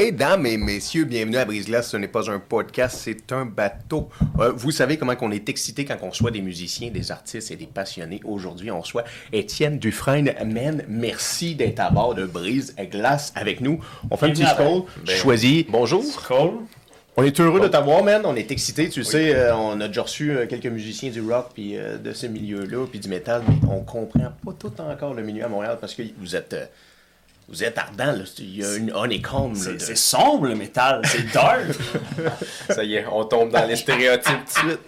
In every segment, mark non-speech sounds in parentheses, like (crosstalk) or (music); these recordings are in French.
Mesdames et messieurs, bienvenue à Brise-Glace. Ce n'est pas un podcast, c'est un bateau. Euh, vous savez comment on est excité quand on reçoit des musiciens, des artistes et des passionnés. Aujourd'hui, on reçoit Étienne Dufresne. Men, merci d'être à bord de Brise-Glace avec nous. On fait un petit scroll. Choisis. Bonjour. Scroll. On est heureux de t'avoir, man. On est excité. Tu sais, euh, on a déjà reçu euh, quelques musiciens du rock puis euh, de ce milieu-là, puis du métal, mais on comprend pas tout encore le milieu à Montréal parce que vous êtes, euh, vous êtes ardent. Là. Il y a une honeycomb. là, C'est de- c'est sombre le métal, c'est dark. (laughs) Ça y est, on tombe dans les stéréotypes tout de suite.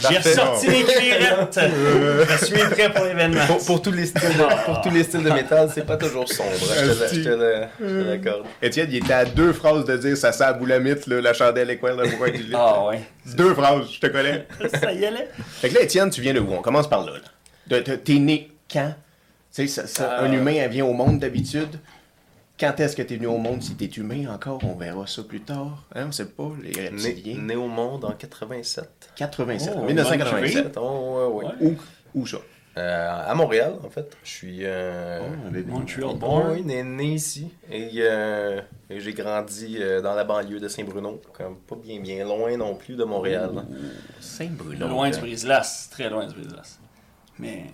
J'ai ressorti les cuirettes. Je suis prêt pour l'événement. Pour, pour tous les styles de, pour tous les styles de métal, c'est pas toujours sombre. Je te, je te l'accorde. Étienne, il était à deux phrases de dire ça sent à boulamite, là, la chandelle est quoi, là, pourquoi il dit- Ah ouais. Deux phrases, je te connais. (laughs) Ça y allait. Fait que là, Étienne, tu viens de où? On commence par là. T'es né quand? Tu sais, ça- ça- un Euh. humain, elle vient au monde d'habitude? Quand est-ce que t'es venu au monde? Si t'es humain encore, on verra ça plus tard. Hein, on sait pas, les Né, reptiliens. né au monde en 87. 87, Oh, 1987. Oh, ouais, ouais. Ouais. Où, où ça? Euh, à Montréal, en fait. Je suis. euh, Oh. Montreal born. oui, né, né ici. Et, euh, et j'ai grandi euh, dans la banlieue de Saint-Bruno. Comme pas bien, bien loin non plus de Montréal. Saint-Bruno. Loin du brise-glace, très loin du brise-glace. Mais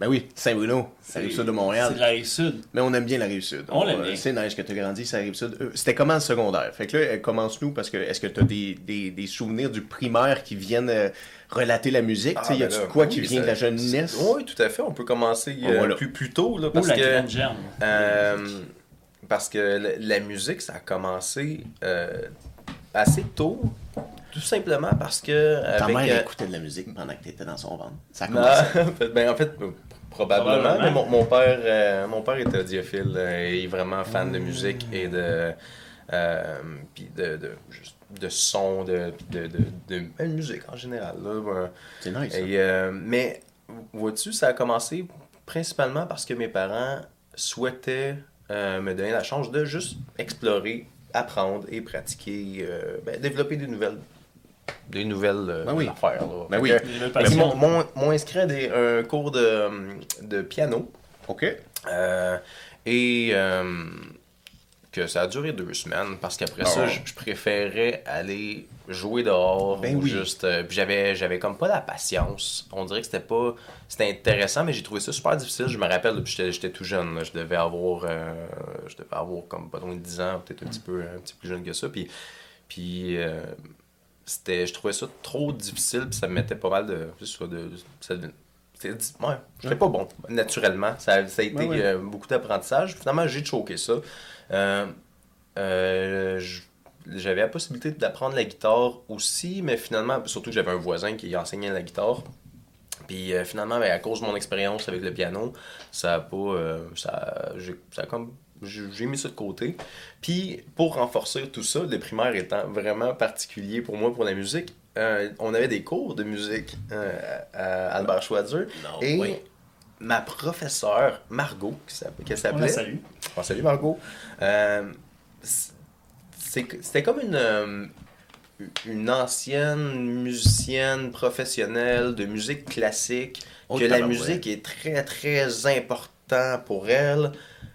Ben oui, Saint-Bruno, ça arrive sud de Montréal. C'est de la rive sud. Mais on aime bien la rive sud. On l'aime euh, bien. C'est nice que tu as grandi, ça rive sud. Euh, C'était comment le secondaire? Fait que là, euh, commence-nous parce que est-ce que tu as des, des, des souvenirs du primaire qui viennent euh, relater la musique? Tu sais, y ben a-tu quoi oui, qui vient ça- de la jeunesse? Oui, tout à fait. On peut commencer Oh, voilà. plus, plus tôt. Là, Ou parce la que, graine germe. Euh, parce que la, la musique, ça a commencé euh, assez tôt, tout simplement parce que. Ta avec, mère écoutait de la musique pendant que tu étais dans son ventre. Ça a non, commencé. (laughs) ben, en fait, probablement. Probablement. Mais mon, mon père, euh, mon père était audiophile euh, et vraiment fan de musique et de. Euh, puis de, de, juste de son, de, de, de, de, musique en général. C'est nice. et, euh, mais vois-tu, ça a commencé principalement parce que mes parents souhaitaient euh, me donner la chance de juste explorer, apprendre et pratiquer, ben, développer des nouvelles des nouvelles euh, Ben oui. affaires. là. Ben oui. que, Des nouvelles ben, passions. m'ont- m'ont m'ont inscrit à des, un cours de, de piano. OK. Euh, et euh, que ça a duré deux semaines parce qu'après ça, je, je préférais aller jouer dehors. Ben ou oui. juste, euh, puis j'avais, j'avais comme pas la patience. On dirait que c'était pas. C'était intéressant, mais j'ai trouvé ça super difficile. Je me rappelle, depuis que j'étais, j'étais tout jeune. là. je devais avoir. euh, je devais avoir comme pas loin de 10 ans, peut-être un petit peu un petit peu plus jeune que ça. Puis. Puis. euh, c'était, je trouvais ça trop difficile, puis ça me mettait pas mal de. de ça, ouais, j'étais pas bon, naturellement. Ça, ça a été Ouais, ouais. euh, beaucoup d'apprentissage. Finalement, j'ai choqué ça. Euh, euh, j'avais la possibilité d'apprendre la guitare aussi, mais finalement, surtout que j'avais un voisin qui enseignait la guitare. Puis euh, finalement, ben, à cause de mon expérience avec le piano, ça a pas. ça, ça a comme. J'ai mis ça de côté. Puis, pour renforcer tout ça, le primaire étant vraiment particulier pour moi pour la musique, euh, on avait des cours de musique euh, à Albert Schweitzer. Non, et oui. ma professeure, Margot, qui s'appelait, salue. Oh, salut Margot. Euh, C'était comme une, euh, une ancienne musicienne professionnelle de musique classique, Oh, que la musique est très très important pour elle,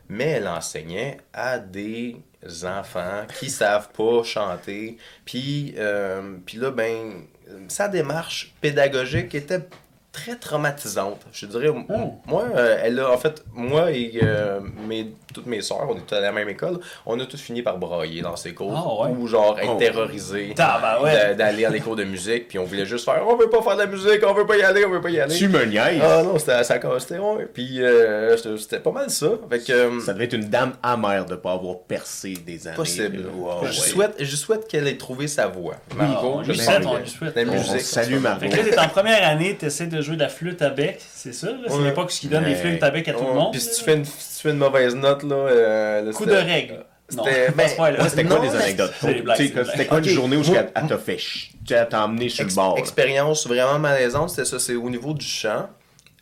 mais elle enseignait à des enfants qui savent pas chanter. Puis, euh, puis là, ben, sa démarche pédagogique était très traumatisante. Je dirais, Oh. moi, euh, elle a, en fait, moi et euh, mes, toutes mes sœurs, on est toutes à la même école, on a tous fini par brailler dans ces cours. Ah ouais? Ou genre être Oh. terrorisés Tabarouette. d'a- d'aller dans les cours de musique, puis on voulait juste faire on veut pas faire de la musique, on veut pas y aller, on veut pas y aller. Tu me niaises. Ah non, c'était ça c'était ouais. Puis euh, c'était pas mal ça. Fait que, euh, Ça devait être une dame amère de ne pas avoir percé des années. possible. Wow, je, ouais. souhaite, je souhaite qu'elle ait trouvé sa voix. Ah, Margot, on je souhaite, on lui souhaite. La musique. ça, Margot. Fait que là, t'es en première année, t'essaies de jouer de la flûte à bec, c'est ça? C'est Ouais. l'époque où ils donnent des Ouais. flûtes à bec à tout le monde. Puis si tu, fais une, si tu fais une mauvaise note, là. euh, là, Coup de règle. C'était- point-là. Ouais, C'était quoi mais anecdotes? C'était quoi une Ok, journée où moi- elle t'a fait tu t'a emmené sur le Ex- bord? là? expérience vraiment malaisante, c'était ça, c'est au niveau du chant.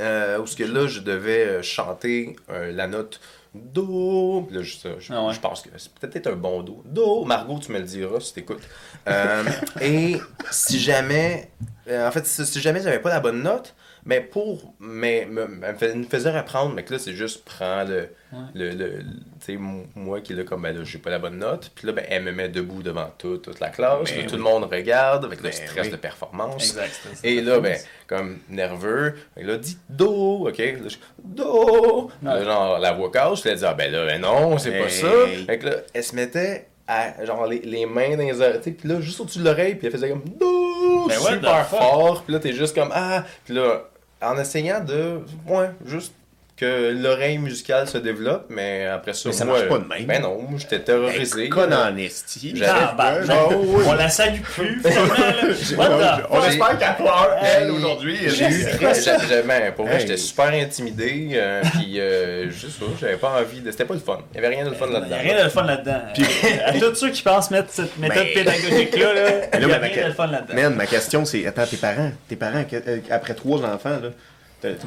Euh, où ce que là, je devais euh, chanter euh, la note Do. Là, je, ça, je, Ah ouais. je pense que c'est peut-être un bon Do. Do. Margot, tu me le diras si t'écoutes. Euh, et si jamais. euh, en fait, si, si jamais j'avais pas la bonne note, Mais pour. Mais me, me me faisait apprendre, mais que là, c'est juste prends le. Le, le, moi qui là, comme, ben là, j'ai pas la bonne note. Puis là, ben, elle me met debout devant tout- toute la classe. Ben là, tout le monde regarde avec le Ben stress oui. de performance. Exact. Et là, ben, comme nerveux, il a dit Do, ok? Là, je, Do! Là, genre, la voix casse, je lui ai dit, ah ben là, ben non, c'est pas ça. Fait que là, elle se mettait à, genre, les, les mains dans les oreilles, puis là, juste au-dessus de l'oreille, puis elle faisait comme Do! Ben, super fort, puis là, t'es juste comme, ah! Puis là, en essayant de, ouais, juste que l'oreille musicale se développe, mais après ça, Mais ça moi, marche pas de même. Ben non, moi, j'étais terrorisé. Con en esti. J'avais- Ah, oui. On la salue plus, (laughs) On espère qu'elle pleure, elle, aujourd'hui. J'ai eu très. j'ai- j'ai- ben, pour vrai, Hey. j'étais super intimidé. euh, puis, euh, juste ça, j'avais pas envie de. C'était pas le fun. Il y avait rien de le fun Il n'y a là-dedans. rien de le fun là-dedans. (laughs) à tous ceux qui pensent mettre cette méthode Mais- pédagogique-là, là, il n'y a mais rien ma- de le fun là-dedans. Man, ma question, c'est attends, tes parents, tes parents, euh, après trois enfants, là,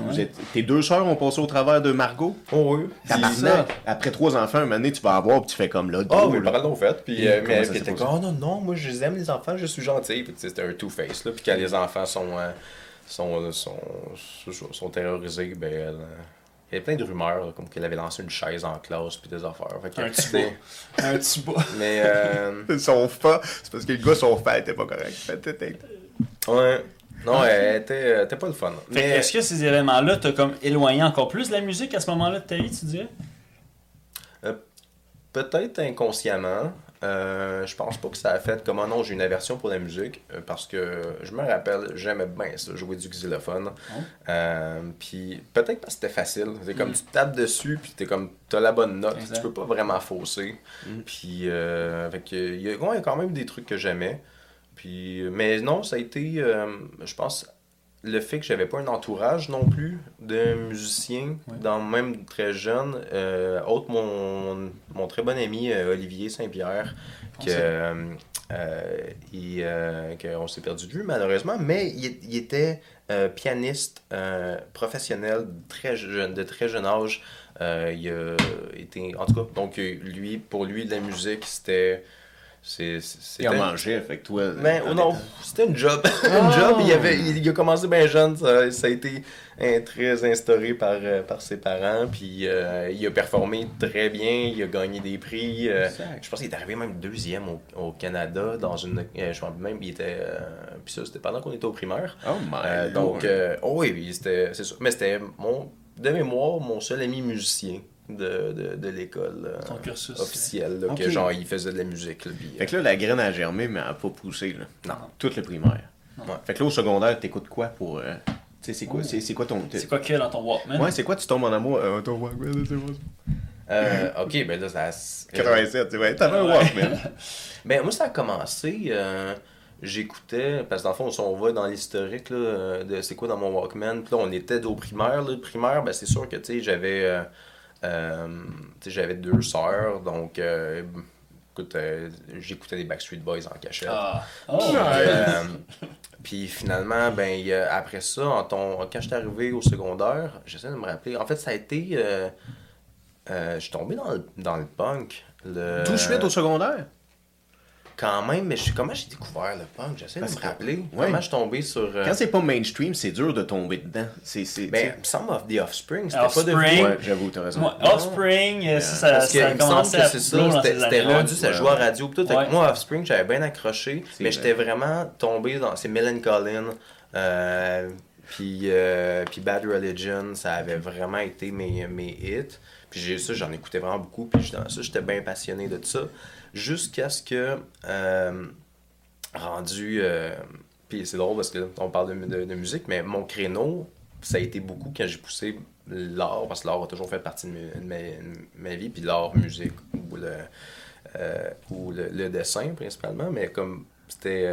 vous êtes- tes deux sœurs ont passé au travers de Margot? Oh, oui. Puis Tabarnak. Après trois enfants, un donné, tu vas avoir, puis tu fais comme là. Ah, là. parents l'ont fait. Puis, Puis, euh, mais ça elle s'est était passé? comme, oh non, non, moi je les aime les enfants, je suis gentil. Puis, tu sais, c'était un two-face. Là. Puis, quand les enfants sont, euh, sont, sont, sont, sont terrorisés, ben, elle, euh, il y avait plein de rumeurs, là, comme qu'elle avait lancé une chaise en classe, puis des affaires. Fait que, Un petit c'était- Un petit bout. (laughs) Mais, euh, Son fa, c'est parce que le gars, son fa était pas correct. T'es- t'es- ouais. Non, elle était, elle était pas le fun. Fait Mais, Est-ce que ces événements-là t'ont comme éloigné encore plus de la musique à ce moment-là de ta vie, tu dirais? Peut-être inconsciemment. Euh, je pense pas que ça a fait comment non j'ai une aversion pour la musique euh, parce que je me rappelle j'aimais bien ça jouer du xylophone. Euh, puis peut-être parce que c'était facile. C'est comme tu tapes dessus puis t'es comme t'as la bonne note. Tu peux pas vraiment fausser. Puis euh, fait que, il y a quand même des trucs que j'aimais puis mais non ça a été euh, je pense le fait que j'avais pas un entourage non plus de musiciens, Ouais. dans même très jeune, euh, autre mon, mon très bon ami euh, Olivier Saint-Pierre, que, euh, euh, il, euh, qu'on s'est perdu de vue malheureusement, mais il, il était euh, pianiste euh, professionnel de très jeune, de très jeune âge. Euh, il a été, en tout cas, donc euh, lui, pour lui, la musique, c'était. C'est- Il mangeait, fait que toi. ben, en non, c'était une job. Oh! (laughs) une job, il, avait, il, il a commencé bien jeune, ça, ça a été hein, très instauré par, euh, par ses parents, puis euh, il a performé très bien, il a gagné des prix. euh, je pense qu'il est arrivé même deuxième au, au Canada, dans une... euh, je pense même, il était... euh, puis ça, c'était pendant qu'on était au primaire. Oh my donc, euh, oh oui, oui, c'était, c'est sûr. Mais c'était mon, de mémoire, mon seul ami musicien de, de, de l'école euh, officielle, là, que genre, il faisait de la musique. Là, euh, Fait que là, la graine a germé, mais elle n'a pas poussé, là. Non. Tout le primaire. Ouais. Fait que là, au secondaire, t'écoutes quoi pour. euh, Tu sais, c'est quoi, c'est, c'est quoi ton. C'est quoi qu'il y a dans ton Walkman? Ouais, c'est quoi, tu tombes en amour. Euh, ton Walkman, c'est euh, ok, ben là, ça... 87, tu vois. T'avais un Ouais. Walkman. (laughs) Ben, moi, ça a commencé. euh, J'écoutais, parce que dans le fond, si on va dans l'historique là, de c'est quoi dans mon Walkman, puis là, on était au primaire. Là, le primaire, ben, c'est sûr que, tu sais, j'avais. Euh, j'avais deux sœurs, donc. euh, écoute, euh, j'écoutais des Backstreet Boys en cachette. Ah. Oh. Puis, euh, puis finalement, ben, après ça, en ton, quand j'étais arrivé au secondaire, j'essaie de me rappeler. En fait, ça a été. euh, euh, je suis tombé dans le, dans le punk. Le... Tout de suite au secondaire? Quand même, mais je, comment j'ai découvert le punk? J'essaie de me que- rappeler. ouais. Comment je suis tombé sur. euh, Quand c'est pas mainstream, c'est dur de tomber dedans. C'est. c'est ben, Some of the Offspring, c'était Offspring. pas de ouais, j'avoue, t'as raison. Moi, Offspring, euh, ça, ça, Parce que ça a il me semble commencé que à c'est ça, c'était rendu, ça jouait à radio. Tout, moi, Offspring, j'avais bien accroché, C'est mais vrai. j'étais vraiment tombé dans. C'est Melancholine, euh, puis, euh, puis Bad Religion, ça avait vraiment été mes, mes hits. Puis j'ai ça, j'en écoutais vraiment beaucoup, puis dans ça, j'étais bien passionné de ça. Jusqu'à ce que, euh, rendu. euh, puis c'est drôle parce que on parle de, de- de musique, mais mon créneau, ça a été beaucoup quand j'ai poussé l'art, parce que l'art a toujours fait partie de, ma- de ma, ma vie, puis l'art, musique ou le, euh, ou le, le dessin principalement, mais comme c'était.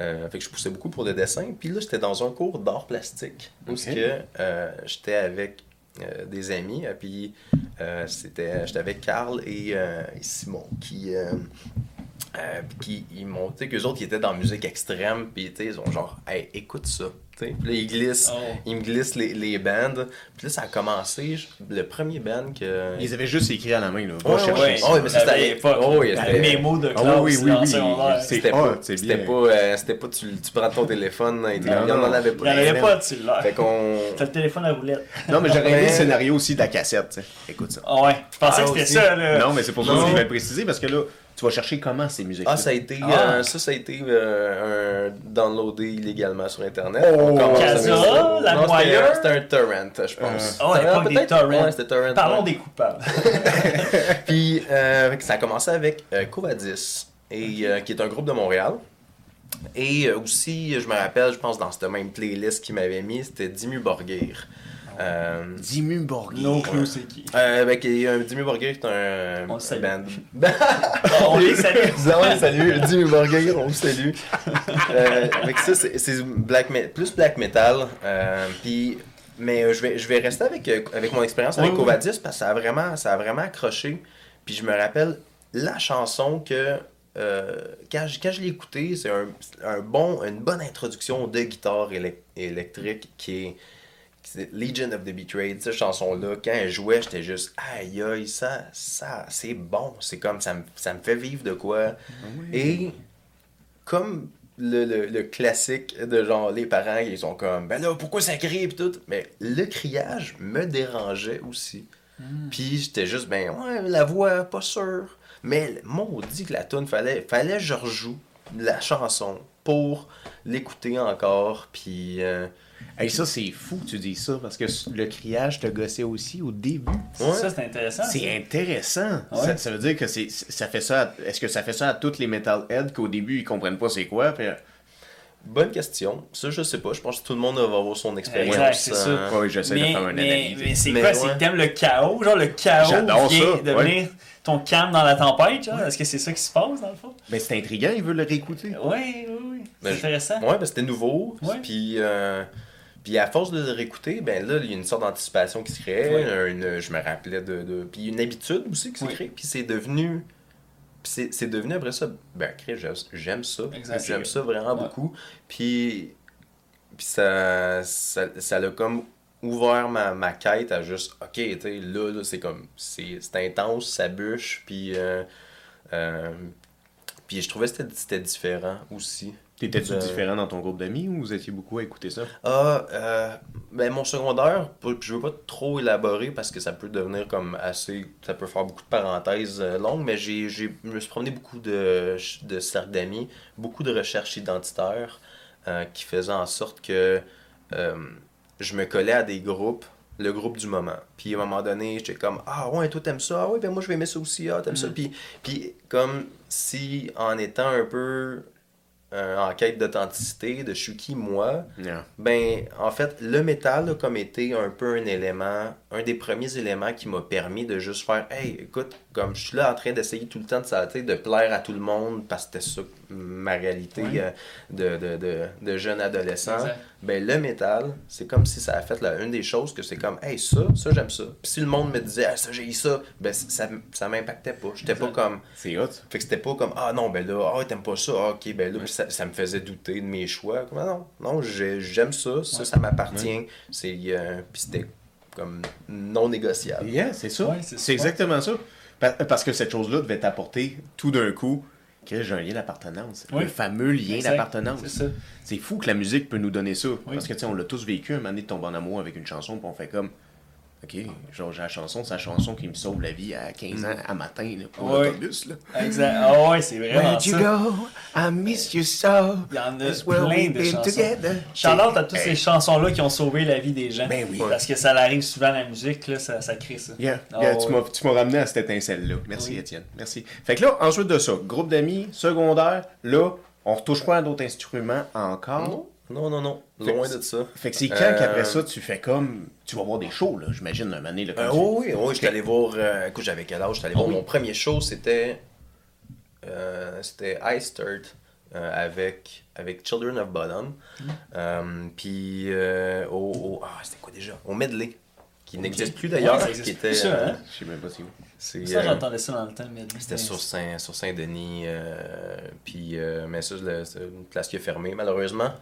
euh, fait que je poussais beaucoup pour le dessin. Puis là, j'étais dans un cours d'art plastique où ce Ok. que, euh, j'étais avec euh, des amis. et Puis euh, c'était, j'étais avec Carl euh, et Simon qui, euh, puis qui- ils m'ont, tu sais, qu'eux autres, ils étaient dans la musique extrême, puis ils ont genre, hey, écoute ça. Puis là, ils glissent, Oh. ils me glissent les, les bands. Puis là, ça a commencé, je- le premier band que. Ils avaient juste écrit à la main, là. Va Ouais. Oh, mais c'était- vieille époque. oh, c'était- mémo de classe oui, oui, oui. C'était pas, c'était pas, euh, c'était pas tu, tu prends ton téléphone, et Non, il y en non. avait Il pas. n'y en avait pas de cellulaire. Fait qu'on. T'as le téléphone à roulette. Non, mais j'aurais aimé le scénario aussi de la cassette. Écoute ça. Ah ouais, je pensais Ah, que c'était ça, là. Non, mais c'est pour ça que Non. je vais le préciser parce que là, tu vas chercher comment ces musiques Ah, ça a été, Ah. euh, ça, ça a été euh, un downloadé illégalement sur Internet. Oh. Casa, la moyenne. C'était un torrent, je pense. Ah ouais, Torrent, l'époque des peut-être? torrents. Ouais, torrent. Parlons ouais. des coupables. (laughs) Puis euh, ça a commencé avec euh, Covadis, et, euh, qui est un groupe de Montréal. Et euh, aussi, je me rappelle, je pense dans cette même playlist qu'il m'avait mis, c'était Dimmu Borgir. Euh, Dimu Borghi. No clue c'est qui? euh, un Dimmu Borgir, c'est un, On le salue. band. (laughs) On les salue. (laughs) Ouais, salut, Dimmu Borgir, on vous salue. Euh, avec ça, c'est black plus black metal. euh, puis, mais euh, je vais, je vais rester avec, euh, avec mon expérience avec Oui, oui. Covadis parce que ça a vraiment, ça a vraiment accroché. Puis je me rappelle la chanson que euh, quand je, quand je l'ai écoutée, c'est un, un bon, une bonne introduction de guitare élec- électrique qui est c'est Legion of the Betrayed, cette chanson-là, quand elle jouait, j'étais juste aïe aïe, ça, ça c'est bon, c'est comme ça me, ça me fait vivre de quoi. Et comme le, le, le classique de genre les parents, ils sont comme ben là, pourquoi ça crie pis tout, mais le criage me dérangeait aussi. Puis j'étais juste ben ouais, la voix, pas sûr. Mais maudit que la tune fallait, fallait que je rejoue la chanson pour l'écouter encore, puis. euh, Hey, ça, c'est fou que tu dis ça parce que le criage te gossait aussi au début. Ouais. Ça, c'est intéressant. C'est ça. intéressant. Ouais. Ça, ça veut dire que c'est ça fait ça. à- Est-ce que ça fait ça à toutes les metalheads qu'au début ils comprennent pas c'est quoi puis, Bonne question. Ça, je sais pas. Je pense que tout le monde va avoir son expérience. Exact, c'est ça. euh, Ouais, j'essaie de faire un mais, analyse. mais c'est Mais quoi? ouais. C'est que t'aimes le chaos? Genre, le chaos J'adore vient ça, devenir ton calme dans la tempête, genre? Est-ce que c'est ça qui se passe, dans le fond? Mais c'est intriguant, ils veulent le réécouter. Oui, oui, oui. C'est Ben, intéressant. Ouais, ben c'était nouveau. Ouais. Puis, euh, puis à force de le réécouter, ben là, il y a une sorte d'anticipation qui se crée. Ouais. une- je me rappelais de, de. Puis une habitude aussi qui se crée. Puis c'est devenu. C'est, c'est devenu après ça. Ben, j'aime, ça. J'aime ça vraiment Ouais. beaucoup. Puis. Puis ça, ça, ça l'a comme ouvert ma, ma quête à juste, ok, tu sais, là, là, c'est comme, c'est, intense, ça bûche, puis, euh, euh, puis je trouvais que c'était différent aussi. T'étais-tu De- différent dans ton groupe d'amis ou vous étiez beaucoup à écouter ça? Ah, euh, ben mon secondaire, je veux pas trop élaborer parce que ça peut devenir comme assez, ça peut faire beaucoup de parenthèses euh, longues, mais j'ai, j'ai, je me suis promené beaucoup de, de cercles d'amis, beaucoup de recherches identitaires euh, qui faisaient en sorte que euh, je me collais à des groupes, le groupe du moment. Puis à un moment donné, j'étais comme Ah ouais, toi t'aimes ça, ah ouais, ben moi je vais aimer ça aussi, ah t'aimes ça. Puis, puis comme si en étant un peu euh, en quête d'authenticité, de je suis qui moi, Yeah. ben, en fait, le métal a comme été un peu un élément, un des premiers éléments qui m'a permis de juste faire Hey, écoute, comme je suis là en train d'essayer tout le temps de, sais, de plaire à tout le monde parce que c'était ça ma réalité Ouais. euh, de, de, de, de jeune adolescent. Exact. Ben, le métal, c'est comme si ça a fait là, une des choses que c'est comme Hey, ça, ça j'aime ça. Puis si le monde me disait Ah, ça j'ai ça, ben, ça, ça m'impactait pas. J'étais pas comme. C'est hot. Fait que c'était pas comme Ah non, ben là, ah, t'aimes pas ça, ah, ok, ben là, ça, ça me faisait douter de mes choix. Comme, ah, non, non, j'ai- j'aime ça, ça, Ouais. ça m'appartient. C'est, euh, puis c'était comme non négociable. Yeah, c'est ça. Ouais, c'est exactement ça. Pa- Parce que cette chose-là devait t'apporter tout d'un coup que j'ai un lien d'appartenance. Oui. Le fameux lien d'appartenance. C'est fou que la musique peut nous donner ça. Oui. Parce que, tu sais, on l'a tous vécu, un moment donné de tomber en amour avec une chanson, puis on fait comme, OK, genre, j'ai la chanson, c'est la chanson qui me sauve la vie à 15 ans, à matin, là, pour Oui. l'autobus, là. Exact. Ah ouais, c'est vraiment Where'd you ça. go? I miss you so. Il y en a plein de chansons. together. Charlotte à toutes Hey. ces chansons-là qui ont sauvé la vie des gens. Ben oui. Parce que ça arrive souvent à la musique, là, ça, ça crée ça. Yeah, Ah yeah, tu m'as- tu m'as ramené à cette étincelle-là. Merci, Oui. Étienne. Merci. Fait que là, ensuite de ça, groupe d'amis, secondaire, là, on retouche pas à d'autres instruments encore? Non, non, non, non. Loin de ça. Fait que c'est quand Euh, qu'après ça, tu fais comme. Tu vas voir des shows, là, j'imagine, un donné. Là, quand Euh, tu- oui, oui, oui, j'étais allé voir. euh, écoute, j'avais quel âge? J'étais allé voir Ah oui. mon premier show, c'était. euh, c'était I Start euh, avec, avec Children of Bottom. Mm. Euh, Puis euh, au. au- ah, c'était quoi déjà? Au Medley. qui n'existe plus d'ailleurs. Ouais, qui plus, était, ça, euh, hein? Je sais même pas si où. C'est, Ça, euh, j'entendais ça dans le temps. mais- C'était sur Saint, sur Saint-Denis, euh, puis euh, mais ça, c'est une place qui a fermé malheureusement,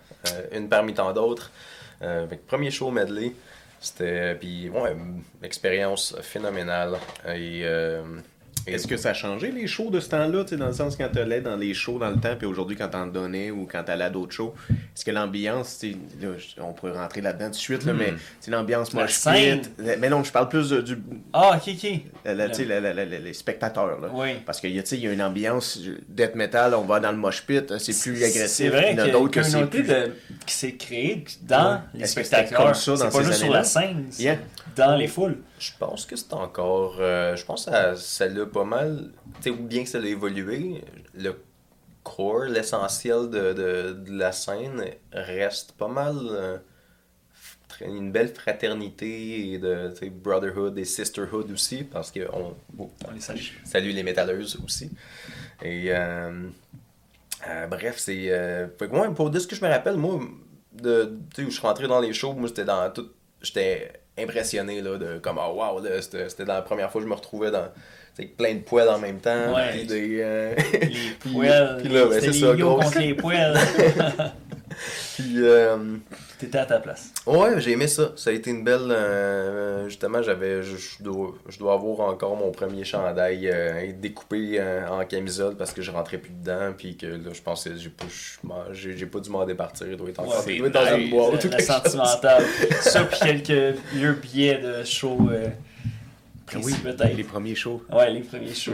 une parmi tant d'autres. Premier show medley, c'était puis ouais, expérience phénoménale et- Est-ce que ça a changé les shows de ce temps-là, dans le sens quand tu allais dans les shows dans le temps, puis aujourd'hui quand t'en donnais ou quand t'allais à d'autres shows, est-ce que l'ambiance, je- on pourrait rentrer là-dedans tout de suite, là, Hmm. mais sais, l'ambiance scène. pit, mais non, je parle plus de- du, Ah, ok, ok. la- les spectateurs, là. Oui. Parce qu'il y, a- tu sais, il y a une ambiance death metal, on va dans le mosh pit, c'est plus agressif, C'est vrai il y en a d'autres que c'est plus... de- qui s'est créée dans Ouais. les spectateurs? C'est pas juste sur la scène, c'est Yeah. dans les foules. Je pense que c'est encore. euh, je pense que ça, ça l'a pas mal. Tu sais, ou bien que ça l'a évolué, le core, l'essentiel de, de, de la scène reste pas mal. euh, une belle fraternité et de brotherhood et sisterhood aussi, parce que on, On les salue. Salut les métalleuses aussi. Et euh, euh, bref, c'est. euh, fait que moi, pour de ce que je me rappelle, moi, de, où je suis rentré dans les shows, moi, c'était dans tout. J'étais impressionné, là, de comme, oh wow, là, c'était dans la première fois que je me retrouvais dans. plein de poils en même temps. Ouais. puis des, euh, Les (laughs) Puis- poêles. puis là, ben, c'est ça, gros. contre les poêles. (laughs) (laughs) puis, euh, T'étais à ta place. Ouais, j'ai aimé ça. Ça a été une belle. euh, justement, j'avais. Je, je dois, je dois avoir encore mon premier chandail euh, découpé euh, en camisole parce que je rentrais plus dedans. Puis que là, je pensais, j'ai pas, j'ai, j'ai pas dû m'en départir. Il doit être encore Ouais, il doit être dans une boîte. ou sentimentale. ça, puis quelques vieux billets de show euh, précis, Oui, peut-être. les premiers shows. Ouais, les premiers shows.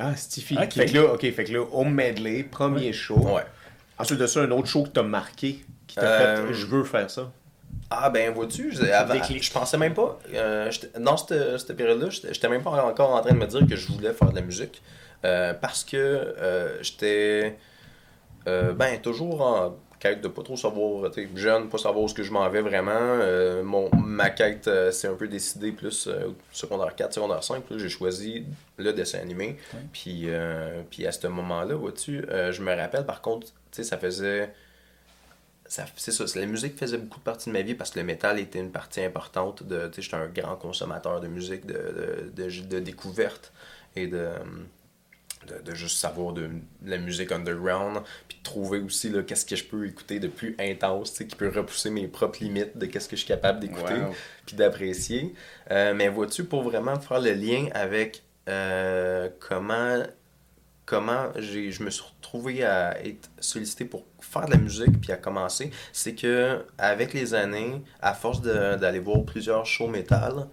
Ah, Stiffy. Ok. Fait que là, ok, fait que là, home medley, premier show. Ouais. Ensuite de ça, un autre show que t'as marqué, qui t'a Euh, fait, je veux faire ça. Ah ben vois-tu, je, je pensais même pas, euh, dans cette, cette période-là, j'étais même pas encore en train de me dire que je voulais faire de la musique, euh, parce que euh, j'étais euh, ben toujours en quête de pas trop savoir, tu sais, jeune, pas savoir où ce que je m'en vais vraiment. Euh, mon, ma quête euh, s'est un peu décidée plus euh, au secondaire 4, secondaire 5, puis là, j'ai choisi le dessin animé. Puis, euh, puis à ce moment-là, vois-tu, euh, je me rappelle par contre, tu sais, ça faisait ça- c'est ça, c'est- la musique faisait beaucoup de partie de ma vie parce que le métal était une partie importante de, tu j'étais un grand consommateur de musique, de, de, de, de découverte et de, de, de juste savoir de, de la musique underground, puis de trouver aussi qu'est-ce que je peux écouter de plus intense, qui peut repousser mes propres limites de qu'est-ce que je suis capable d'écouter Wow. puis d'apprécier. Euh, mais vois-tu, pour vraiment faire le lien avec euh, comment comment j'ai, je me suis retrouvé à être sollicité pour faire de la musique puis à commencer, c'est que avec les années, à force d'aller voir plusieurs shows métal,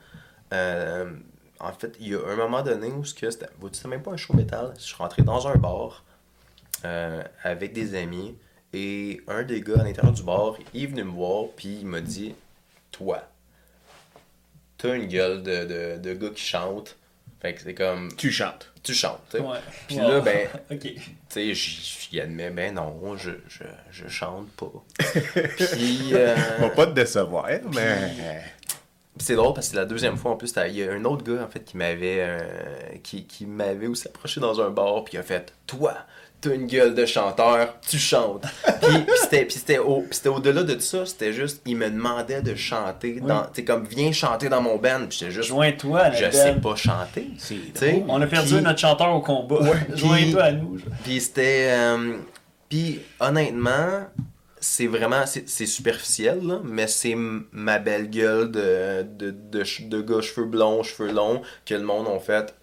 euh, en fait, il y a un moment donné où ce que c'était, c'était même pas un show métal, je suis rentré dans un bar euh, avec des amis et un des gars à l'intérieur du bar, il est venu me voir puis il m'a dit, toi, t'as une gueule de, de, de gars qui chante. Fait que c'est comme, Tu chantes. tu chantes, tu sais. Ouais. Puis Wow. là, ben, (laughs) Ok. tu sais, j'y admets, ben non, je, je, je chante pas. (laughs) Puis, euh, On va pas te décevoir, mais. C'est drôle parce que c'est la deuxième fois en plus, il y a un autre gars en fait qui m'avait euh, qui, qui m'avait aussi approché dans un bar puis il a fait Toi, t'as une gueule de chanteur, tu chantes. (laughs) puis puis c'était puis c'était au- au-delà de ça, c'était juste il me demandait de chanter dans tu sais comme viens chanter dans mon band, puis j'étais juste Joins-toi je sais pas chanter. On a perdu notre chanteur au combat. (laughs) Joins-toi à nous. Puis c'était. euh, puis honnêtement, c'est vraiment. C'est superficiel, mais c'est ma belle gueule de, de, de, de gars cheveux blonds, cheveux longs, que le monde ont fait.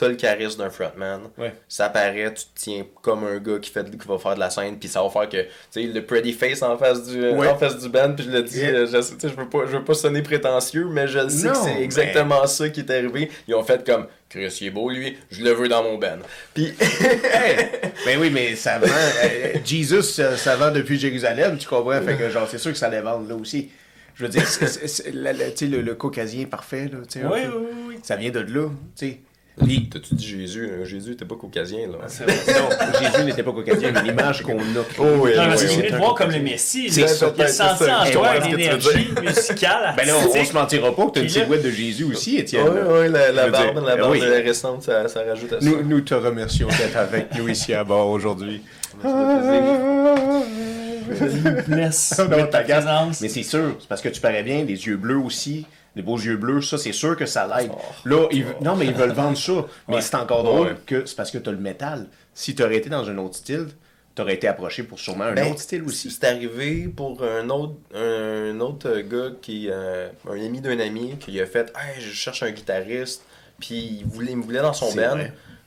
T'as le charisme d'un frontman. Ouais. Ça paraît, tu te tiens comme un gars qui, fait, qui va faire de la scène, puis ça va faire que. Tu sais, le pretty face en face du, Ouais. en face du band, puis je le dis, Yeah. euh, je, je veux pas, je veux pas sonner prétentieux, mais je sais Non, que c'est mais- exactement ça qui est arrivé. Ils ont fait comme. Chris, il est beau, lui, je le veux dans mon band. Puis. (laughs) Hey! Ben oui, mais ça vend. euh, Jesus, ça, ça vend depuis Jérusalem, tu comprends? Fait que, genre, c'est sûr que ça allait vendre là aussi. Je veux dire, la- la- tu sais, le, le caucasien parfait, là, tu sais. Oui, oui, oui. Ça vient de là, tu sais. Puis- T'as-tu dit Jésus? hein? Jésus était pas caucasien, là. Vrai. Non, Jésus n'était pas caucasien, mais l'image qu'on a. Oh oui, Non, parce oui, que oui. c'est de voir comme le Messie. C'est là. ça, Il a senti ça. en Je toi une tu énergie musicale, Ben là, on, se mentira pas que t'as une silhouette de Jésus aussi, Étienne. Oui, oui, la, Je la veux barbe, dire, la barbe euh, récente, ça, ça rajoute à ça. Nous, nous te remercions d'être avec nous ici à bord aujourd'hui. (laughs) Non, de ta présence. Mais c'est sûr, c'est parce que tu parais bien, les yeux bleus aussi. Des beaux yeux bleus, ça, c'est sûr que ça l'aide. Oh. Là, ils, non, mais ils veulent vendre ça. Mais Ouais. c'est encore drôle Ouais. que c'est parce que t'as le métal. Si t'aurais été dans un autre style, t'aurais été approché pour sûrement un Ben, autre style aussi. C'est arrivé pour un autre, un autre gars qui, euh, un ami d'un ami, qui a fait Hey, je cherche un guitariste, puis il, voulait, il me voulait dans son band,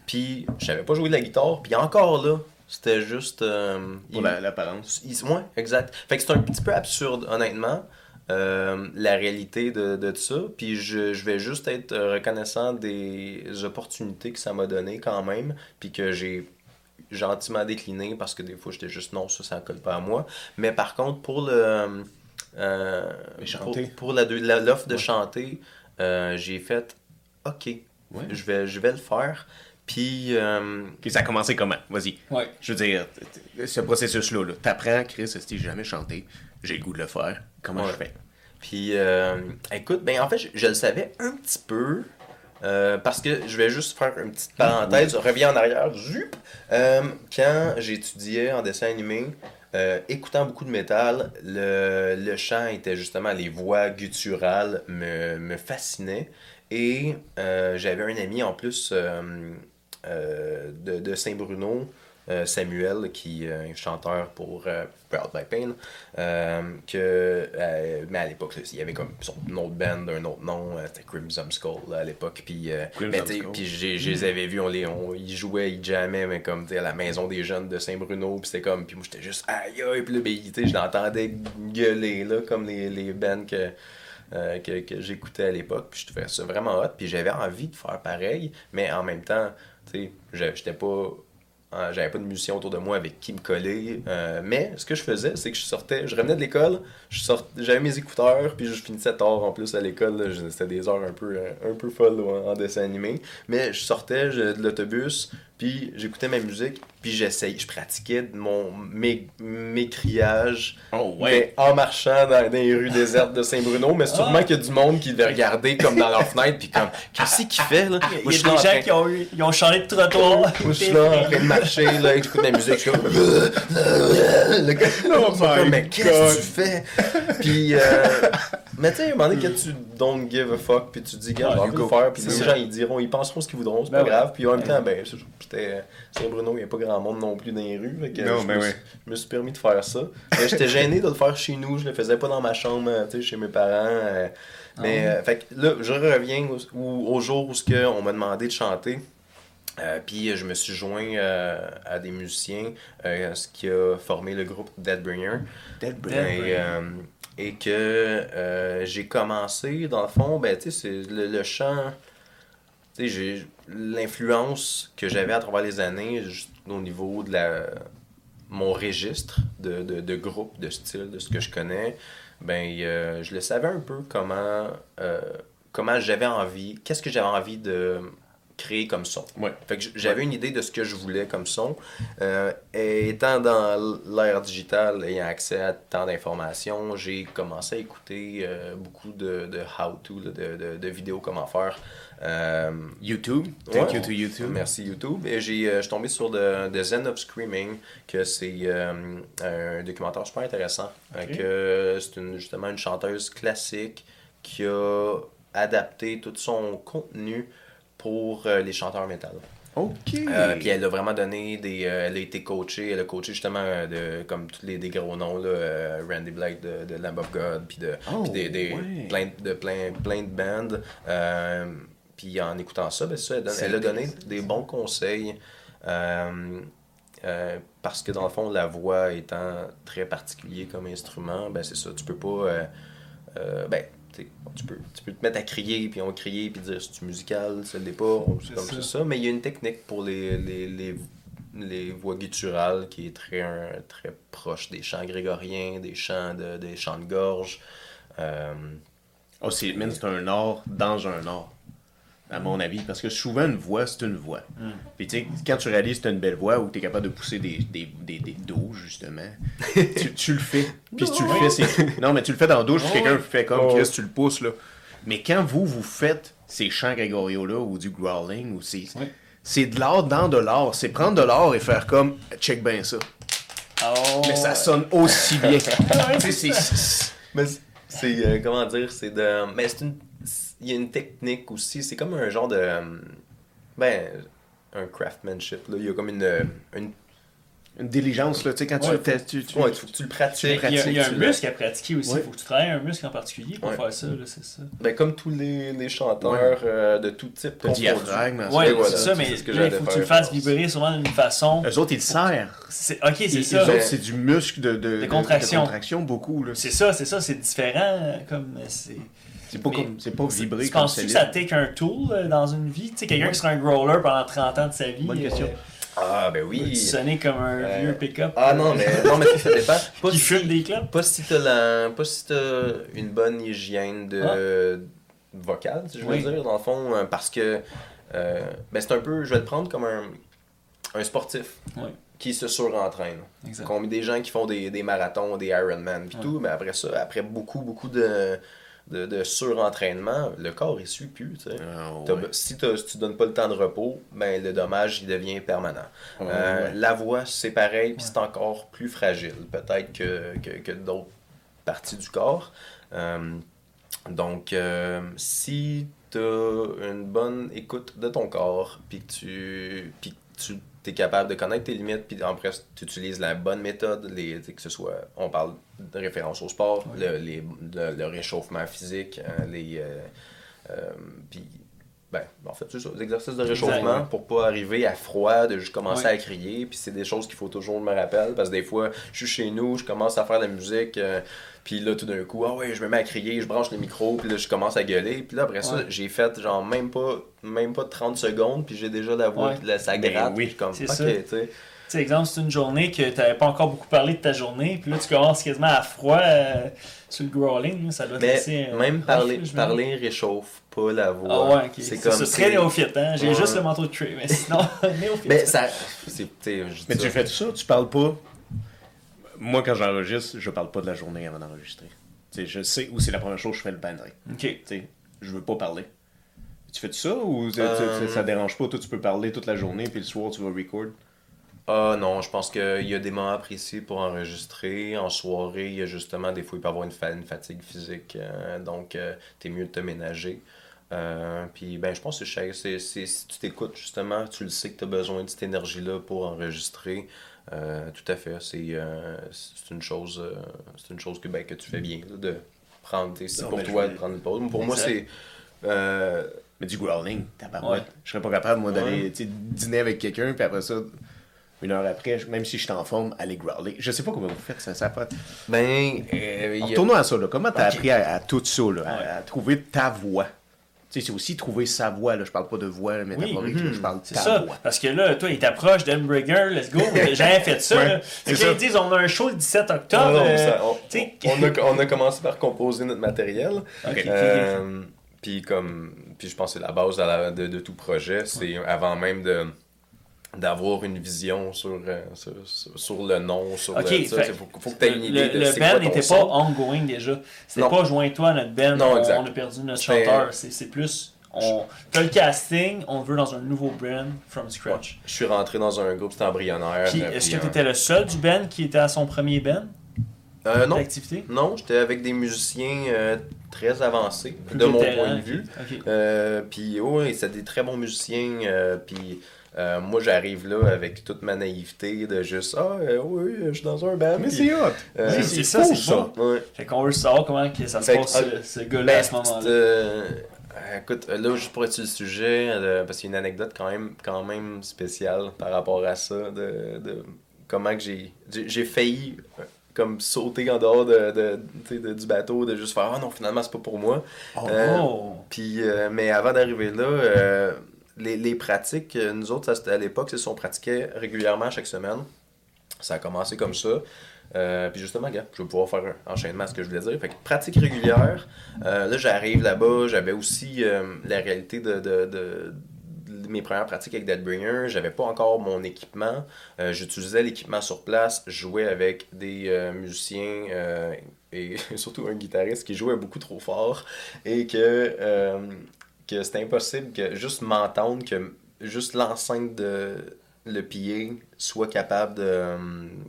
puis je savais pas jouer de la guitare, puis encore là, c'était juste. euh, Pour la- l'apparence. il- ouais, exact. Fait que c'est un petit peu absurde, honnêtement, euh, la réalité de, de ça. Puis je, je vais juste être reconnaissant des opportunités que ça m'a donné quand même, puis que j'ai gentiment décliné parce que des fois j'étais juste non, ça, ça colle pas à moi. Mais par contre, pour le. euh, Mais pour, chanter. pour la deux- la- l'offre de Ouais. chanter, euh, j'ai fait OK, Ouais. je, vais, je vais le faire. Puis. euh, ça a commencé comment? Vas-y. Ouais. Je veux dire, ce processus-là, là, t'apprends, Chris, si j'ai jamais chanté, j'ai le goût de le faire. Comment Ouais. je fais? Puis, euh, écoute, ben en fait, je, je le savais un petit peu. euh, parce que je vais juste faire une petite parenthèse, reviens en arrière. zup. Euh, quand j'étudiais en dessin animé, euh, écoutant beaucoup de métal, le, le chant était justement les voix gutturales me, me fascinaient. Et j'avais un ami en plus de, de Saint-Bruno, Samuel, qui est un chanteur pour euh, Proud by Pain, euh, que, euh, mais à l'époque, il y avait comme son autre band, un autre nom, euh, c'était Crimson Skull à l'époque, puis euh, je les avais vus, on les, on, ils jouaient, ils jammaient, mais comme à la maison des jeunes de Saint-Bruno, puis c'était comme, puis moi j'étais juste aïe aïe, puis là, ben, je l'entendais gueuler, là, comme les, les bands que, euh, que, que j'écoutais à l'époque, puis je trouvais ça vraiment hot, puis j'avais envie de faire pareil, mais en même temps, tu sais, je- j'étais pas euh, j'avais pas de musicien autour de moi avec qui me coller. euh, mais ce que je faisais, c'est que je sortais, je revenais de l'école, j'avais mes écouteurs, puis je finissais tard en plus à l'école. C'était des heures un peu, euh, un peu folles en, dessin animé. Mais je sortais de l'autobus, puis j'écoutais ma musique, puis j'essayais, je pratiquais mon mes, mes criages Oh, mais en marchant dans, dans les rues désertes de Saint-Bruno. Mais sûrement Ah. qu'il y a du monde qui devait regarder comme dans leur fenêtre, puis comme, qu'est-ce qu'il fait là? Il Moi, y a des gens train- qui ont, eu, ils ont changé de trottoir. moi, je suis là en train de marcher, là, j'écoute la musique, je suis comme. (laughs) Le gars, Oh comme, mais qu'est-ce que tu fais? Puis, euh, mais tu sais, à un moment donné, quand tu don't give a fuck, puis tu dis, gars, je vais le faire, puis les gens, ils diront, ils penseront ce qu'ils voudront, c'est Ben pas ouais. grave. Puis en même temps, ben, c'est- j'étais Saint-Bruno, il n'y a pas grand monde non plus dans les rues. fait que Non, je, ben me, ouais. suis- je me suis permis de faire ça. Mais j'étais gêné de le faire chez nous, je le faisais pas dans ma chambre, euh, tu sais, chez mes parents. euh, mais, euh, fait que là, je reviens au, jour où que on m'a demandé de chanter. Euh, puis euh, je me suis joint euh, à des musiciens, euh, ce qui a formé le groupe Deadbringer. Dead Dead- Et, euh, et que euh, j'ai commencé, dans le fond, ben, tu sais, c'est le, le chant, j'ai l'influence que j'avais à travers les années, au niveau de la mon registre de, de, de groupe, de style, de ce que je connais, ben, euh, je le savais un peu comment, euh, comment j'avais envie, qu'est-ce que j'avais envie de créer comme son. Ouais. Fait que j- j'avais une idée de ce que je voulais comme son. Euh, et étant dans l'ère digitale, ayant accès à tant d'informations, j'ai commencé à écouter euh, beaucoup de, de how-to, de, de, de vidéos comment faire. Euh, YouTube. Thank Ouais. you to YouTube. Merci YouTube. Et j'ai, je suis tombé sur The, The Zen of Screaming, que c'est un documentaire super intéressant. Ok. que c'est une, justement une chanteuse classique qui a adapté tout son contenu pour euh, les chanteurs métal. Ok. Euh, puis elle a vraiment donné des. euh, elle a été coachée, elle a coaché justement euh, de, comme tous les des gros noms, là, Randy Blake de, de Lamb of God, puis de, Oh, des, des- ouais. plein, de, plein, plein de bands. Euh, puis en écoutant ça, ben ça elle, donne- elle a donné des bons conseils. parce que dans le fond, la voix étant très particulier comme instrument, ben c'est ça, tu peux pas. ben, tu peux, tu peux te mettre à crier, puis on va crier, puis dire c'est musical, c'est C'est comme ça. ça. Mais il y a une technique pour les, les, les, les voix gutturales qui est très, un- très proche des chants grégoriens, des chants de, des chants de gorge. Euh, Oh, c'est, un art dans un art, à mon avis. Parce que souvent, une voix, c'est une voix. Puis, tu sais, quand tu réalises que tu as une belle voix ou tu es capable de pousser des, des, des, des dos, justement, (laughs) tu, tu le fais. Puis, si tu le fais, c'est tout. Non, mais tu le fais dans la douche, puis quelqu'un fait comme Oh. Chris, tu le pousses, là. Mais quand vous, vous faites ces chants grégoriaux-là ou du growling, ou c'est de l'art dans de l'art. C'est prendre de l'art et faire comme check bien ça. Oh, Mais ça sonne aussi bien. (laughs) tu sais, c'est- c'est. Mais c'est- c'est, euh, comment dire, c'est de. Mais c'est une. Il y a une technique aussi. C'est comme un genre de. euh, Ben, un craftsmanship. Là. Il y a comme une. une Une diligence, là, tu sais, quand Ouais, tu, t'as- tu, tu- ouais, il faut que tu le pratiques. Il y a, il y a un muscle à pratiquer aussi. Il Ouais. faut que tu travailles un muscle en particulier pour Ouais. faire ça. là, C'est ça. Ben, comme tous les, les chanteurs Ouais. euh, de tout type. confondus. diaphragme. Voilà, c'est ça, mais il faut que tu le fasses vibrer sûrement d'une façon. Eux autres, ils le serrent. C'est- Ok, c'est ça. Les Mais- autres, c'est du muscle de, de, De contraction. de contraction, beaucoup. là. C'est ça, c'est ça, c'est différent. euh, Comme c'est. C'est pas, comme, c'est pas vibré Tu comme penses-tu que ça take un tool euh, dans une vie? Tu sais, quelqu'un Ouais. qui sera un growler pendant 30 ans de sa vie. Bonne question. Ah, ben euh, oui. sonner comme un Euh, vieux pick-up. Ah non, mais, non, mais ça dépend. (laughs) Pas Qui si- fume des clopes. Pas si t'as la... pas si t'as une bonne hygiène de vocale, si je veux Oui. dire, dans le fond, euh, parce que euh, ben c'est un peu, je vais le prendre comme un, un sportif Oui. qui se surentraîne. Combien des gens qui font des, des marathons, des Ironman, puis Ouais. tout, mais après ça, après beaucoup, beaucoup de, de, de surentraînement, le corps il suit plus. Ah, ouais. Si, si tu donnes pas le temps de repos, ben le dommage il devient permanent. Ouais, Euh, ouais. La voix, c'est pareil, puis c'est encore plus fragile, peut-être que, que, que d'autres parties du corps. Euh, donc, euh, si tu as une bonne écoute de ton corps, puis que tu, puis que tu es capable de connaître tes limites, puis après, tu utilises la bonne méthode, les, tu que ce soit, on parle de référence au sport, le, les- le, le réchauffement physique, euh, les. euh, euh, puis ben, en fait, c'est ça, des exercices de réchauffement pour pas arriver à froid, de juste commencer Ouais. à crier. Puis c'est des choses qu'il faut toujours me rappeler parce que des fois, je suis chez nous, je commence à faire de la musique, euh, puis là, tout d'un coup, ah ouais, je me mets à crier, je branche le micro, puis là, je commence à gueuler. Puis là, après ça, Ouais. j'ai fait genre même pas, même pas 30 secondes, puis j'ai déjà la voix, Ouais. puis là, ça Ben gratte. oui, puis comme, c'est ok, ça. tu sais. Tu sais, exemple, c'est une journée que tu n'avais pas encore beaucoup parlé de ta journée, puis là, tu commences quasiment à froid euh, sur le growling. Ça doit te Mais laisser. euh, même parler, parler réchauffe pas la voix. Ah ouais, ok. C'est comme. ça, c'est- très néophyte, hein. J'ai Ouais. juste le manteau de Trey, mais sinon, néophyte. (laughs) Mais ça. je dis Mais ça. tu fais ça, tu parles pas. Moi, quand j'enregistre, je parle pas de la journée avant d'enregistrer. Je sais où c'est la première chose que je fais le bandring. Ok. Tu sais, je veux pas parler. Tu fais ça ou ça- Euh, ça, dérange pas? Toi, tu peux parler toute la journée, puis le soir, tu vas record? Ah non, je pense qu'il y a des moments précis pour enregistrer. En soirée, il y a justement des fois, il peut y avoir une, fa- une fatigue physique. euh, donc, euh, t'es mieux de te ménager. Euh, puis, ben, je pense que c'est- si tu t'écoutes justement, tu le sais que tu as besoin de cette énergie-là pour enregistrer. Euh, tout à fait. C'est, euh, une chose, euh, c'est une chose que, ben, que tu fais bien, là, de prendre. C'est Non, pour toi de prendre une pause. Pour moi, c'est. Mais du growling, tabarouette. Ouais. Je serais pas capable, moi, d'aller Ouais. dîner avec quelqu'un, puis après ça, une heure après, même si je suis en forme, aller growler. Je sais pas comment vous faites ça. ça ben, a- Retournons à ça. Là. Comment t'as appris à, à tout ça, là, à- à, trouver ta voix? C'est aussi trouver sa voix. Là. Je parle pas de voix métaphorique, là, je parle de ta ça. voix. Parce que là, toi, il t'approche d'Embrigger, let's go. (laughs) J'ai jamais fait ça. Ouais, là. Fait ils disent, on a un show le 17 octobre. Non, ça- on, a, on a commencé par composer notre matériel. (laughs) Ok. Euh, puis comme puis je pense que c'est la base de, la- de- de tout projet, c'est avant même de d'avoir une vision sur, euh, sur, sur- le nom, sur Ok, le, fait- c'est- faut, faut que tu aies une idée le, de le band n'était pas ongoing déjà. C'était pas joins-toi à notre band, Non, on, on a perdu notre chanteur. C'est plus. On... T'as le casting, on veut dans un nouveau brand from scratch. Je suis rentré dans un groupe, c'était embryonnaire. Euh, est-ce que un- t'étais le seul du band qui était à son premier band Euh, non, d'activité non, j'étais avec des musiciens euh, très avancés, Plus de mon point de vue. Euh, puis des très bons musiciens. euh, puis euh, moi, j'arrive là avec toute ma naïveté de juste Ah, euh, oui, je suis dans un band. Mais c'est hot! euh, Oui, c'est ça, c'est ça. bon. ouais. Fait qu'on veut savoir comment que ça se Fait passe, euh, ce, ce gars-là, Ben, à ce moment-là. euh, écoute, là, juste pour être sur le sujet, euh, parce qu'il y a une anecdote quand même, quand même spéciale par rapport à ça, de, de comment que j'ai, j'ai, failli euh, comme sauter en dehors de, de, tu sais, de- du bateau, de juste faire « Ah non, finalement, c'est pas pour moi Oh, Euh, Oh! Puis, euh, mais avant d'arriver là, euh, les, les pratiques, euh, nous autres, à l'époque, c'est on pratiquait régulièrement chaque semaine. Ça a commencé comme ça. Euh, puis justement, gars, je vais pouvoir faire un enchaînement à ce que je voulais dire. Fait que pratique régulière. Euh, là, j'arrive là-bas. J'avais aussi la réalité de, de, de- mes premières pratiques avec Deadbringer. J'avais pas encore mon équipement. J'utilisais l'équipement sur place. Jouais avec des musiciens et (laughs) surtout un guitariste qui jouait beaucoup trop fort et que, que c'était impossible que juste m'entendre, que juste l'enceinte de le pied soit capable de. euh,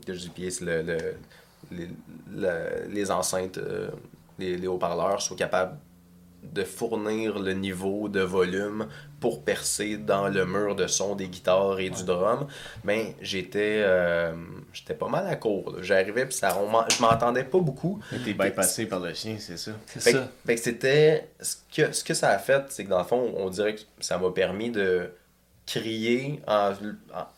Que je dis pied, c'est le, le- les, les enceintes, euh, les, les haut-parleurs soient capables de fournir le niveau de volume pour percer dans le mur de son des guitares et du drum, ben j'étais euh, j'étais pas mal à court. J'arrivais puis ça on je m'entendais pas beaucoup. T'es bypassé par le sien, c'est ça? C'est Fait, que- ça. fait que c'était. Ce que, ce que ça a fait, c'est que dans le fond, on dirait que ça m'a permis de crier en,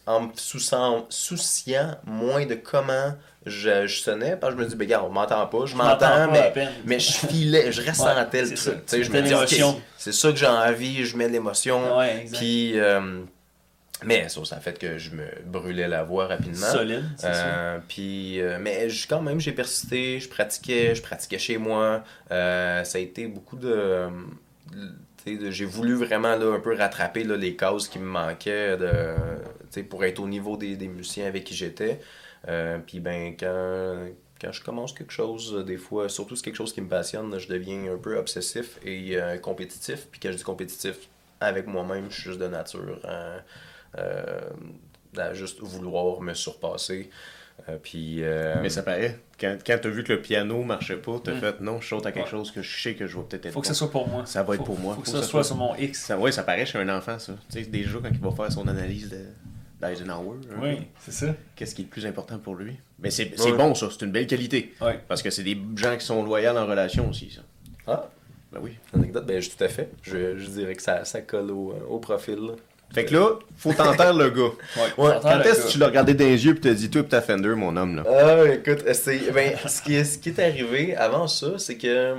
en, en me souciant, souciant moins de comment je, je sonnais. Parce que je me dis, ben, on m'entend pas, je m'entends mais, mais je filais, je ressentais Ouais, le truc. ça. Tu sais, je me dis, c'est ça que j'ai envie, je mets de l'émotion. Ouais. Puis, euh, mais ça, ça a fait que je me brûlais la voix rapidement. Solide, c'est ça. Euh, puis, euh, mais quand même, j'ai persisté, je pratiquais, je pratiquais chez moi. Ça a été beaucoup de. de- j'ai voulu vraiment là, un peu rattraper là, les cases qui me manquaient de, pour être au niveau des, des musiciens avec qui j'étais. Euh, puis, ben, quand, quand je commence quelque chose, euh, des fois, surtout si c'est quelque chose qui me passionne, je deviens un peu obsessif et euh, compétitif. Puis, quand je dis compétitif, avec moi-même, je suis juste de nature. euh, euh, à juste vouloir me surpasser. Euh, puis, euh, Mais ça paraît. Quand, quand t'as vu que le piano marchait pas, t'as Mm. fait non, je saute à quelque Ouais. chose que je sais que je vais peut-être être Faut que bon. ça soit pour moi. Ça va être Faut- pour moi. Faut que Faut ça que ça soit soit- sur mon X. Ça, ouais, ça paraît chez un enfant, ça. Tu sais, déjà, quand il va faire son analyse de- d'Eisenhower, peu, Oui, c'est ça. qu'est-ce qui est le plus important pour lui? Mais c'est c'est Ouais. bon, ça. C'est une belle qualité. Ouais. Parce que c'est des gens qui sont loyaux en relation aussi, ça. ah, Ben oui. anecdote, ben, je- tout à fait. Je, je dirais que ça, ça colle au, euh, au profil. là. Fait que là, faut t'entendre le gars. (laughs) Ouais. Quand est-ce que tu l'as regardé dans les yeux et t'as dit, toi et ta Fender, mon homme, là? Ah, écoute, c'est, ben, ce, qui est, ce qui est arrivé avant ça, c'est que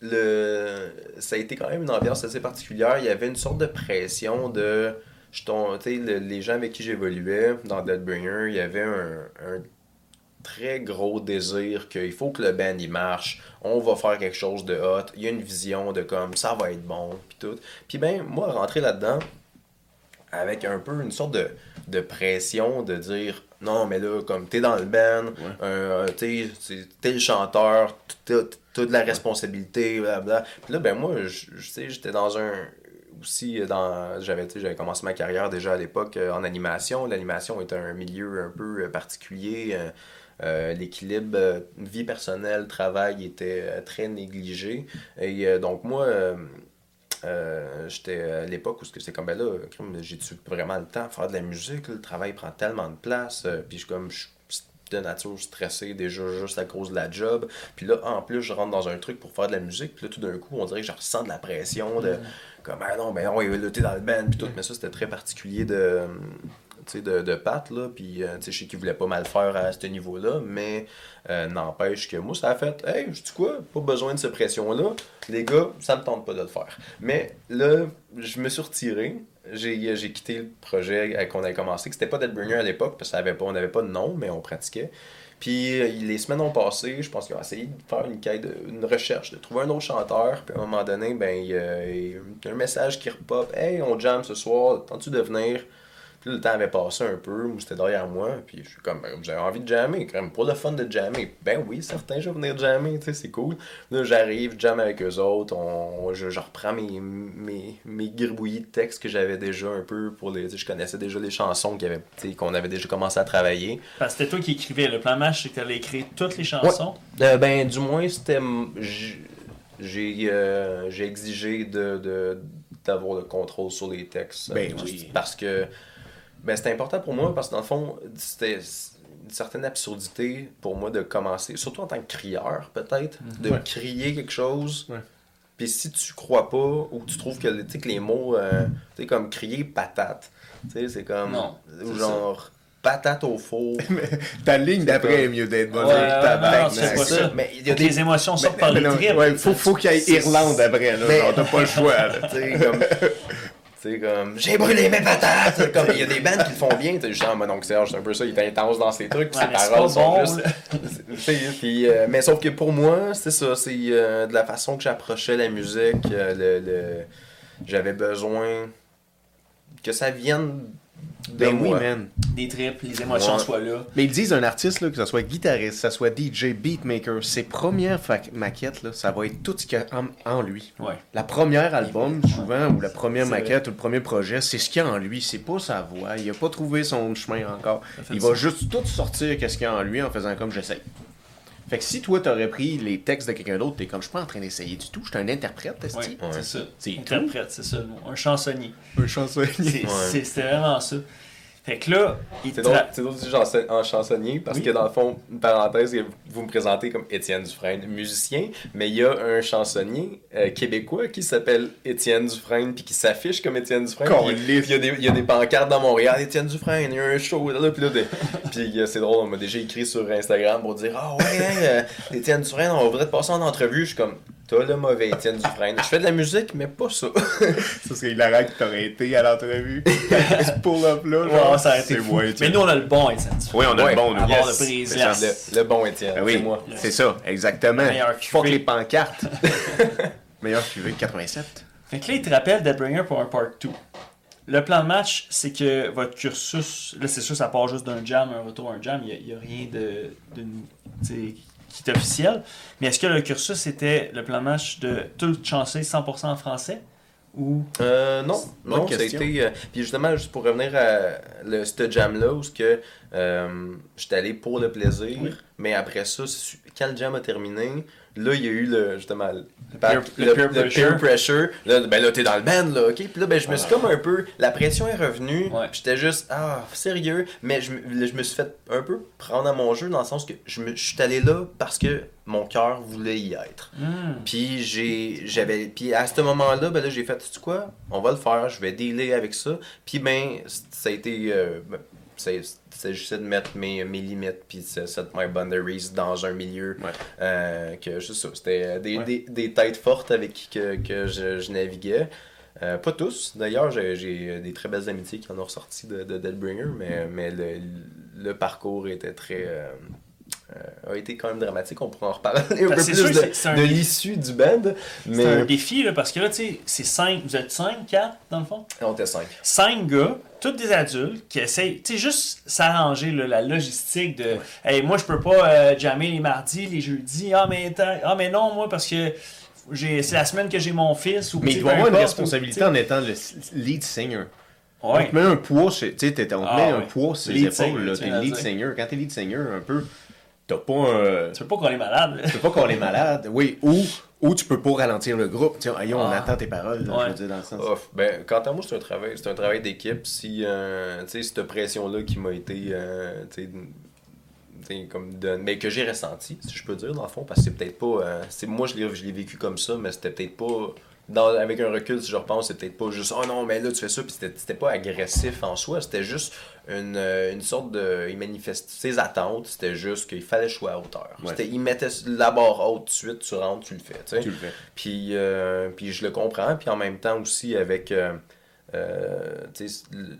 le, ça a été quand même une ambiance assez particulière. Il y avait une sorte de pression de. Je le- les gens avec qui j'évoluais dans Deadbringer, il y avait un, un très gros désir qu'il faut que le band il marche, on va faire quelque chose de hot, il y a une vision de comme ça va être bon, puis tout. Puis ben, moi, rentrer là-dedans, avec un peu une sorte de, de pression de dire non, mais là, comme t'es dans le band, euh, t'es t'es- le chanteur, t'as t'as de la responsabilité, blablabla. Puis là, ben moi, je sais, j'étais dans un. Aussi, dans j'avais tu j'avais commencé ma carrière déjà à l'époque euh, en animation. L'animation est un milieu un peu euh, particulier. euh, euh, L'équilibre euh, vie personnelle, travail était euh, très négligé. Et euh, donc, moi, euh, euh, j'étais à l'époque où c'est comme ben là, crime, j'ai-tu vraiment le temps de faire de la musique? le travail prend tellement de place. euh, puis je comme je de nature stressé déjà juste à cause de la job. Puis là, en plus, je rentre dans un truc pour faire de la musique. Puis là, tout d'un coup, on dirait que je ressens de la pression de comme ah non, ben non, il là, t'es dans le band. Puis tout. Mais ça, c'était très particulier de. de, de Pat, là, puis euh, tu sais, je sais qu'il voulait pas mal faire à ce niveau-là, mais euh, n'empêche que moi, ça a fait, hey, je dis quoi, pas besoin de cette pression-là, les gars, ça me tente pas de le faire. Mais là, je me suis retiré, j'ai quitté le projet qu'on avait commencé, que c'était pas Deadbringer à l'époque, parce qu'on n'avait pas de nom, mais on pratiquait. Puis euh, les semaines ont passé, je pense qu'ils ont essayé de faire une quête, une recherche, de trouver un autre chanteur. Puis à un moment donné, ben, il y a, un message qui repop Hey, on jam ce soir, tentes-tu de venir Puis là, le temps avait passé un peu, c'était derrière moi. Puis je suis comme, ben, vous avez envie de jammer, quand même, pour le fun de jammer. Ben oui, certain, je vais venir jammer, tu sais, c'est cool. Là, j'arrive, jam avec eux autres, on, je, je reprends mes, mes, mes gribouillis de textes que j'avais déjà un peu pour les. tu sais, Je connaissais déjà les chansons qu'il y avait, qu'on avait déjà commencé à travailler. Parce que c'était toi qui écrivais. Le plan match, c'est que tu allais écrire toutes les chansons? Euh, ben, du moins, c'était. J'ai euh, j'ai exigé de, de- d'avoir le contrôle sur les textes. Ben Euh, oui. Parce que. Ben, c'était important pour moi parce que dans le fond, c'était une certaine absurdité pour moi de commencer, surtout en tant que crieur, peut-être, de Ouais. crier quelque chose. Ouais. Puis si tu crois pas ou tu trouves que, tu sais, que les mots, euh, tu sais, comme crier patate, tu sais, c'est comme. Non, ou genre patate au four. (laughs) Ta ligne d'après est mieux d'être bonne. Ouais, non, c'est pas ça. Mais il y a des les émotions sortent Mais- par mais les non, tripes. ouais, faut, faut qu'il y ait Irlande après, là. Mais- Genre, t'as pas le choix, là. tu sais, (laughs) comme. Sais, comme. J'ai brûlé mes patates! Comme, il y a des bandes qui le font bien. Tu sais, genre, mon oncle Serge, c'est un peu ça, il est intense dans ses trucs. Ouais, ses paroles sont bon, juste. (laughs) puis, euh, mais sauf que pour moi, c'est ça. C'est euh, de la façon que j'approchais la musique. euh, le, le- J'avais besoin que ça vienne Ben oui, moi. man. Des tripes, les émotions Ouais. soient là. Mais ils disent un artiste, là, que ce soit guitariste, que ce soit DJ, beatmaker, ses premières maquettes, là, ça va être tout ce qu'il y a en, en lui. Ouais. La première album, souvent, ou la première maquette, ou le premier projet, c'est ce qu'il y a en lui. C'est pas sa voix. Il a pas trouvé son chemin encore. Il va juste tout sortir qu'est-ce qu'il y a en lui en faisant comme j'essaye. Fait que si toi, t'aurais pris les textes de quelqu'un d'autre, t'es comme, je suis pas en train d'essayer du tout, je suis un interprète. Ouais, Ouais. c'est ça. C'est Interprète, c'est ça. Un chansonnier. Un chansonnier. C'est- Ouais. vraiment ça. Fait que là, il C'est tra- drôle, c'est drôle chanson- en chansonnier parce Oui. que dans le fond, une parenthèse, vous me présentez comme Étienne Dufresne, musicien, mais il y a un chansonnier euh, québécois qui s'appelle Étienne Dufresne puis qui s'affiche comme Étienne Dufresne. Il y, a des- il y a des pancartes dans Montréal, Étienne Dufresne, il y a un show là, puis là, des- (laughs) puis euh, c'est drôle, on m'a déjà écrit sur Instagram pour dire Ah ouais, hein, euh, Étienne Dufresne, on voudrait te passer en entrevue. Je suis comme T'as le mauvais Étienne Dufresne. Je fais de la musique, mais pas ça. (laughs) Ça serait hilarant que t'aurais été à l'entrevue. Ce pull-up là, Ouais, genre, ça a été c'est fou. moi, Mais nous, on a le bon Étienne. Oui, on a Ouais, le bon, nous. à bord Yes. de prise, C'est yes. Le, le bon Étienne, c'est oui, moi. c'est ça, exactement. Fuck les pancartes. (laughs) Meilleur de 87. Fait que là, il te rappelle Deadbringer pour un part 2. Le plan de match, c'est que votre cursus, là c'est sûr, ça part juste d'un jam, un retour, un jam, il n'y a, rien de, de- tu sais, qui est officiel. Mais est-ce que le cursus était le plan de match de tout chancer 100% en français? Ou Euh, non, non, ça a été. euh, puis justement, juste pour revenir à le, ce jam-là, où ce que euh, j'étais allé pour le plaisir, Oui. mais après ça, c'est- quand le jam a terminé, là, il y a eu le, justement, le, peer- le peer pressure. pressure. Là, ben là, t'es dans le band, là, ok? Puis là, ben, je me suis comme un peu. La pression est revenue. Ouais. J'étais juste, ah, sérieux? Mais je, me- je me suis fait un peu prendre à mon jeu dans le sens que je, me, je suis allé là parce que mon cœur voulait y être. Hmm. Puis j'ai j'avais puis à ce moment-là, ben là j'ai fait tu sais quoi, on va le faire, je vais dealer avec ça. Puis ben ça a été euh, c'est juste de mettre mes, mes limites puis de set my boundaries dans un milieu Ouais. euh, que je c'était des, Ouais. des, des têtes fortes avec qui que, que je, je naviguais. Euh, pas tous, d'ailleurs, j'ai- des très belles amitiés qui en ont ressorti de, de Deadbringer, mais, mais le, le parcours était très. Euh, a été quand même dramatique. On pourra en reparler un peu c'est plus sûr, de, un l'issue du band. C'est un Mais défi, là, parce que là, tu sais, c'est 5, vous êtes 5, 4 dans le fond? on était cinq. cinq gars, tous des adultes, qui essayent, tu sais, juste s'arranger la logistique de, hey, moi je peux pas euh, jammer les mardis, les jeudis, ah mais, ah, mais non, moi parce que j'ai, c'est la semaine que j'ai mon fils. Ou, Mais il doit avoir une responsabilité ou, en étant le lead singer. On Ouais. te met un poids, sur- tu sais, t'es- on te Ah met un ouais. poids sur Lead les singer, épaules, là. tu T'es lead singer. Quand t'es lead singer, un peu, t'as pas un. Tu veux pas qu'on est malade. Tu peux pas qu'on est malade. Oui, ou, ou tu peux pas ralentir le groupe. Tiens, aïe, on Ah. attend tes paroles, là, Ouais. je veux dire, dans le sens. Off. Ben, quant à moi, c'est un travail, c'est un travail d'équipe. Si, euh, tu sais, cette pression-là qui m'a été, euh, tu sais, tu sais, comme de, mais que j'ai ressenti, si je peux dire, dans le fond, parce que c'est peut-être pas, euh, c'est moi, je l'ai, je l'ai vécu comme ça, mais c'était peut-être pas, dans, avec un recul, si je repense, c'est peut-être pas juste, oh non, mais là, tu fais ça, puis c'était, pas agressif en soi, c'était juste une, euh, une sorte de, il manifeste ses attentes, c'était juste qu'il fallait jouer à hauteur. Ouais. Il mettait la barre haute tout de suite, tu rentres, tu le fais, tu sais. Tu le fais. Puis, euh, puis je le comprends. Puis en même temps aussi avec euh, euh,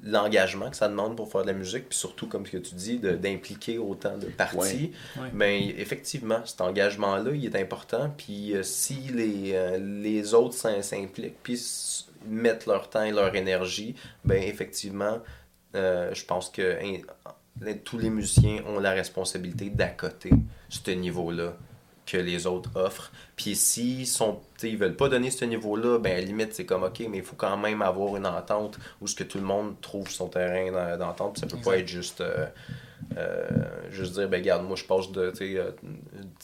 l'engagement que ça demande pour faire de la musique. Puis surtout, comme que tu dis, d'impliquer autant de parties. Ouais. Effectivement, cet engagement-là, il est important. Puis euh, si les, euh, les autres s'im- s'impliquent, puis mettent leur temps et leur énergie, ben effectivement, je pense que hein, tous les musiciens ont la responsabilité d'accoter ce niveau-là que les autres offrent. Puis s'ils sont tu sais, ils veulent pas donner ce niveau-là, ben à la limite c'est comme ok, mais il faut quand même avoir une entente où ce que tout le monde trouve son terrain d'en- d'entente. Ça peut pas être juste euh, euh, juste dire ben regarde, moi je passe de euh,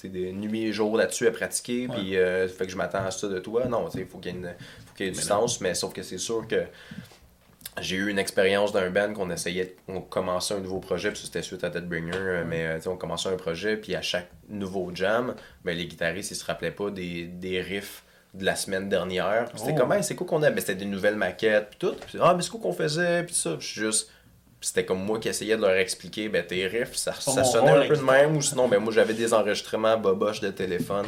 des nuits et jours là-dessus à pratiquer, puis fait que je m'attends à ça de toi. Non, il faut qu'il y ait, une- faut qu'il y ait du Mais sens, mais sauf que c'est sûr que j'ai eu une expérience d'un band qu'on essayait, on commençait un nouveau projet, puis c'était suite à Deadbringer, euh, mais euh, on commençait un projet, puis à chaque nouveau jam, ben, les guitaristes, ils se rappelaient pas des, des riffs de la semaine dernière. C'était Oh. comme, Hey, c'est quoi qu'on a? Ben, c'était des nouvelles maquettes, puis tout. Ah, mais c'est quoi qu'on faisait, puis ça. Puis juste, c'était comme moi qui essayais de leur expliquer, ben, tes riffs, ça, ça sonnait un peu de même, ou sinon, ben, moi, j'avais des enregistrements boboches de téléphone,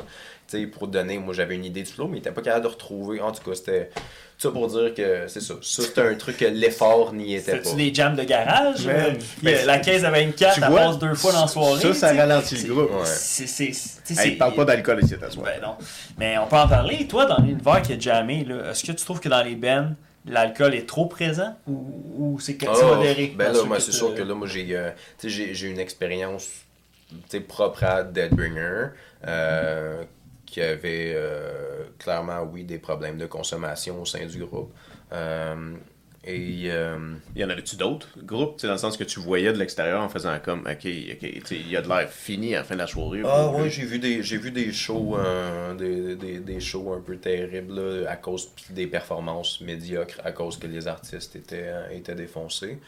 tu sais, pour donner, moi, j'avais une idée du flow, mais ils étaient pas capable de retrouver. En tout cas, c'était ça pour dire que c'est ça. Ça, c'était un truc que l'effort n'y était pas. C'était-tu des jams de garage? Man. euh, la caisse à 24, tu elle vois, passe deux fois dans la soirée. Ça, ça ralentit C'est- le groupe. Ouais. C'est, c'est, c'est, Hey, c'est- parle pas d'alcool ici, à soir. Ben non. Mais on peut en parler. Toi, dans l'univers qui est jammé, là, est-ce que tu trouves que dans les bands, l'alcool est trop présent ou, ou c'est que- c'est Ah, modéré? Ben là, moi, c'est sûr que là, moi, j'ai, euh, j'ai, une expérience propre à Deadbringer, euh, qui avait euh, clairement, oui, des problèmes de consommation au sein du groupe. Euh, Et euh, Il y en avait-tu d'autres groupes, dans le sens que tu voyais de l'extérieur en faisant comme, ok, ok, tu sais, il y a de l'air fini à la fin de la soirée. Ah ou- ouais, j'ai vu des j'ai vu des shows euh, des, des, des shows un peu terribles là, à cause des performances médiocres à cause que les artistes étaient étaient défoncés.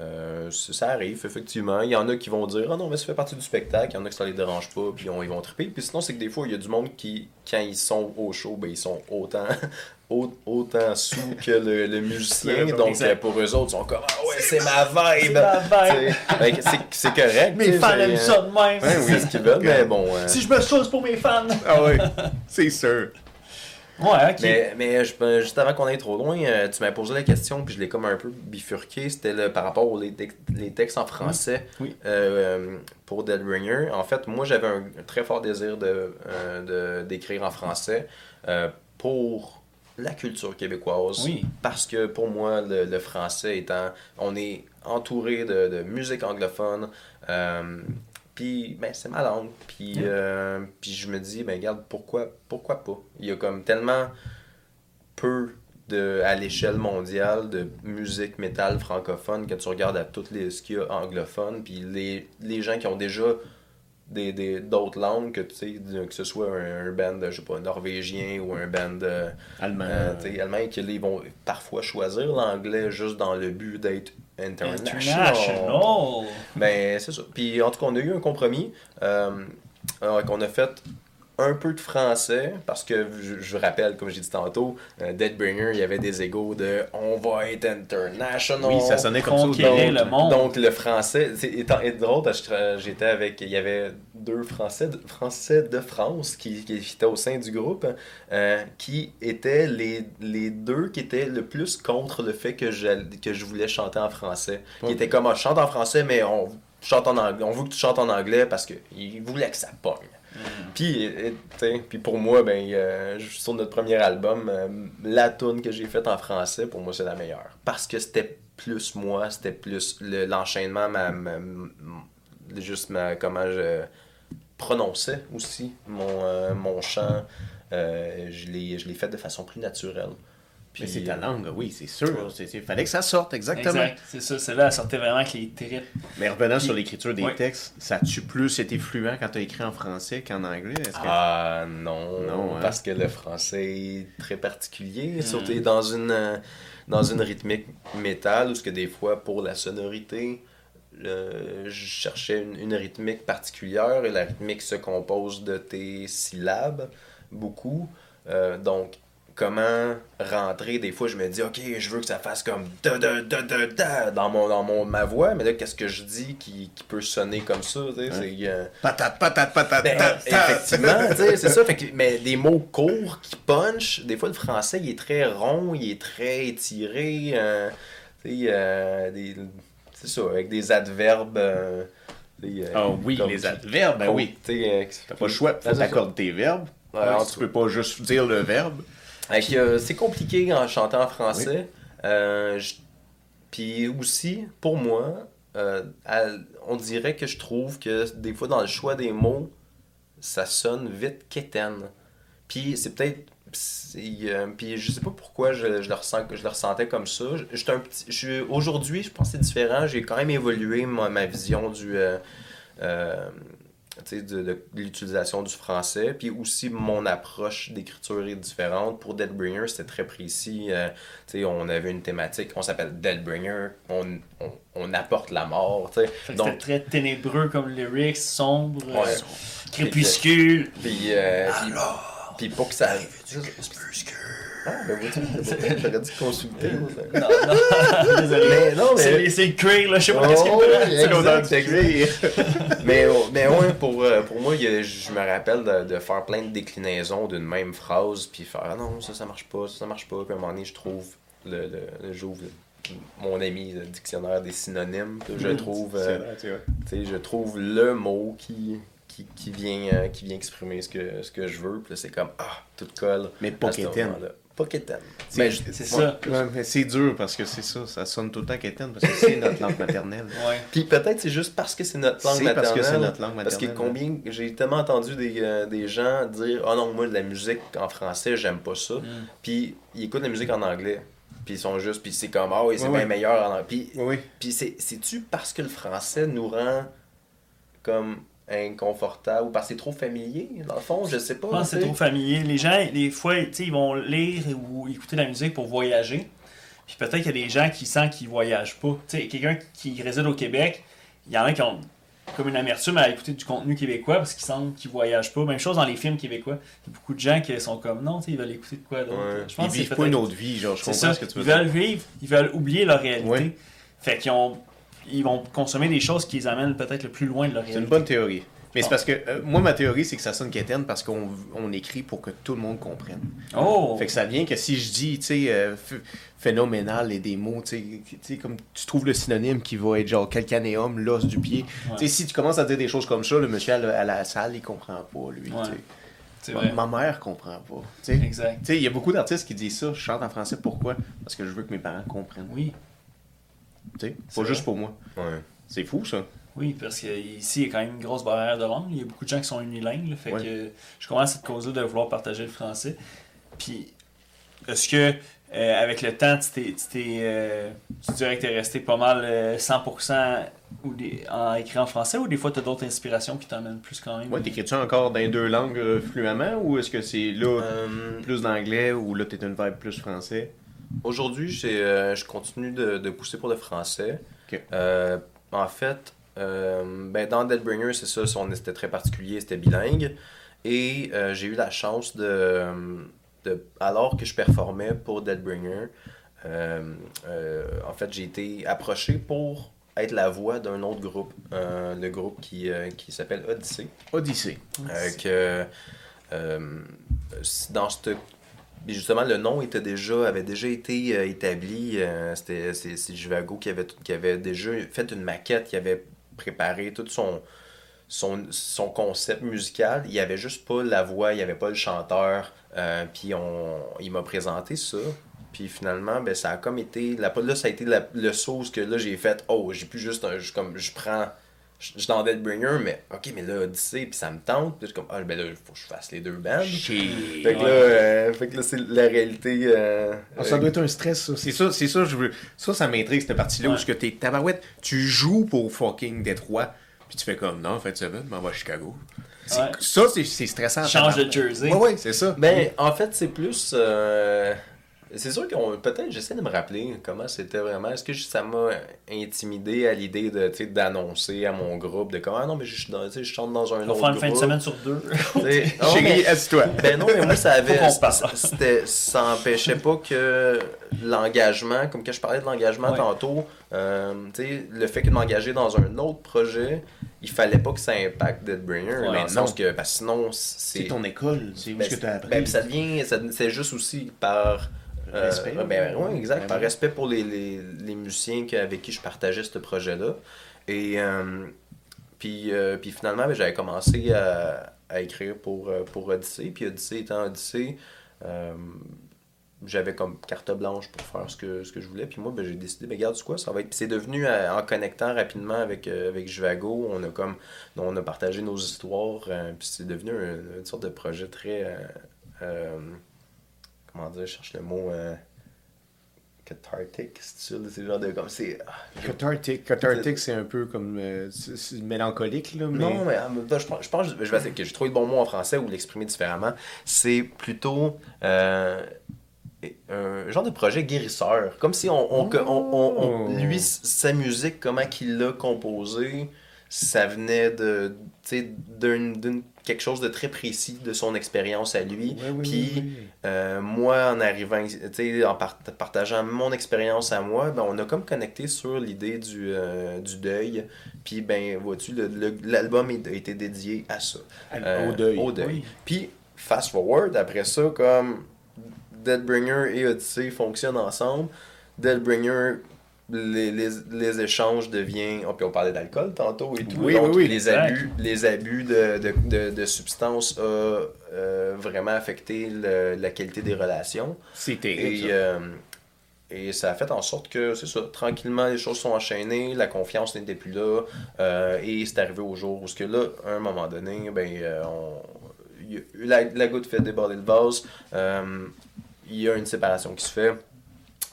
Euh, ça arrive effectivement. Il y en a qui vont dire ah non mais ça fait partie du spectacle. Il y en a qui ça les dérange pas puis on- ils vont triper. Puis sinon c'est que des fois il y a du monde qui quand ils sont au show ben ils sont autant (laughs) au- autant sous que le, le (laughs) musicien. Donc euh, pour eux autres ils sont comme ah ouais c'est ma vibe. C'est que (laughs) c'est- C'est correct. Mes fans aiment ça de même. Ouais, oui, c'est ce qu'ils veulent, mais bon. euh, Si je me sauce pour mes fans. Ah ouais, c'est sûr. Ouais, ok. Mais, mais je- ben, juste avant qu'on aille trop loin, euh, tu m'as posé la question, puis je l'ai comme un peu bifurqué. C'était par rapport aux les, tex- les textes en français Oui. euh, pour Deadbringer. En fait, moi, j'avais un, très fort désir de, euh, d'écrire en français euh, pour la culture québécoise. Oui. Parce que pour moi, le, le français étant. On est entouré de, de musique anglophone. Puis, ben, c'est ma langue. Puis, euh, puis je me dis, ben, regarde, pourquoi, pourquoi pas? Il y a comme tellement peu de, à l'échelle mondiale de musique métal francophone que tu regardes à toutes les ce qu'il y a anglophone. Puis les, les gens qui ont déjà des, des, d'autres langues, que, tu sais, de- que ce soit un, un band, je sais pas, norvégien ou un band euh, Allemand. euh, allemand, ils vont parfois choisir l'anglais juste dans le but d'être international. International. Ben, c'est ça. Puis, en tout cas, on a eu un compromis. Euh, alors qu'on a fait un peu de français, parce que je, je vous rappelle, comme j'ai dit tantôt, euh, Deadbringer, il y avait des égaux de on va être international. oui, ça sonnait comme ça. début. le monde. Donc le français, c'est étant est drôle parce que j'étais avec, il y avait deux Français, de- Français de France qui, qui étaient au sein du groupe, euh, qui étaient les, les deux qui étaient le plus contre le fait que je, que je voulais chanter en français. Qui étaient comme, ah, je chante en français, mais on chante en anglais, on veut que tu chantes en anglais parce qu'ils voulaient que ça pogne. Puis, euh, puis pour moi, ben, euh, sur notre premier album, euh, la tune que j'ai faite en français, pour moi, c'est la meilleure. Parce que c'était plus moi, c'était plus le- l'enchaînement, juste ma, comment je prononçais aussi mon, mon chant. Je l'ai fait de façon plus naturelle. Mais c'est ta langue, oui, c'est sûr. Il fallait que ça sorte, exactement. Exact. C'est ça. Celle-là, elle sortait vraiment avec les tripes. Mais revenant Puis- sur l'écriture des textes, ça a-tu plus été fluent quand tu as écrit en français qu'en anglais? Que- Ah non, Non, hein? parce que le français est très particulier, Hmm. surtout dans une, euh, dans une rythmique métal, où ce que des fois, pour la sonorité, le- je cherchais une, une rythmique particulière, et la rythmique se compose de tes syllabes, beaucoup. Euh, donc, comment rentrer, des fois, je me dis, OK, je veux que ça fasse comme da da da da da dans, mon, dans mon, ma voix, mais là, qu'est-ce que je dis qui, qui peut sonner comme ça, sais, c'est... euh, Patate, patate, patate, ben, patate. effectivement, c'est ça. Fait que, mais des mots courts qui punch, des fois le français il est très rond, il est très étiré. euh, euh, des- c'est ça, avec des adverbes. euh, des, euh, Ah oui, les adverbes, ben oui. T'as pas le choix, faut t'accorder tes verbes. Ouais, en tu peux pas juste dire le verbe. Euh, c'est compliqué en chantant en français. Euh, Puis aussi, pour moi, euh, à- on dirait que je trouve que des fois dans le choix des mots, ça sonne vite quétaine. Puis c'est peut-être. c'est, euh, puis je sais pas pourquoi je, je, le ressens, je le ressentais comme ça. Je- j'étais un petit, je- Aujourd'hui, je pense que c'est différent. J'ai quand même évolué ma, ma vision du. euh, euh, de, de l'utilisation du français. Puis aussi, mon approche d'écriture est différente. Pour Deadbringer, c'était très précis. Euh, on avait une thématique, on s'appelle Deadbringer. On, on, on apporte la mort. Donc, c'était très ténébreux comme lyrics, sombre, crépuscule. puis, euh, puis, puis pour que ça. Ah, ben oui, (laughs) j'aurais dû consulter. Non, non, (laughs) désolé. Mais non, mais. C'est cuir, là, je sais pas Oh, qu'est-ce qu'il ouais, y a. exact, l'odeur du exact. (laughs) mais, mais ouais, pour, euh, pour moi, je me rappelle de, de faire plein de déclinaisons d'une même phrase, puis faire ah non, ça, ça marche pas, ça, ça marche pas. Puis à un moment donné, je trouve, le, le, le- j'ouvre mon ami, le dictionnaire des synonymes, puis je Mm, trouve, euh, vrai, tu vois. tu sais, je trouve le mot qui, qui, qui, vient, euh, qui vient exprimer ce que, ce que je veux. Puis là, c'est comme, ah, tout colle. Mais pas Pas quétaine. C'est- Ben, C'est ça. ouais, c'est dur parce que c'est ça, ça sonne tout le temps quétaine parce que c'est notre langue maternelle. (laughs) Ouais. Puis peut-être c'est juste parce que c'est notre langue C'est maternelle. parce que c'est notre langue Parce que maternelle. combien j'ai tellement entendu des, euh, des gens dire Ah non, moi de la musique en français, j'aime pas ça. Mm. Puis ils écoutent la musique en anglais. Puis ils sont juste, puis c'est comme, ah oui, c'est Ouais, bien meilleur en anglais. Puis, Oui, oui. puis c'est, c'est-tu parce que le français nous rend comme inconfortable ou parce que c'est trop familier, dans le fond, je sais pas. Je pense que c'est trop familier. Les gens, des fois, tu sais, ils vont lire ou écouter de la musique pour voyager. Puis peut-être qu'il y a des gens qui sentent qu'ils voyagent pas. Tu sais, quelqu'un qui réside au Québec, il y en a qui ont comme une amertume à écouter du contenu québécois parce qu'ils sentent qu'ils voyagent pas. Même chose dans les films québécois. Il y a beaucoup de gens qui sont comme non, tu sais, ils veulent écouter de quoi d'autre. Ouais. Je Ils pense vivent pas une autre vie, genre, je comprends ça. ce que tu veux Ils dire. veulent vivre, ils veulent oublier leur réalité. Ouais. Fait qu'ils ont, ils vont consommer des choses qui les amènent peut-être le plus loin de leur C'est réalité. une bonne théorie. Mais c'est parce que, euh, moi, ma théorie, c'est que ça sonne quétaine parce qu'on on écrit pour que tout le monde comprenne. Oh! Fait que ça vient que si je dis, tu sais, euh, ph- phénoménal et des mots, tu sais, comme tu trouves le synonyme qui va être genre calcanéum, l'os du pied. Ouais. Tu sais, si tu commences à dire des choses comme ça, le monsieur à la, à la salle, il comprend pas, lui. Ouais. tu sais. C'est Ma, vrai. ma mère comprend pas. Tu sais, Exact. Tu sais, il y a beaucoup d'artistes qui disent ça. Je chante en français, pourquoi? Parce que je veux que mes parents comprennent. Oui. Tu sais, C'est pas vrai. juste pour moi. Ouais. C'est fou, ça. Oui, parce qu'ici, il y a quand même une grosse barrière de langue. Il y a beaucoup de gens qui sont unilingues. là, fait Ouais. que je commence cette cause-là de vouloir partager le français. Puis, est-ce que, euh, avec le temps, tu, t'es, tu, t'es, euh, tu dirais que tu es resté pas mal euh, 100% ou des, en écrit en français ou des fois tu as d'autres inspirations qui t'emmènent plus quand même? Ouais, t'écris-tu encore dans les deux langues euh, fluemment ou est-ce que c'est là Euh, plus d'anglais ou là t'es une vibe plus français? Aujourd'hui, j'ai, euh, je continue de, de pousser pour le français. Euh, en fait, euh, ben, dans Deadbringer, c'est ça, son- c'était très particulier, c'était bilingue. Et euh, j'ai eu la chance de, de- alors que je performais pour Deadbringer, en fait, j'ai été approché pour être la voix d'un autre groupe, euh, le groupe qui, euh, qui s'appelle Odyssey. Odyssée. Euh, que dans cette justement le nom était déjà avait déjà été euh, établi euh, c'était c'est c'est Juvago qui avait qui avait déjà fait une maquette qui avait préparé tout son son, son concept musical. Il y avait juste pas la voix il y avait pas le chanteur euh, puis on il m'a présenté ça. Puis finalement ben ça a comme été la là ça a été le sauce que là j'ai fait oh j'ai plus juste un comme je prends je suis dans Deadbringer, mais ok, mais là, Odyssey, puis ça me tente. Puis je suis comme, ah, ben là, il faut que je fasse les deux bands. Shit. Fait que là, euh, fait que là c'est la réalité. euh, Ah, ça doit être un stress, ça. C'est ça, c'est ça, je veux. Ça, ça m'intrigue, cette partie-là, Ouais. où ce que t'es tabarouette, tu joues pour fucking Détroit, puis tu fais comme, non, en fait, ça va, m'en va à Chicago. Ouais. Ça, c'est c'est stressant. Change de jersey. Ouais, ouais, c'est ça. Ben, en fait, c'est plus. euh, c'est sûr qu'on peut-être j'essaie de me rappeler comment c'était vraiment. Est-ce que ça m'a intimidé à l'idée de tu sais, d'annoncer à mon groupe de comment ah non mais je suis dans- tu sais, je chante dans un On va autre faire une fin de semaine sur deux. (laughs) Tu (laughs) Chérie, assis-toi. Ben non, mais moi, ça avait. C'était- Ça empêchait pas que l'engagement, comme que je parlais de l'engagement Ouais. tantôt, euh, tu sais, le fait que de m'engager dans un autre projet, il fallait pas que ça impacte Deadbringer. Ouais, dans non. le sens que, parce que sinon, c'est. C'est ton école, c'est où Ben, ce que t'as appris? ben, ça devient. ça- C'est juste aussi par. Euh, Respect. ben, ouais, exact. Par respect pour les, les, les musiciens avec qui je partageais ce projet-là. Et. euh, puis, euh, puis finalement, ben, j'avais commencé à, à écrire pour, pour Odyssey. Puis Odyssey étant Odyssey, j'avais comme carte blanche pour faire ce que, ce que je voulais. Puis moi, ben, j'ai décidé, ben, regarde, quoi, ça va être. Puis c'est devenu, en connectant rapidement avec, euh, avec Juvago, on a comme, on a partagé nos histoires. euh, puis c'est devenu un- une sorte de projet très. euh, comment dire, je cherche le mot. euh, cathartic, c'est sûr, c'est le genre de. Comme c'est. ah, Cathartic. Cathartic, c'est un peu comme. euh, mélancolique, là. Mais... Non, mais en même temps, je pense, je pense je vais essayer que j'ai trouvé le bon mot en français ou l'exprimer différemment. C'est plutôt euh, un genre de projet guérisseur. Comme si on, on, on- on- on- Oh. lui, sa musique, comment qu'il l'a composée, ça venait de, d'une- quelque chose de très précis de son expérience à lui. Oui, Puis oui, euh, moi, en arrivant, en part- partageant mon expérience à moi, ben, on a comme connecté sur l'idée du, euh, du deuil. Puis, ben, vois-tu, l'album a été dédié à ça. Euh, au deuil. Au deuil. Puis, fast forward, après ça, comme Deadbringer et Odyssey fonctionnent ensemble, Deadbringer, les, les, les échanges deviennent. Oh, puis on parlait d'alcool tantôt et tout. Oui, Donc, oui, oui. Les abus, les abus de, de, de, de substances ont euh, vraiment affecté le- la qualité des relations. C'est terrible. Et, ça. euh, et ça a fait en sorte que, c'est ça, tranquillement, les choses sont enchaînées, la confiance n'était plus là, euh, et c'est arrivé au jour où, ce que là, à un moment donné, ben, on- la, la goutte fait déborder le vase, il y a une séparation qui se fait,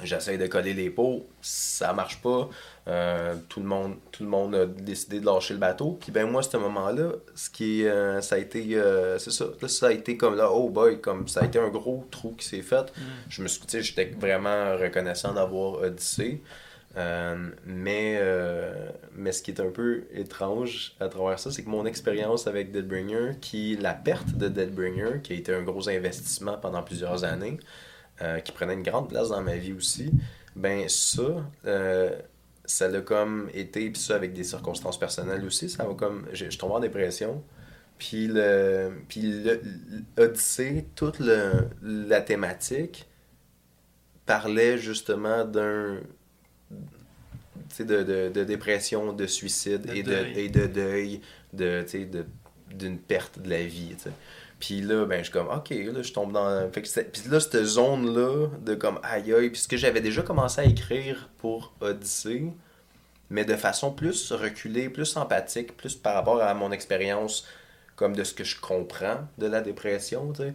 J'essaie de coller les pots, ça marche pas. Euh, tout, le monde, tout le monde a décidé de lâcher le bateau. Puis ben moi, à ce moment-là, ce qui euh, ça a été, euh, c'est ça, là, ça a été comme là, oh boy, comme ça a été un gros trou qui s'est fait. Je me suis, sais, j'étais vraiment reconnaissant d'avoir Odyssey. Mais, mais ce qui est un peu étrange à travers ça, c'est que mon expérience avec Deadbringer, qui la perte de Deadbringer, qui a été un gros investissement pendant plusieurs années, euh, qui prenait une grande place dans ma vie aussi, ben ça, ça a comme été, puis ça avec des circonstances personnelles aussi, ça m'a comme, je, je tombais en dépression. Puis le, puis le, Odyssey, toute le, la thématique parlait justement d'un de, de, de, dépression, de suicide De et, de, deuil. et de deuil, de, tu sais, de, d'une perte de la vie. tu sais. Puis là, ben, je suis comme, ok, là, je tombe dans. Fait que c'est- puis là, cette zone-là, de comme, aïe aïe, puis ce que j'avais déjà commencé à écrire pour Odyssey, mais de façon plus reculée, plus empathique, plus par rapport à mon expérience, comme de ce que je comprends de la dépression, tu sais,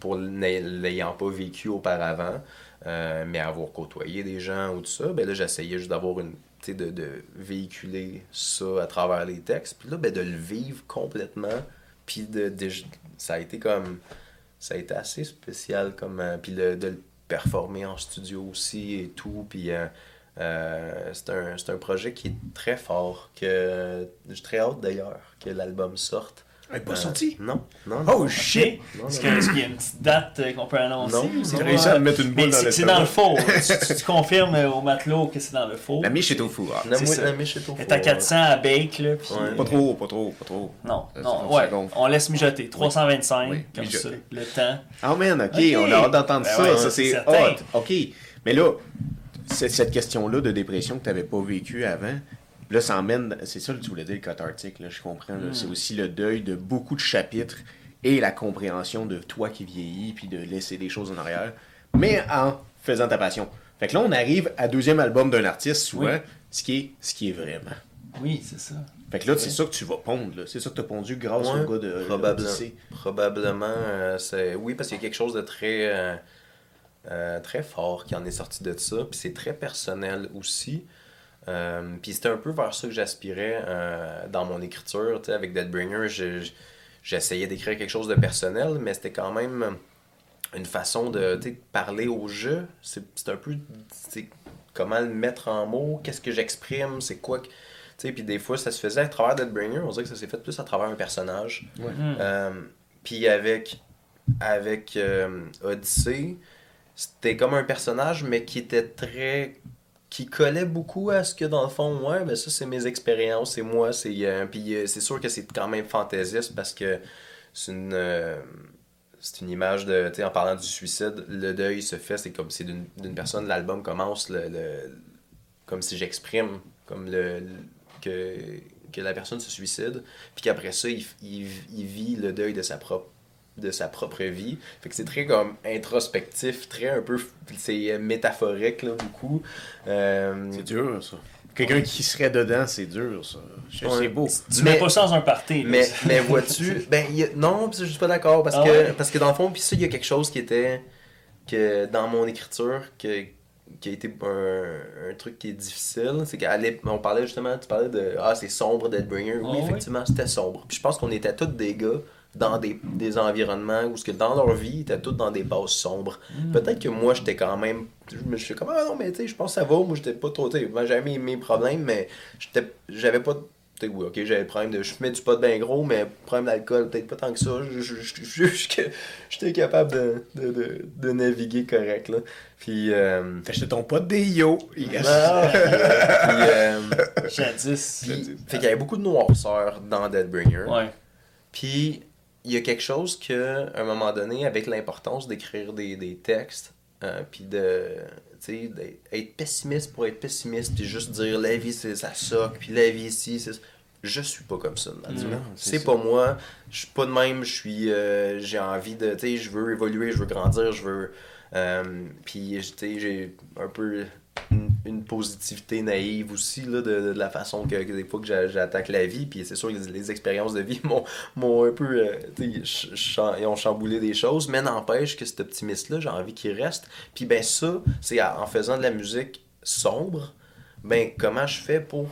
pour n'ay- l'ayant pas vécu auparavant, euh, mais avoir côtoyé des gens ou tout ça, ben là, j'essayais juste d'avoir une. tu sais, De, de véhiculer ça à travers les textes. Puis là, ben, de le vivre complètement. Puis de, de- ça a été comme. Ça a été assez spécial. comme euh, Puis de le performer en studio aussi et tout. Puis euh, euh, c'est un, un projet qui est très fort. que J'ai très hâte d'ailleurs que l'album sorte. Elle est pas Euh, sortie. Non, non. Oh non. shit! Est-ce qu'il y a une petite date euh, qu'on peut annoncer? Non, c'est réussi à me mettre une boule dans c'est le c'est dans le faux. (laughs) tu, confirmes euh, au matelot que c'est dans le faux. La miche est au four. La ça. la miche est au Elle est four, à 400 à bake, là. Puis... Ouais. Pas trop, pas trop, pas trop. Non, Ça, non, ouais. gonfle. On laisse mijoter. 325, Oui, comme mijoter. ça. Le temps. Ah man, ok, Ok. on a hâte d'entendre Ben ça, ouais, ça c'est hot. Ok, mais là, c'est- cette question-là de dépression que tu n'avais pas vécue avant, là, ça emmène, c'est ça que tu voulais dire, le cathartique, là, je comprends. Mm. C'est aussi le deuil de beaucoup de chapitres et la compréhension de toi qui vieillis, puis de laisser des choses en arrière, mais en faisant ta passion. Fait que là, on arrive à deuxième album d'un artiste, souvent, Oui. ce, qui est, ce qui est vraiment. Oui, c'est ça. Fait que là, c'est ça que tu vas pondre. C'est ça que tu as pondu grâce Ouais, au gars de. Probablement, euh, c'est oui parce qu'il y a quelque chose de très euh, euh, très fort qui en est sorti de ça, puis c'est très personnel aussi. Euh, puis c'était un peu vers ça que j'aspirais euh, dans mon écriture, tu sais, avec Deadbringer, je- je- j'essayais d'écrire quelque chose de personnel, mais c'était quand même une façon de tu sais, parler au jeu. C'est un peu comment le mettre en mots, qu'est-ce que j'exprime, c'est quoi que. Tu sais, puis des fois, ça se faisait à travers Deadbringer, on dirait que ça s'est fait plus à travers un personnage. Mm. Euh, puis avec, avec euh, Odyssey, c'était comme un personnage, mais qui était très. Qui collait beaucoup à ce que dans le fond, ouais, ben ça c'est mes expériences, c'est moi, c'est. euh, puis euh, c'est sûr que c'est quand même fantaisiste parce que c'est une. euh, c'est une image de, tu en parlant du suicide, le deuil se fait, c'est comme si d'une d'une personne, l'album commence le, comme si j'exprime comme le, le- que, que la personne se suicide, puis qu'après ça, il, il, il vit le deuil de sa propre de sa propre vie. Fait que c'est très comme introspectif, très un peu c'est métaphorique là beaucoup. Euh, C'est dur, ça. Quelqu'un qui serait dedans, c'est dur, ça. Ouais. C'est beau. Tu Mais- mets pas ça dans un party. Mais, (laughs) mais vois-tu, ben, il y a- non, pis je suis pas d'accord parce Ah que ouais? parce que dans le fond, puis ça, il y a quelque chose qui était que dans mon écriture que, qui a été un, un truc qui est difficile, c'est qu'on parlait justement, tu parlais de ah c'est sombre Deadbringer, oui Ah effectivement c'était sombre. Puis je pense qu'on était tous des gars dans des, des environnements où ce que dans leur vie ils étaient tous dans des bases sombres. Mm. Peut-être que moi j'étais quand même, je me suis comme ah non mais tu sais je pense que ça va, moi j'étais pas trop, tu sais j'avais mes, mes problèmes mais j'étais j'avais pas tu sais, oui, ok, j'avais le problème de. Je fumais du pot bien gros, mais le problème d'alcool, peut-être pas tant que ça. Je juge que j'étais capable de, de, de, de naviguer correct, là. Puis. Euh... Fait que ton pote des yo. Yes. ah, (laughs) puis, euh, Jadis. puis- fait qu'il y avait beaucoup de noirceur dans Deadbringer. Ouais. Puis, il y a quelque chose que, à un moment donné, avec l'importance d'écrire des, des textes, euh, puis de, d'être pessimiste pour être pessimiste, puis juste dire la vie, c'est ça soque, puis la vie ici, c'est. Je suis pas comme ça, Mathieu. Non, c'est pas moi. Je suis pas de même. Je suis. euh, j'ai envie de. Tu sais, je veux évoluer, je veux grandir, je veux. euh, puis, tu sais, j'ai un peu une une positivité naïve aussi là, de, de la façon que, que des fois que j'a- j'attaque la vie. Puis c'est sûr que les, les expériences de vie (laughs) m'ont, un peu. euh, ils ont chamboulé des choses, mais n'empêche que cet optimiste-là, j'ai envie qu'il reste. Puis ben ça, c'est en faisant de la musique sombre, ben comment je fais pour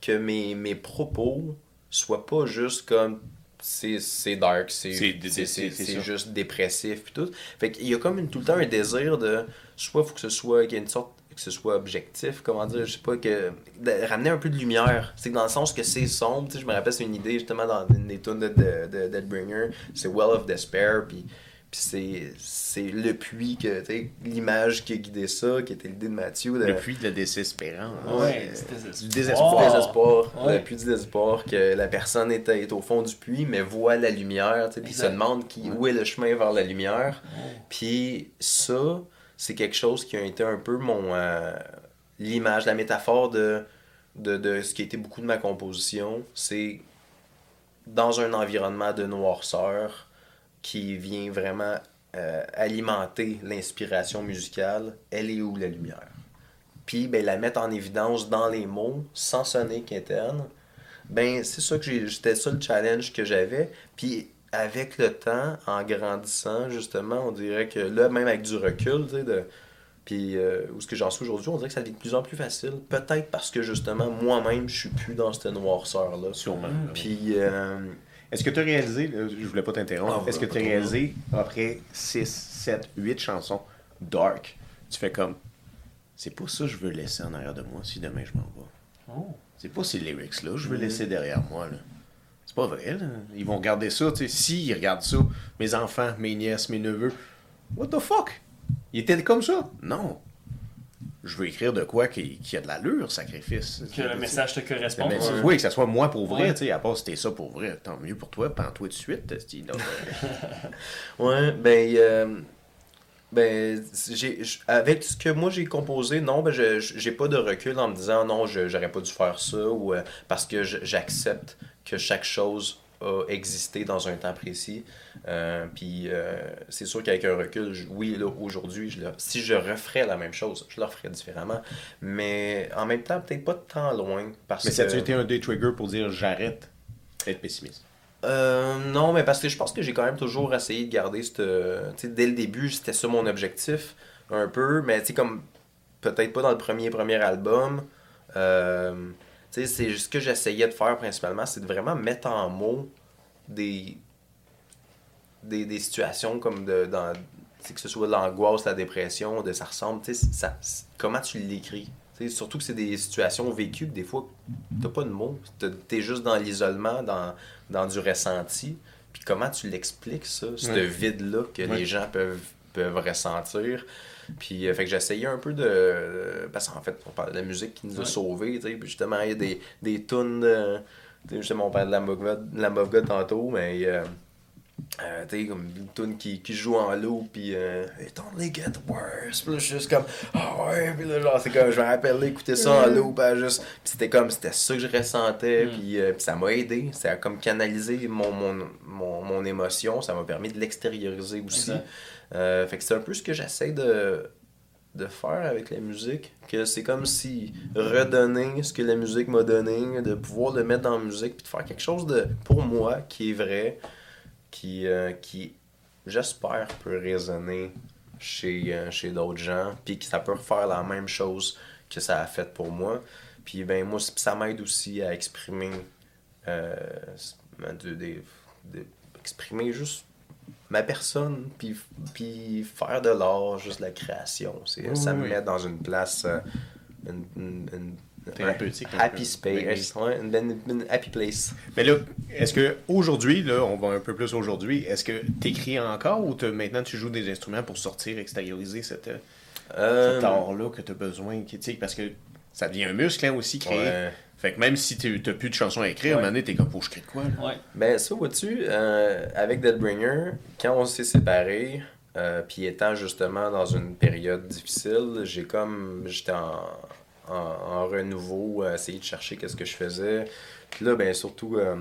que mes, mes propos soient pas juste comme c'est dark, c'est juste dépressif puis tout. Fait qu'il y a comme une, tout le temps un désir de soit faut que ce soit qu'il y ait une sorte que ce soit objectif, comment dire, je sais pas que de ramener un peu de lumière. C'est que dans le sens que c'est sombre, tu sais, je me rappelle c'est une idée justement dans une des tunes de, de, de Deadbringer, c'est Well of Despair puis puis c'est c'est le puits que tu sais l'image qui a guidé ça, qui était l'idée de Mathieu de Le puits de la désespérance. Ouais, Euh, du désespoir. Ouais. le puits du désespoir, que la personne est, est au fond du puits, mais voit la lumière, tu sais, puis se demande qui, où est le chemin vers la lumière. Ouais. Puis ça, c'est quelque chose qui a été un peu mon euh, l'image, la métaphore de, de, de ce qui a été beaucoup de ma composition. C'est dans un environnement de noirceur qui vient vraiment euh, alimenter l'inspiration musicale, elle est où la lumière? Puis ben, la mettre en évidence dans les mots, sans sonner qu'interne, ben c'est ça que j'ai. C'était ça le challenge que j'avais. Puis avec le temps, en grandissant, justement, on dirait que là, même avec du recul, tu sais, de. Puis euh, où ce que j'en suis aujourd'hui, on dirait que ça devient de plus en plus facile. Peut-être parce que justement, moi-même, je suis plus dans cette noirceur-là. Sûrement. Puis euh, Est-ce que tu as réalisé, je voulais pas t'interrompre, Ah, est-ce que tu as réalisé après 6, 7, 8 chansons dark, tu fais comme, c'est pas ça que je veux laisser en arrière de moi si demain je m'en vais. Oh. C'est pas ces lyrics-là que je veux Mm. laisser derrière moi. Là. C'est pas vrai. Là. Ils vont regarder ça. tu sais. S'ils regardent ça, mes enfants, mes nièces, mes neveux, what the fuck? Ils étaient comme ça? Non. Je veux écrire de quoi qui, qui a de l'allure, sacrifice. Que le message te corresponde. Oui, que ça soit moi pour vrai, Ouais. tu sais, à part si t'es ça pour vrai, tant mieux pour toi, prends-toi de suite. (laughs) Ouais, ben, euh, ben, avec ce que moi j'ai composé, non, ben, je, j'ai pas de recul en me disant non, je, j'aurais pas dû faire ça ou euh, parce que j'accepte que chaque chose a existé dans un temps précis. Euh, puis euh, c'est sûr qu'avec un recul, je- oui, là, aujourd'hui, je si je referais la même chose, je le referais différemment. Mais en même temps, peut-être pas tant loin. Parce Mais ça a été un day trigger pour dire j'arrête d'être pessimiste? Euh, non, mais parce que je pense que j'ai quand même toujours essayé de garder cette. Tu sais, dès le début, c'était ça mon objectif, un peu, mais tu sais, comme. Peut-être pas dans le premier, premier album. Euh, tu sais, c'est ce que j'essayais de faire principalement, c'est de vraiment mettre en mots des. des, des situations comme de. Dans, que ce soit l'angoisse, la dépression, de ça ressemble, tu sais, comment tu l'écris. Surtout que c'est des situations vécues que des fois, t'as pas de mots. T'es- juste dans l'isolement, dans, dans du ressenti. Puis comment tu l'expliques, ça, ce Ouais. vide-là que Ouais. les gens peuvent, peuvent ressentir? Puis, euh, fait que j'essayais un peu de. Parce qu'en fait, on parle de la musique qui nous a sauvés, tu sais. Puis justement, il y a des, des tunes. de- tu sais, justement, on parlait de of God tantôt, mais. euh, euh, tu sais, comme une tune qui, qui joue en loop, puis euh, It only get worse. Puis là, je suis juste comme, ah ouais, puis là, genre, c'est comme, je me rappelle écouter ça en loop, hein, juste. Puis c'était comme, c'était ça que je ressentais, Mm. puis, euh, puis ça m'a aidé. Ça a comme canalisé mon, mon, mon, mon émotion, ça m'a permis de l'extérioriser aussi. Euh, fait que c'est un peu ce que j'essaie de, de faire avec la musique. Que c'est comme si redonner ce que la musique m'a donné, de pouvoir le mettre dans la musique, puis de faire quelque chose de, pour moi, qui est vrai, qui, euh, qui j'espère, peut résonner chez, euh, chez d'autres gens, puis que ça peut refaire la même chose que ça a fait pour moi. Puis ben moi, ça m'aide aussi à exprimer, euh, de, des- de- exprimer juste ma personne, puis, puis faire de l'art, juste la création. C'est, Oui, ça me oui. met dans une place, euh, une, une- une- Thérapeutique, un happy peu. space, ouais, une, une- une happy place. Mais là, est-ce que aujourd'hui, là, on va un peu plus aujourd'hui, est-ce que t'écris encore ou t'as- maintenant tu joues des instruments pour sortir, extérioriser cette, euh, Euh, cet art-là que tu as besoin? qui- tu Parce que ça devient un muscle hein, aussi, créer. ouais. Fait que même si tu n'as plus de chansons à écrire, à un Ouais. moment donné, t'es comme, que je crée de quoi? là? Ouais. Ben ça, vois-tu, euh, avec Deadbringer, quand on s'est séparés, euh, puis étant justement dans une période difficile, j'ai comme, j'étais en, en, en renouveau, à essayer de chercher qu'est-ce que je faisais. Puis là, ben surtout, euh,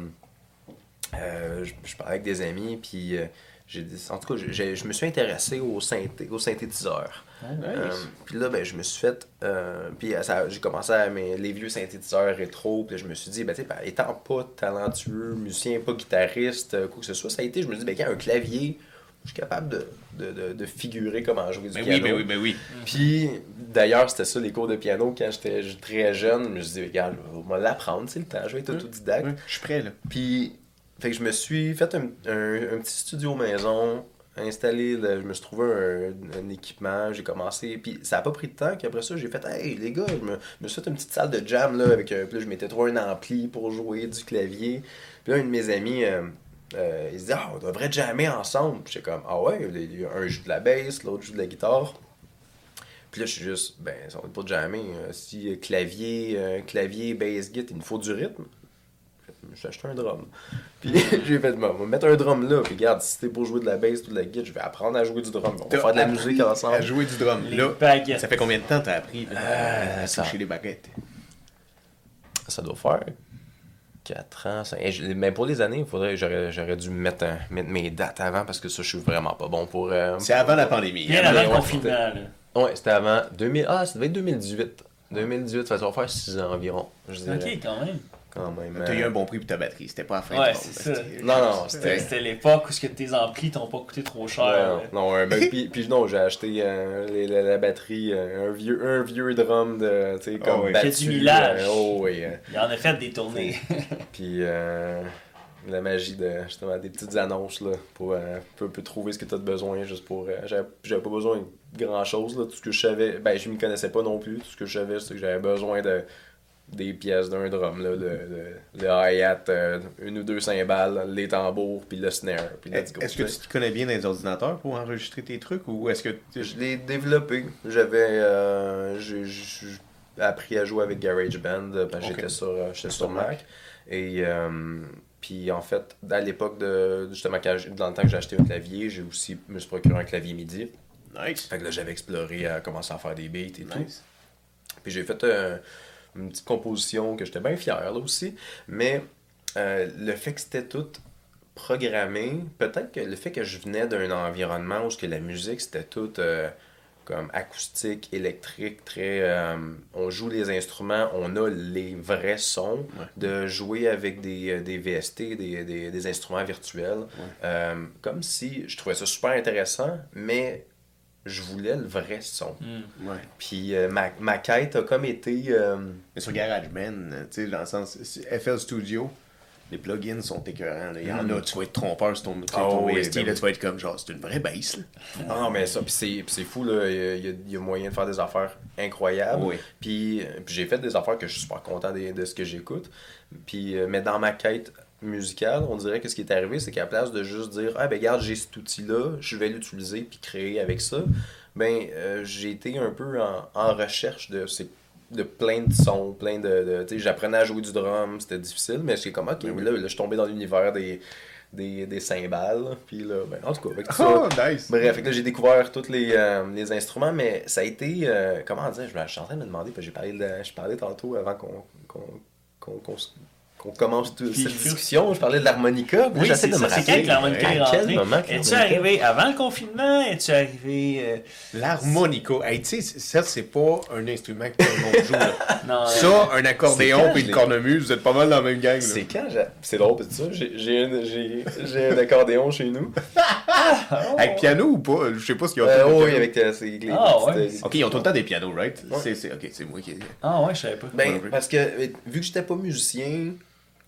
euh, je, je parlais avec des amis, puis euh, j'ai dit- en tout cas, je me suis intéressé au, synthé, au synthétiseur. Euh, puis là, ben, je me suis fait. euh, puis ça- j'ai commencé à mes, les vieux synthétiseurs rétro. Puis là, je me suis dit, ben, tu sais, ben, étant pas talentueux, musicien, pas guitariste, quoi que ce soit, ça a été, je me dis, ben, quand un clavier, je suis capable de, de, de, de figurer comment jouer du Ben piano. oui, ben oui, ben oui. Puis d'ailleurs, c'était ça les cours de piano quand j'étais très jeune. Je me suis dit, regarde, on va l'apprendre, c'est le temps, je vais être autodidacte. Ouais, Je suis prêt, là. Puis, fait que je me suis fait un, un- un petit studio maison, installé, je me suis trouvé un, un équipement, j'ai commencé, puis ça a pas pris de temps, qu'après ça, j'ai fait, hey les gars, je me, je me suis fait une petite salle de jam, là, avec un, puis là, je m'étais trouvé un ampli pour jouer du clavier. Puis là, un de mes amis, euh, euh, il se dit, ah, on devrait jammer ensemble. Puis j'étais comme, ah ouais, il y a un joue de la basse, l'autre joue de la guitare. Puis là, je suis juste, ben, ça va pas jammer. euh, si clavier, euh, clavier, bass, git, il me faut du rythme. J'ai acheté un drum. Puis (laughs) j'ai fait, on va mettre un drum là. Puis regarde, si c'était pour jouer de la bass ou de la guitare, je vais apprendre à jouer du drum. On va faire de la musique À ensemble. jouer du drum. Les Là, baguettes. ça fait combien de temps t'as appris Euh, à ça- toucher les baguettes? Ça doit faire 4 ans. 5... Mais pour les années, il faudrait, j'aurais, j'aurais dû mettre, un- mettre mes dates avant parce que ça, je suis vraiment pas bon pour. euh, C'est avant la pandémie. Bien avant le confinement. Ouais, c'était avant 2000. Ah, ça devait être 2018. 2018, ça va faire 6 ans environ. Je dirais. Ok, quand même. Quand même. T'as eu euh, un bon prix pour ta batterie, c'était pas à fin Ouais, du monde, c'est ça. Non, non, C'était l'époque où ce que tes amplis t'ont pas coûté trop cher. Non, non, un- ben, puis, puis non, j'ai acheté euh, les- la, la batterie, euh, un, vieux, un vieux drum de, tu sais, comme Oh, oui. battu. Fait du millage. euh, oh, oui. Il en a fait des tournées. (laughs) puis euh, la magie de, justement, des petites annonces, là, pour euh, peu, peu trouver ce que tu as besoin, juste pour... euh, j'avais, j'avais pas besoin de grand-chose, là, tout ce que je savais, ben, je m'y connaissais pas non plus, tout ce que je savais, c'est que j'avais besoin de des pièces d'un drum, là, le, le, le hi-hat, euh, une ou deux cymbales, les tambours, puis le snare, puis let's go. Est-ce que tu te connais bien dans les ordinateurs pour enregistrer tes trucs ou est-ce que tu- Je l'ai développé. J'avais euh, j'ai j'ai appris à jouer avec GarageBand euh, parce que j'étais sur, j'étais sur Sur Mac. Et euh, puis en fait, à l'époque de justement quand dans le temps que j'ai acheté un clavier, j'ai aussi me suis procuré un clavier MIDI. Nice. Fait que là j'avais exploré à commencer à faire des beats et tout. Nice. Puis j'ai fait euh, une petite composition que j'étais bien fier là aussi. Mais euh, le fait que c'était tout programmé, peut-être que le fait que je venais d'un environnement où que la musique c'était tout euh, comme acoustique, électrique, très. euh, on joue les instruments, on a les vrais sons, Ouais. de jouer avec des, des VST, des, des, des instruments virtuels. Comme si je trouvais ça super intéressant, mais je voulais le vrai son. Hmm. Ouais. Puis euh, ma, ma quête a comme été. euh, Mais sur GarageBand, tu sais, dans le sens, FL Studio, les plugins sont écœurants. là. Il y en Mm. a, tu vas être trompeur sur ton, tu sais, Ah ton oui, VST, ben là, oui. tu vas être comme genre, c'est une vraie bass. Là. Ah non, mais ça, puis c'est, puis c'est fou, là. Il y, a, il y a moyen de faire des affaires incroyables. Oui. Puis, euh, puis j'ai fait des affaires que je suis super content de, de ce que j'écoute. Puis, euh, mais dans ma quête musicale, on dirait que ce qui est arrivé, c'est qu'à la place de juste dire Ah, ben, regarde, j'ai cet outil-là, je vais l'utiliser puis créer avec ça, ben, euh, j'ai été un peu en, en recherche de, de plein de sons, plein de. de tu sais, j'apprenais à jouer du drum, c'était difficile, mais c'est comme, ok, mais là, là, je suis tombé dans l'univers des, des, des cymbales. Puis là, ben, en tout cas, avec tout ça. Oh, nice. Bref, fait que là, j'ai découvert tous les, euh, les instruments, mais ça a été. euh, comment dire Je suis en train de me demander, parce que j'ai parlé, de, je parlais tantôt avant qu'on qu'on qu'on qu'on commence toute cette discussion. Je parlais de l'harmonica. Oui, j'essaie c'est ça. C'est rappeler. quand que l'harmonica est rentrée? moment que Es-tu arrivé avant le confinement? Es-tu arrivé... euh, L'harmonica. Hey, tu sais, ça, c'est pas un instrument que tout le monde joue. là. (laughs) Non, euh, Ça, un C'est accordéon puis une cornemuse, vous êtes pas mal dans la même gang. C'est quand j'ai- C'est drôle, parce que ça, j'ai- j'ai un, j'ai- j'ai un accordéon chez nous. (laughs) Avec piano ou pas? Je sais pas ce qu'il y a. Euh, tout le oui, piano. avec euh, les, Ah, euh, Ok, ils ont tout le temps des pianos, right? C'est, c'est, ok, c'est moi qui ai dit. Ah ouais, je savais pas. Ben, parce que vu que j'étais pas musicien,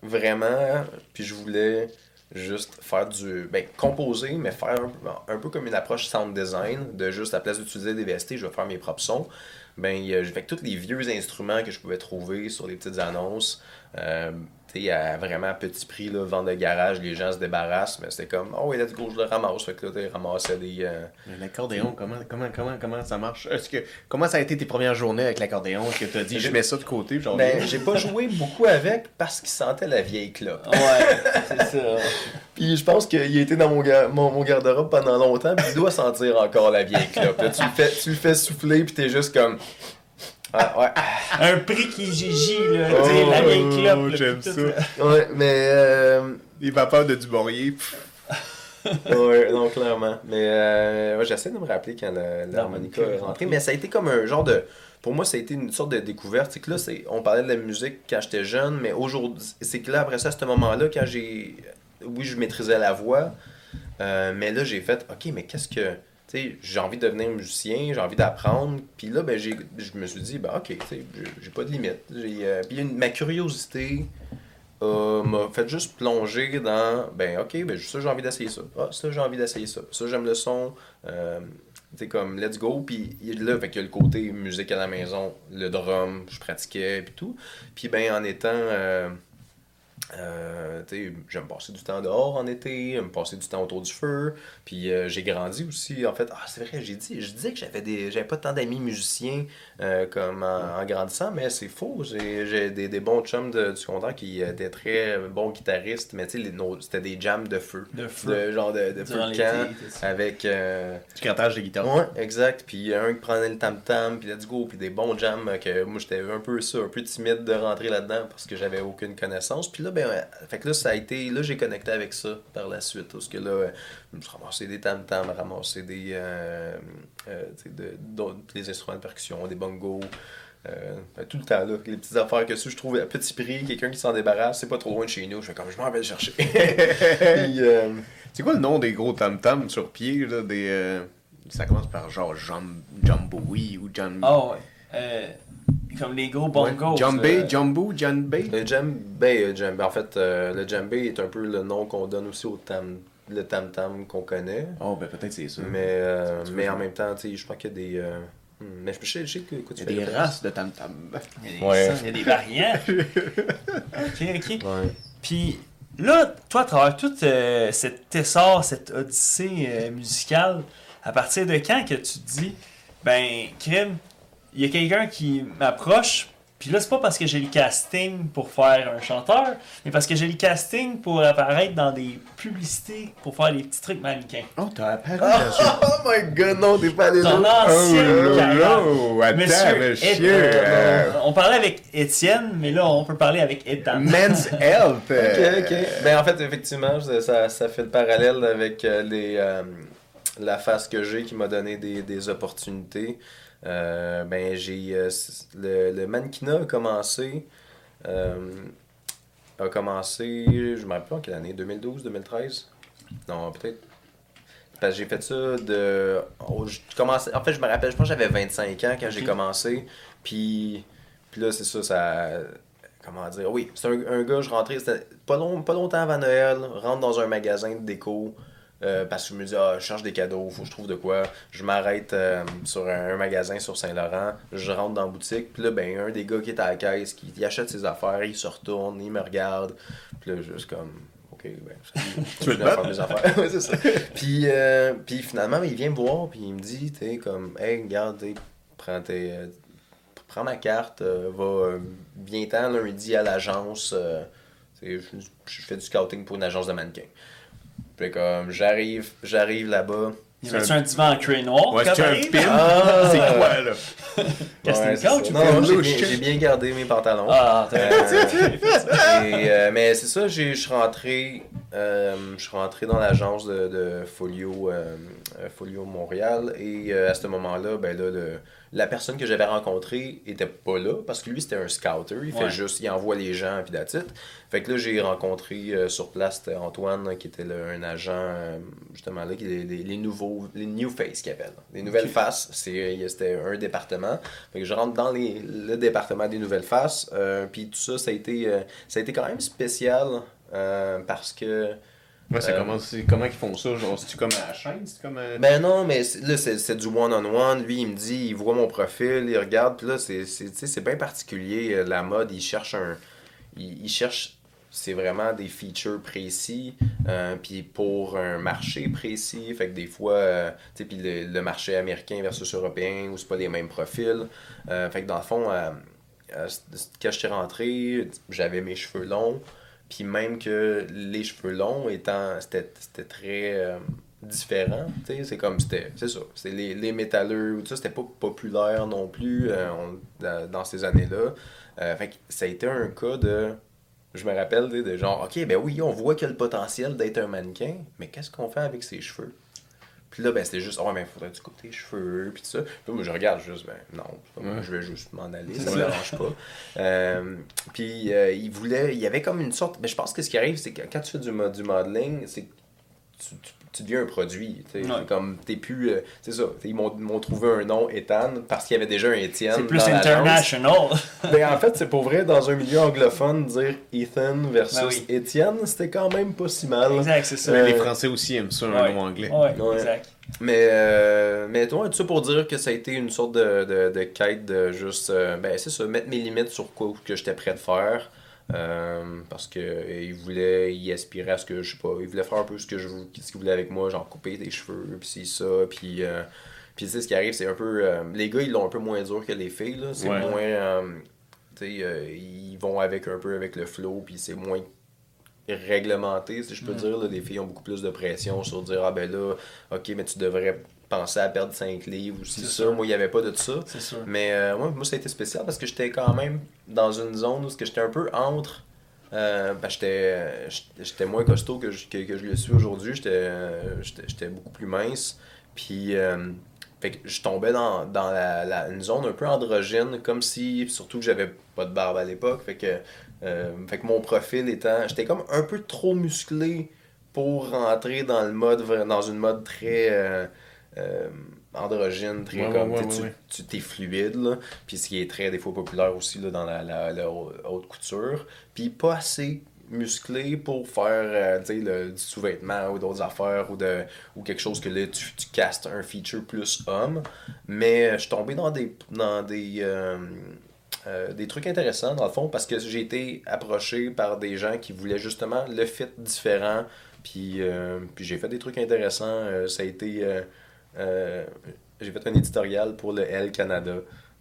vraiment, puis je voulais juste faire du. Ben, composer, mais faire un, un peu comme une approche sound design, de juste à la place d'utiliser des VST, je vais faire mes propres sons. Ben, a- avec tous les vieux instruments que je pouvais trouver sur les petites annonces, euh, à vraiment petit prix, là, vente de garage, les gens se débarrassent, mais c'était comme, oh, oui, let's go, je le ramasse. Fait que là, tu ramassais des. euh, L'accordéon, comment, comment, comment, comment ça marche? Est-ce que, Comment ça a été tes premières journées avec l'accordéon? Est-ce que tu as dit, je mets ça de côté genre, Ben, j'ai pas joué beaucoup avec parce qu'il sentait la vieille clope. Ouais, c'est ça. (laughs) Puis je pense qu'il a été dans mon, ga- mon, mon garde-robe pendant longtemps, puis il doit sentir encore la vieille clope. Là, tu, le fais, tu le fais souffler, puis t'es juste comme. Ah, ouais. (laughs) Un prix qui gigi, là. Oh, tu sais, la vieille clope. j'aime ça. Ouais, mais. euh, Les vapeurs de Dubourier. pff, (laughs) ouais, non, clairement. Mais euh, ouais, j'essaie de me rappeler quand l'harmonica est rentrée. Mais ça a été comme un genre de. Pour moi, ça a été une sorte de découverte. C'est que là, c'est- on parlait de la musique quand j'étais jeune, mais aujourd'hui, c'est que là, après ça, à ce moment-là, quand j'ai. Oui, je maîtrisais la voix, euh, mais là, j'ai fait, OK, mais qu'est-ce que. J'ai envie de devenir musicien, j'ai envie d'apprendre. Puis là, ben, je me suis dit, ben, OK, j'ai- pas de limite. Euh, puis ma curiosité euh, m'a fait juste plonger dans ben ok ben ça j'ai envie d'essayer ça ah ça j'ai envie d'essayer ça ça j'aime le son euh, c'est comme let's go puis là fait qu'il y a le côté musique à la maison le drum je pratiquais puis tout puis ben en étant euh, euh, j'aime passer du temps dehors en été, me passer du temps autour du feu. Puis euh, j'ai grandi aussi. En fait, ah, c'est vrai, j'ai dit, je disais que j'avais j'avais pas tant d'amis musiciens euh, comme en, en grandissant, mais c'est faux. J'ai, des, des bons chums de, du secondaire qui étaient très bons guitaristes, mais tu sais, c'était des jams de feu. De feu. De, genre de, de feu de camp avec. euh, Du grattage de guitare. Ouais, exact. Puis un qui prenait le tam-tam, puis let's go, puis des bons jams euh, que moi j'étais un peu ça, un peu timide de rentrer là-dedans parce que j'avais aucune connaissance. Puis là, ben, ouais, fait que là, ça a été, là, j'ai connecté avec ça par la suite. Parce que là, euh, je me suis ramassé des tam-tams, ramassé des, euh, euh, de- d'autres- des instruments de percussion, des bongos. Euh, ben, tout le temps là, les petites affaires que ça, je trouve à petit prix, quelqu'un qui s'en débarrasse, c'est pas trop loin de chez nous, je fais comme je m'en vais le chercher. (laughs) Puis, euh, C'est quoi le nom des gros tam-tams sur pied, là, des... euh, Ça commence par genre Jum- Jumboui ou. Ah ouais. Euh, comme les gros bongos. Jumbé, euh, Jumbo, Junbei? Le djembé, en fait, euh, le djembé est un peu le nom qu'on donne aussi au tam, le tam tam qu'on connaît. Oh, ben peut-être c'est ça. Mais, euh, Tu mais en même temps, tu sais, je pense qu'il y a des. euh, hmm, mais je sais, je sais que quoi Il tu y a des races de tam-tam. Il y a des, Ouais. il y a des variants. (laughs) ok, ok. Ouais. Puis là, toi, à travers tout euh, cet essor, cette odyssée euh, musicale, à partir de quand que tu te dis, ben, crime, il y a quelqu'un qui m'approche, puis là, c'est pas parce que j'ai le casting pour faire un chanteur, mais parce que j'ai le casting pour apparaître dans des publicités pour faire des petits trucs mannequins. Oh, t'as apparu Oh my god, non, t'es pas allé Ton carrière. Oh, attends, Monsieur, monsieur. Ed- euh, on parlait avec Étienne, mais là, on peut parler avec Ethan. Men's (laughs) Health. Ok, euh, ok. Ben, en fait, effectivement, ça, fait le parallèle avec euh, les, euh, la face que j'ai qui m'a donné des, des opportunités. Euh, ben, j'ai. euh, le, le mannequinat a commencé. euh, a commencé. Je me rappelle pas en quelle année 2012, 2013 Non, peut-être. Parce que j'ai fait ça de. oh, en fait, je me rappelle, je pense que j'avais 25 ans quand j'ai commencé. Puis, puis là, c'est ça, ça. Comment dire Oui, c'est un, un gars, je rentrais, c'était pas, long, pas longtemps avant Noël, rentre dans un magasin de déco. Euh, parce que je me dis, ah, je cherche des cadeaux, faut que je trouve de quoi. Je m'arrête euh, sur un, un magasin sur Saint-Laurent, je rentre dans la boutique, puis là, ben, un des gars qui est à la caisse, qui il achète ses affaires, il se retourne, il me regarde, puis là, juste comme, ok, ben, (laughs) je veux faire mes affaires. (laughs) Ouais, c'est ça. Puis, euh, puis finalement, il vient me voir, puis il me dit, tu sais, comme, hey, regarde, tu prends, tes, prends ma carte, va euh, bien-temps lundi à l'agence. tu je fais du scouting pour une agence de mannequins. Puis comme, j'arrive, j'arrive là-bas. Il y avait un divan en cuir noir. Ouais, c'est un pin? Ah! C'est quoi, là? (laughs) Casting Ouais, ou Non, j'ai bien, gardé mes pantalons. Ah, t'as Euh, (laughs) et, euh, mais c'est ça, j'ai- je suis rentré, euh, je suis rentré dans l'agence de, de Folio, euh, Folio Montréal et euh, à ce moment-là, ben là, le- la personne que j'avais rencontrée était pas là parce que lui c'était un scouter, il fait juste, il envoie les gens puis it. Fait que là j'ai rencontré euh, sur place Antoine qui était le- un agent euh, justement là qui les, les, les nouveaux, les new face qu'ils appellent, les nouvelles faces. C'est c'était un département. Fait que je rentre dans les, le département des nouvelles faces. euh, puis tout ça, ça a été, ça a été quand même spécial parce que. Ouais, Euh, comment ils font ça? Genre, c'est-tu comme à la chaîne? Comme à... Ben non, mais là, c'est du one-on-one. Lui, il me dit, il voit mon profil, il regarde. Puis là, c'est bien particulier. euh, La mode, il cherche un. Il, il cherche. C'est vraiment des features précis, euh, puis pour un marché précis. Fait que des fois, euh, tu sais, puis le, le marché américain versus européen, où c'est pas les mêmes profils. Euh, fait que dans le fond, euh, euh, quand je suis rentré, j'avais mes cheveux longs. Puis même que les cheveux longs étant. C'était très. euh, différent, c'est comme, c'était, c'est ça, c'est les, les métalleux, ou tout ça, c'était pas populaire non plus euh, on- dans, ces années-là. Euh, fait que ça a été un cas de, je me rappelle de genre, ok, ben oui, on voit qu'il y a le potentiel d'être un mannequin, mais qu'est-ce qu'on fait avec ses cheveux? Puis là, ben, c'était juste, oh, ben, faudrait-tu couper tes cheveux, puis tout ça. Puis là, moi, je regarde juste, ben, non, je vais juste m'en aller, ça me dérange pas. Euh, puis, euh, il voulait, il y avait comme une sorte, mais je pense que ce qui arrive, c'est que quand tu fais du, du modeling, c'est que tu, tu, tu deviens un produit. tu sais. Ouais. C'est comme, t'es plus, euh, c'est ça, ils m'ont m'ont trouvé un nom, Ethan, parce qu'il y avait déjà un Étienne. C'est plus dans international. (laughs) Ben, en fait, c'est pour vrai, dans un milieu anglophone, dire Ethan versus Ben oui. Étienne, c'était quand même pas si mal. exact, c'est ça. Euh, Les Français aussi aiment ça, un Ouais. nom anglais. Ouais, Ouais. exact. Mais, euh, mais toi, tout ça pour dire que ça a été une sorte de, de, de quête de juste, euh, ben c'est ça, mettre mes limites sur quoi que j'étais prêt de faire. Euh, parce que euh, il voulait, il aspirait à ce que, je sais pas, il voulait faire un peu ce que je ce qu'il voulait avec moi, genre couper tes cheveux, puis c'est ça, puis... euh, puis tu sais, ce qui arrive, c'est un peu... euh, les gars, ils l'ont un peu moins dur que les filles, là. C'est Ouais. moins... euh, tu sais, ils vont avec un peu avec le flow, puis c'est moins réglementé, si je peux Mm. dire. Là, les filles ont beaucoup plus de pression sur dire Ah ben là, ok, mais tu devrais penser à perdre 5 livres ou si C'est ça. Moi, il n'y avait pas de ça. C'est sûr. Mais euh, moi, moi, ça a été spécial parce que j'étais quand même dans une zone où j'étais un peu entre. Euh, ben, j'étais j'étais moins costaud que je, que, que je le suis aujourd'hui. J'étais euh, j'étais j'étais beaucoup plus mince. Puis, euh, fait que je tombais dans, dans la, la- une zone un peu androgyne, comme si, surtout que j'avais pas de barbe à l'époque. Fait que, euh, fait que mon profil étant. J'étais comme un peu trop musclé pour rentrer dans le mode, dans une mode très. euh, euh, androgyne, très Ouais, comme ouais, tu ouais, t'es fluide là, puis ce qui est très des fois populaire aussi là, dans la, la, la haute couture, puis pas assez musclé pour faire euh, le- du sous-vêtement ou d'autres affaires ou de ou quelque chose que là tu, tu castes un feature plus homme, mais euh, je suis tombé dans des dans des euh, euh, des trucs intéressants dans le fond parce que j'ai été approché par des gens qui voulaient justement le fit différent. Puis, euh, puis j'ai fait des trucs intéressants euh, ça a été j'ai fait un éditorial pour le L Canada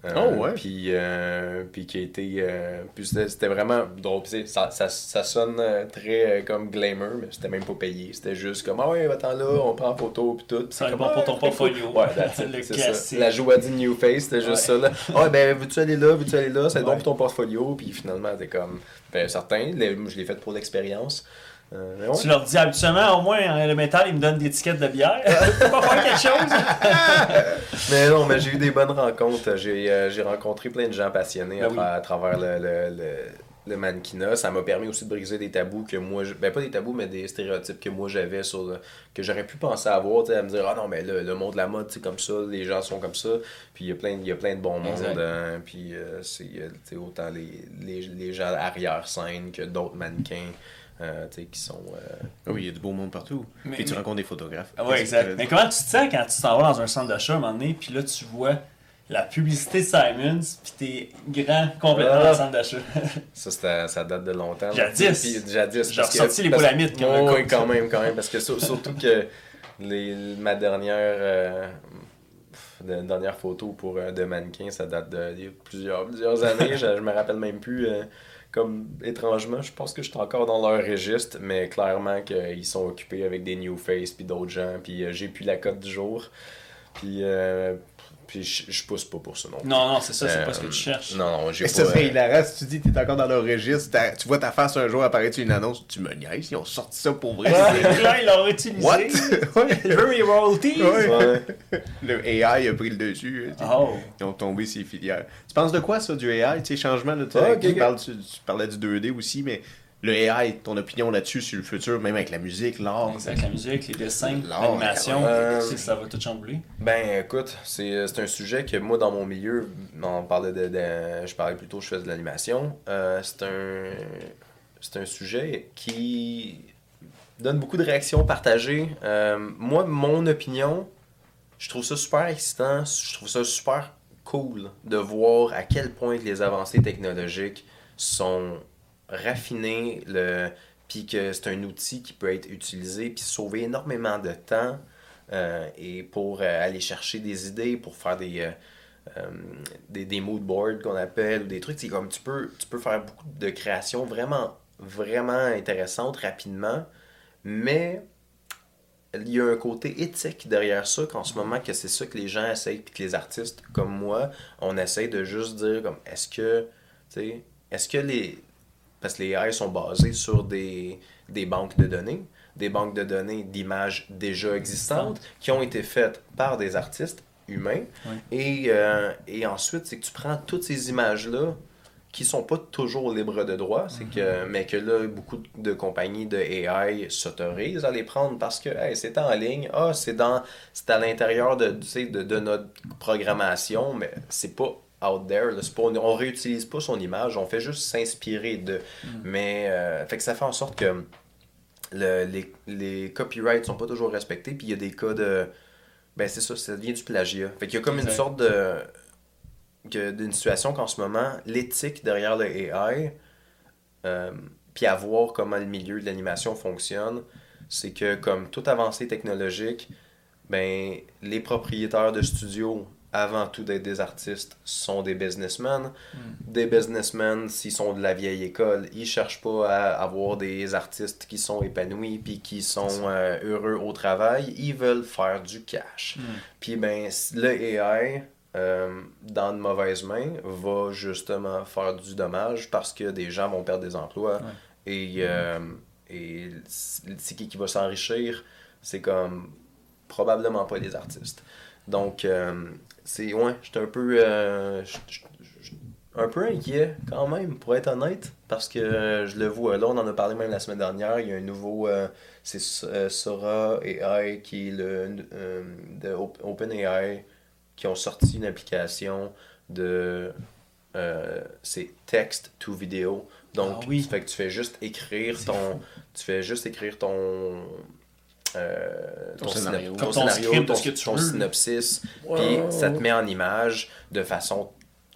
Euh, Oh, ouais. puis, euh, puis qui a été euh, puis c'était vraiment drôle ça, ça, ça sonne euh, très euh, comme glamour mais c'était même pas payé. C'était juste comme ah ouais attends là on prend en photo puis tout. C'est va comme, pour Ah, ton portfolio. ouais (laughs) c'est ça. la joie du New Face c'était juste ça là. Ah ben veux-tu aller là veux-tu aller là? C'est bon Ouais. pour ton portfolio. Puis finalement t'es comme ben certain. Je l'ai fait pour l'expérience Euh, ouais. Tu leur dis habituellement, au moins, hein, le métal, il me donne des étiquettes de bière. (laughs) Tu peux pas faire quelque chose? (laughs) Mais non, mais j'ai eu des bonnes rencontres. J'ai euh, j'ai rencontré plein de gens passionnés Ben à, oui. tra- à travers le, le, le, le mannequinat. Ça m'a permis aussi de briser des tabous que moi, je- ben pas des tabous, mais des stéréotypes que moi j'avais sur le- que j'aurais pu penser avoir, tu sais, à me dire ah non mais le, le monde de la mode c'est comme ça, les gens sont comme ça. Puis il y a plein, il y a plein de bons mondes. Hein. puis euh, c'est autant les, les, les gens arrière scène que d'autres mannequins. Euh, qui sont euh, Ah Oui, il y a du beau monde partout. Mais- Puis tu mais- rencontres des photographes. Ah ouais, exact. Mais comment tu te sens quand tu t'en vas dans un centre d'achat un moment donné, puis là, tu vois la publicité de Simons, puis t'es grand complètement Ah. dans le centre d'achat? (laughs) Ça, ça date de longtemps. Jadis. Puis, jadis. J'ai parce ressorti les parce- boulamites un ouais, con. quand même, quand même. Parce que sur- surtout que les, ma dernière, euh, de- dernière photo pour euh, de mannequin, ça date de plusieurs, plusieurs années. (laughs) je, je me rappelle même plus. euh, comme étrangement, je pense que je suis encore dans leur registre, mais clairement qu'ils sont occupés avec des New Face puis d'autres gens. Puis euh, j'ai plus la cote du jour. Puis, euh, puis je, je pousse pas pour ça non plus. Non, non, c'est ça, c'est Euh, pas ce que tu cherches. Non, non, j'ai Et pas. ça serait euh, hilarant si tu dis que t'es encore dans leur registre, tu vois ta face un jour apparaître sur une annonce, tu me niaises, ils ont sorti ça pour vrai. (laughs) là, ils l'ont utilisé. What? (laughs) Je veux mes royalties. Ouais. ouais. (laughs) Le AI a pris le dessus. sais. Oh. Ils ont tombé ces filières. Tu penses de quoi ça, du AI, tu sais, changement de Ah, ok, tu, ok. parles, tu, tu parlais du 2D aussi, mais le AI, ton opinion là-dessus sur le futur, même avec la musique, l'art. Exact, la musique, les dessins, l'animation, euh, ça va tout chambouler. Ben écoute, c'est c'est un sujet que moi dans mon milieu, on parlait de, de- je parlais plutôt je fais de l'animation. Euh, c'est un c'est un sujet qui donne beaucoup de réactions partagées. Euh, moi, mon opinion, je trouve ça super excitant, je trouve ça super cool de voir à quel point les avancées technologiques sont raffinées, le puis que c'est un outil qui peut être utilisé puis sauver énormément de temps euh, et pour euh, aller chercher des idées, pour faire des, euh, euh, des, mood boards qu'on appelle, ou des trucs. C'est comme tu peux, tu peux faire beaucoup de créations vraiment, vraiment intéressantes rapidement, mais il y a un côté éthique derrière ça, qu'en ce moment, que c'est ça que les gens essayent, puis que les artistes comme moi, on essaye de juste dire, comme, est-ce que, tu est-ce que les. Parce que les AI sont basés sur des, des banques de données, des banques de données d'images déjà existantes qui ont été faites par des artistes humains. Et, euh, et ensuite, c'est que tu prends toutes ces images-là qui sont pas toujours libres de droit, c'est que, mais que là, beaucoup de compagnies de AI s'autorisent à les prendre parce que hey, c'est en ligne, ah, c'est dans c'est à l'intérieur de, de, de notre programmation, mais c'est pas out there, là, pas, on réutilise pas son image, on fait juste s'inspirer de. Mais euh, fait que ça fait en sorte que le- les, les copyrights sont pas toujours respectés, puis il y a des cas de. Ben c'est ça, ça devient du plagiat. Fait qu'il y a comme une sorte de. d'une situation qu'en ce moment, l'éthique derrière le AI, euh, puis à voir comment le milieu de l'animation fonctionne, c'est que comme toute avancée technologique, ben les propriétaires de studios, avant tout d'être des artistes, sont des businessmen. Des businessmen, s'ils sont de la vieille école, ils cherchent pas à avoir des artistes qui sont épanouis puis qui sont euh, heureux au travail. Ils veulent faire du cash. Puis ben le AI, euh, dans de mauvaises mains, va justement faire du dommage parce que des gens vont perdre des emplois. Et, euh, et c'est qui qui va s'enrichir? C'est comme probablement pas les artistes. Donc, euh, c'est. Ouais, j'étais un peu. euh, un peu inquiet quand même, pour être honnête, parce que euh, je le vois. Là, on en a parlé même la semaine dernière. Il y a un nouveau. euh, c'est Sora AI qui est le. de Op- OpenAI qui ont sorti une application de. c'est text to vidéo. Donc, Ah oui. fait que tu fais juste écrire ton. Tu fais juste écrire ton. Euh, Ton ton, scénario. ton scénario, script ton, ce que tu ton synopsis, puis ça te met en image de façon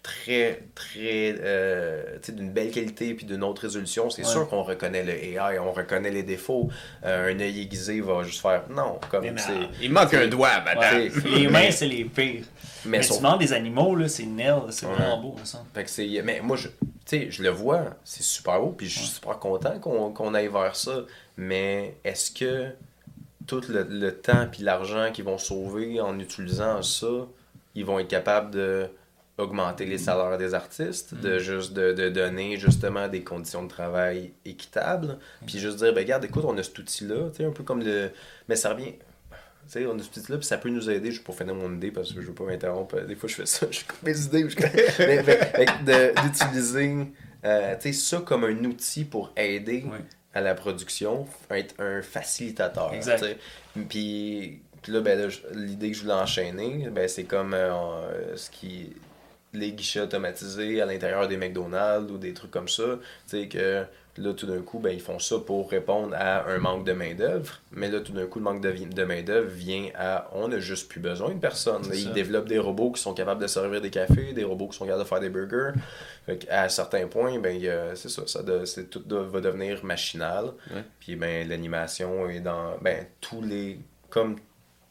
très, très, euh, tu sais, d'une belle qualité puis d'une haute résolution. C'est Ouais. sûr qu'on reconnaît le AI, on reconnaît les défauts. Euh, un œil aiguisé va juste faire non, comme non. Il manque un doigt, madame. Ouais. Les (laughs) mains, c'est les pires. Mais, Mais, son- tu demandes des animaux, là, c'est Nell, c'est Ouais. vraiment beau, ça. Fait que c'est. Mais moi, je, tu sais, je le vois, c'est super beau, puis je suis super content qu'on qu'on aille vers ça. Mais est-ce que tout le, le temps puis l'argent qu'ils vont sauver en utilisant ça, ils vont être capables de augmenter les salaires des artistes, de juste de, de donner justement des conditions de travail équitables, puis juste dire ben regarde écoute on a cet outil là, tu sais un peu comme le mais ça revient tu sais, on a cet outil-là, puis ça peut nous aider, juste pour finir mon idée, parce que je veux pas m'interrompre. Des fois, je fais ça, (laughs) je coupe mes idées. Je... mais, d'utiliser euh, tu sais, ça comme un outil pour aider. À la production, être un facilitateur. Exact. Puis, puis là, ben, l'idée que je voulais enchaîner, ben, c'est comme euh, euh, ce qui les guichets automatisés à l'intérieur des McDonald's ou des trucs comme ça. Tu sais que là, tout d'un coup, ben, ils font ça pour répondre à un manque de main-d'œuvre. Mais là, tout d'un coup, le manque de, de main-d'œuvre vient à on n'a juste plus besoin de personne. Ils développent des robots qui sont capables de servir des cafés, des robots qui sont capables de faire des burgers. Fait à certains points, ben, c'est ça, ça de- tout de- va devenir machinal. Ouais. Puis ben, l'animation est dans ben, tous les. Comme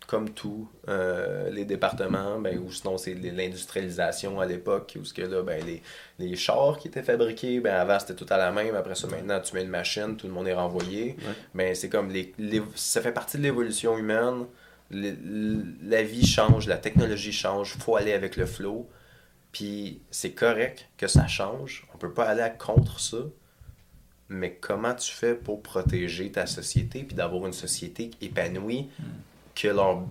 comme tout, euh, les départements, ben, ou sinon c'est l'industrialisation à l'époque, où ce que là, ben, les, les chars qui étaient fabriqués, ben, avant c'était tout à la même, après ça maintenant tu mets une machine, tout le monde est renvoyé. Ouais. Ben, c'est comme les, les- ça fait partie de l'évolution humaine. La vie change, la technologie change, faut aller avec le flow. Puis c'est correct que ça change, on peut pas aller à contre ça. Mais comment tu fais pour protéger ta société puis d'avoir une société épanouie que leur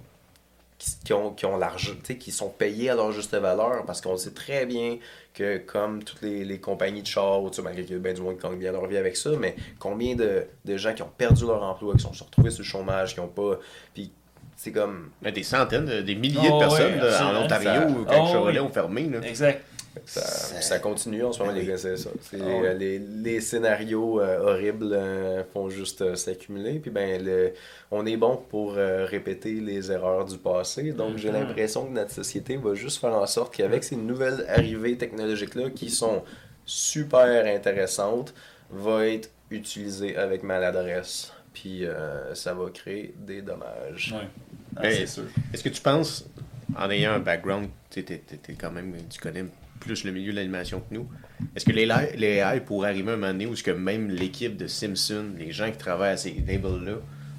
qui, ont, qui ont l'argent, tu sais, qui sont payés à leur juste valeur parce qu'on sait très bien que comme toutes les, les compagnies de chars, ou tu sais, malgré qu'il y a bien du monde qui gagne bien leur vie avec ça, mais combien de, de gens qui ont perdu leur emploi, qui sont retrouvés sur le chômage, qui ont pas. Puis c'est comme. Des centaines, de- des milliers Oh, de personnes ouais, là, en. Ontario Ça- quand Oh, Chevrolet oui. ont fermé. Là. Exact. Ça, Ça- ça continue en ce moment, Ben les gars, c'est ça. Ah euh, les, les scénarios euh, horribles euh, font juste euh, s'accumuler. Puis ben, le, on est bon pour euh, répéter les erreurs du passé. Donc j'ai Mhm. l'impression que notre société va juste faire en sorte qu'avec ces nouvelles arrivées technologiques-là qui sont super intéressantes, va être utilisée avec maladresse. Puis euh, ça va créer des dommages. Ouais. Ah, c'est sûr. Est-ce que tu penses, en ayant un background, tu quand même, tu connais plus le milieu de l'animation que nous, est-ce que les, les AI pourraient arriver un moment donné où est-ce que même l'équipe de Simpson, les gens qui travaillent à ces labels-là,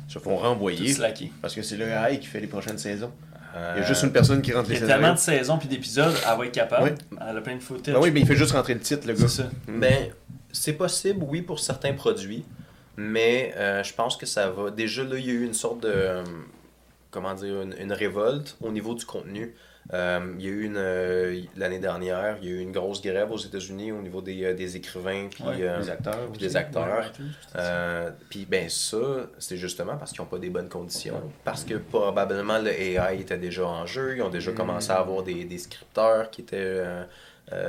se font renvoyer? Slacké. parce que c'est le AI qui fait les prochaines saisons? Il y a Euh, juste une personne qui rentre Il y les a tellement scénarios. de saisons puis d'épisodes, elle va être capable. Elle a plein de footage. Ah oui, mais il fait juste rentrer le titre, le gars. C'est ça. Ben, c'est possible, oui, pour certains produits, mais euh, je pense que ça va. Déjà, là, il y a eu une sorte de. euh, comment dire, une, une révolte au niveau du contenu. Euh, il y a eu une. euh, l'année dernière, il y a eu une grosse grève aux États-Unis au niveau des, euh, des écrivains. Puis, Ouais, euh, Les acteurs. puis des acteurs. Puis ben ça, c'est justement parce qu'ils n'ont pas des bonnes conditions. Parce que probablement le AI était déjà en jeu. Ils ont déjà commencé à avoir des, des scripteurs qui étaient, euh,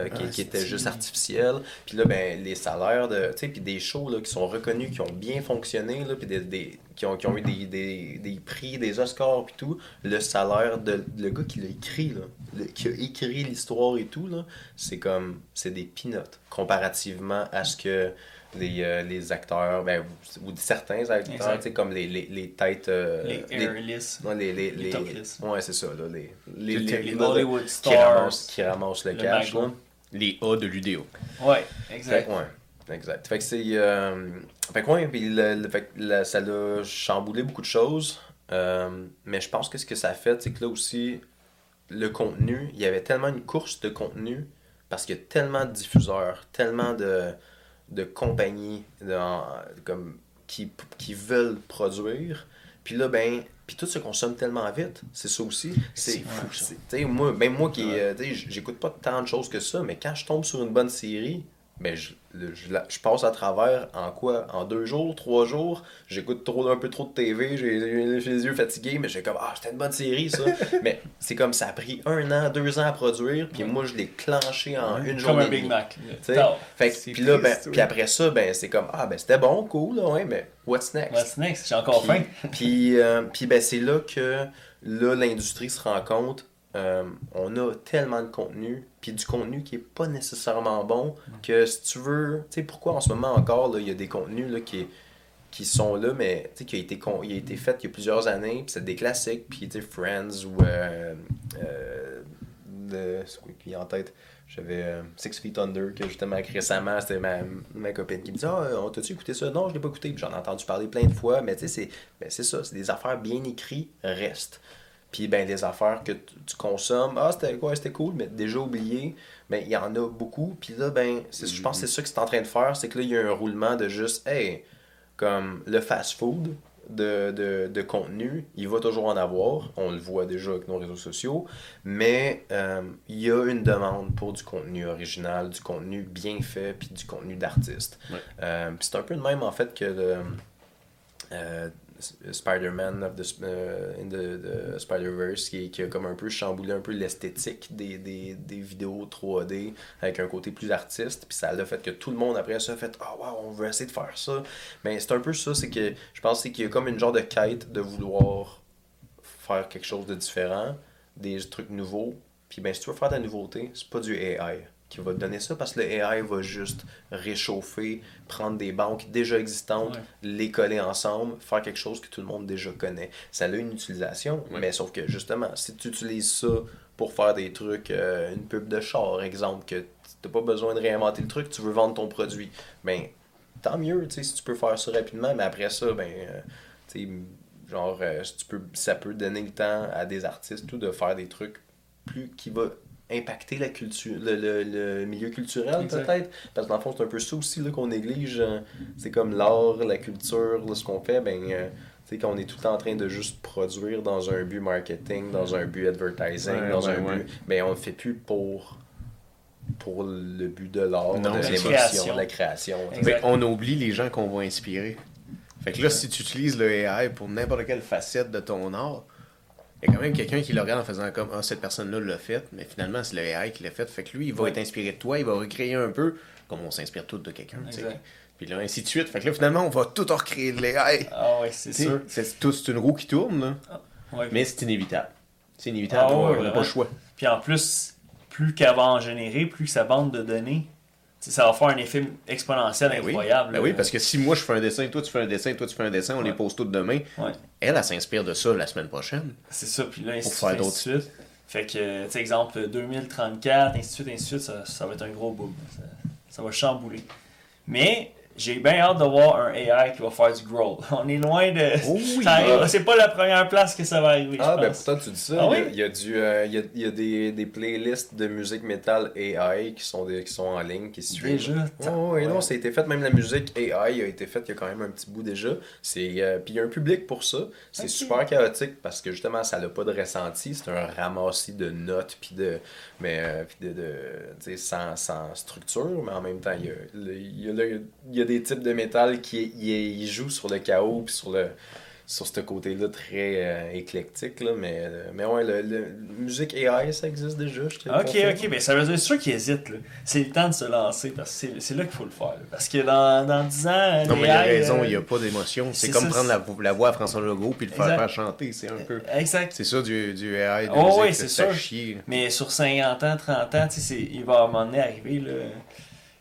qui, Ah, qui juste artificiels. Puis là, ben, les salaires de. Tu sais, puis des shows là, qui sont reconnus, qui ont bien fonctionné, là, puis des, des- qui, ont, qui ont eu des, des, des prix, des Oscars, puis tout. Le salaire de le gars qui l'a écrit, là, le- qui a écrit l'histoire et tout, là, c'est comme. C'est des peanuts comparativement à ce que les, euh, les acteurs, ben, ou certains acteurs, comme les, les, les têtes. euh, les airless, les, les, les les- topless. ouais, c'est ça, là, les, les, Les- les Hollywood qui stars. ramassent, qui ramassent le, le cash. Là. Les A de l'UDO. Ouais, exact. ouais, exact. Fait que c'est. euh, fait que, ouais, puis le- le- fait que la- ça a chamboulé beaucoup de choses. euh, mais je pense que ce que ça a fait, c'est que là aussi, le contenu, il y avait tellement une course de contenu parce qu'il y a tellement de diffuseurs, tellement de, de compagnies dans- comme, qui, qui veulent produire. Puis là, ben, puis tout se consomme tellement vite. C'est ça aussi. C'est fou, ça. c'est- tu sais, moi, même moi qui, euh, j'écoute pas tant de choses que ça, mais quand je tombe sur une bonne série, ben je, je, la- je passe à travers en quoi? En deux jours, trois jours? J'écoute trop, un peu trop de TV, j'ai les yeux fatigués, mais j'ai comme Ah, c'était une bonne série ça. (laughs) mais c'est comme ça a pris un an, deux ans à produire, puis moi je l'ai clenché en Ouais. une Comme journée. un et Big. Mac. Puis là, ben, puis après ça, ben, c'est comme, ah, ben, c'était bon, cool, là, ouais, mais what's next? What's next? J'ai encore Puis- faim. (laughs) Puis, euh, puis ben, c'est là que là, l'industrie se rend compte, euh, on a tellement de contenu, puis du contenu qui est pas nécessairement bon, que si tu veux, tu sais, pourquoi en ce moment encore, il y a des contenus là, qui, qui sont là, mais tu sais, qui a été, con- il a été fait il y a plusieurs années, puis c'est des classiques, puis tu sais, Friends ou. Euh, euh, de- c'est quoi qui est en tête? J'avais euh, Six Feet Under, que justement récemment, c'était ma, ma copine qui me dit Ah, on t'a-tu écouté ça? Non, je l'ai pas écouté. Puis J'en ai entendu parler plein de fois, mais tu sais, c'est ben, c'est ça, c'est des affaires bien écrites, restent. Puis ben, les affaires que tu, tu consommes, ah, c'était quoi, c'était cool, mais déjà oublié, ben, il y en a beaucoup. Puis là, ben, c'est- je pense que c'est ça que c'est en train de faire, c'est que là, il y a un roulement de juste, hey, comme le fast-food de, de, de contenu, il va toujours en avoir. On le voit déjà avec nos réseaux sociaux. Mais euh, il y a une demande pour du contenu original, du contenu bien fait, puis du contenu d'artiste. Ouais. Euh, puis c'est un peu le même, en fait, que le, euh, Spider-Man of the, euh, in the, Spider-Verse qui, qui a comme un peu chamboulé un peu l'esthétique des, des, des vidéos 3D avec un côté plus artiste. Puis ça a fait que tout le monde après ça a fait ah wow on veut essayer de faire ça. Mais c'est un peu ça c'est que je pense qu'il y a comme une genre de quête de vouloir faire quelque chose de différent des trucs nouveaux. Puis ben si tu veux faire de la nouveauté c'est pas du AI qui va te donner ça parce que le AI va juste réchauffer, prendre des banques déjà existantes, Ouais. les coller ensemble, faire quelque chose que tout le monde déjà connaît. Ça a une utilisation, Ouais. mais sauf que justement, si tu utilises ça pour faire des trucs, euh, une pub de char, exemple, que t'as pas besoin de réinventer le truc, tu veux vendre ton produit, ben tant mieux, tu sais, si tu peux faire ça rapidement, mais après ça, ben, euh, tu sais, genre, euh, si tu peux, ça peut donner le temps à des artistes, tout, de faire des trucs plus qui va impacter la culture, le, le, le milieu culturel peut-être? Parce que dans le fond, c'est un peu ça aussi qu'on néglige. euh, C'est comme l'art, la culture, là, ce qu'on fait, ben, euh, tu sais, quand on est tout le temps en train de juste produire dans un but marketing, dans un but advertising, Ouais, dans ouais, un ouais. but, ben, on le fait plus pour pour le but de l'art, de c'est l'émotion, de la création. Mais on oublie les gens qu'on va inspirer. Fait que là, si tu utilises le AI pour n'importe quelle facette de ton art, il y a quand même quelqu'un qui le regarde en faisant comme Ah, cette personne-là l'a fait, mais finalement, c'est le AI qui l'a fait. Fait que lui, il va Ouais. être inspiré de toi, il va recréer un peu, comme on s'inspire tous de quelqu'un. Puis là, ainsi de suite. Fait que là, finalement, on va tout recréer de l'AI. (laughs) Ah ouais, c'est sûr. C'est tout- c'est une roue qui tourne, là. Ouais. mais c'est inévitable. C'est inévitable, Ah ouais, on n'a pas le choix. Puis en plus, plus qu'elle va en générer, plus sa bande de données, ça va faire un effet exponentiel Ben oui. incroyable. Ben oui, parce que si moi je fais un dessin, toi tu fais un dessin, toi tu fais un dessin, on les pose toutes demain, Ouais. elle, elle s'inspire de ça la semaine prochaine. C'est ça, puis là, Pour faire suite, ainsi de suite. Fait que, tu sais, exemple, 2034, ainsi de suite, ainsi de suite, ça, ça va être un gros boom. Ça, ça va chambouler. Mais, j'ai bien hâte de voir un AI qui va faire du growl. (laughs) On est loin de. Oh oui. C'est pas la première place que ça va arriver. Ah, je ben pense. pourtant, tu dis ça. Ah il, y a, oui? il y a du, euh, il y a, il y a des, des playlists de musique metal AI qui sont, des, qui sont en ligne, qui streament. Déjà. Oh, oui, non, ça a été fait. Même la musique AI a été faite il y a quand même un petit bout déjà. C'est, euh, puis il y a un public pour ça. C'est super chaotique parce que justement, ça n'a pas de ressenti. C'est un ramassis de notes, puis de. Mais, euh, puis de. de sans, sans structure, mais en même temps, il y a, le- il y a, le- il y a des types de métal qui il, il jouent sur le chaos, puis sur le sur ce côté-là très euh, éclectique, là, mais, euh, mais ouais, le, le- musique AI, ça existe déjà, je Ok, ok, mais ça veut dire c'est sûr qu'ils hésitent. là. C'est le temps de se lancer parce que c'est- c'est là qu'il faut le faire. là. Parce que dans, dans 10 ans, Non, mais il a raison, euh, il n'y a pas d'émotion. C'est comme ça, prendre la, la voix à François Legault puis le faire Exact. faire chanter. C'est un peu. Exact. C'est ça du, du AI de Oh, musique, oui, c'est ça chier. Mais sur 50 ans, 30 ans, tu sais, c'est- il va à un moment donné arriver, là,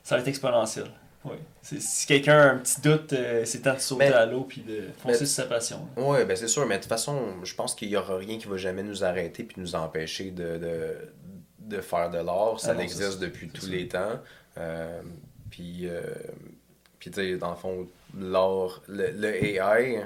ça va être exponentiel. Oui. Si quelqu'un a un petit doute, euh, c'est temps de sauter Mais- à l'eau puis de foncer mais- sur sa passion. Ouais, ben c'est sûr, mais de toute façon, je pense qu'il n'y aura rien qui va jamais nous arrêter puis nous empêcher de, de, de faire de l'art. Ça Ah non, existe depuis tous les temps. Euh, puis, euh, puis tu sais, dans le fond, l'art, le, le AI,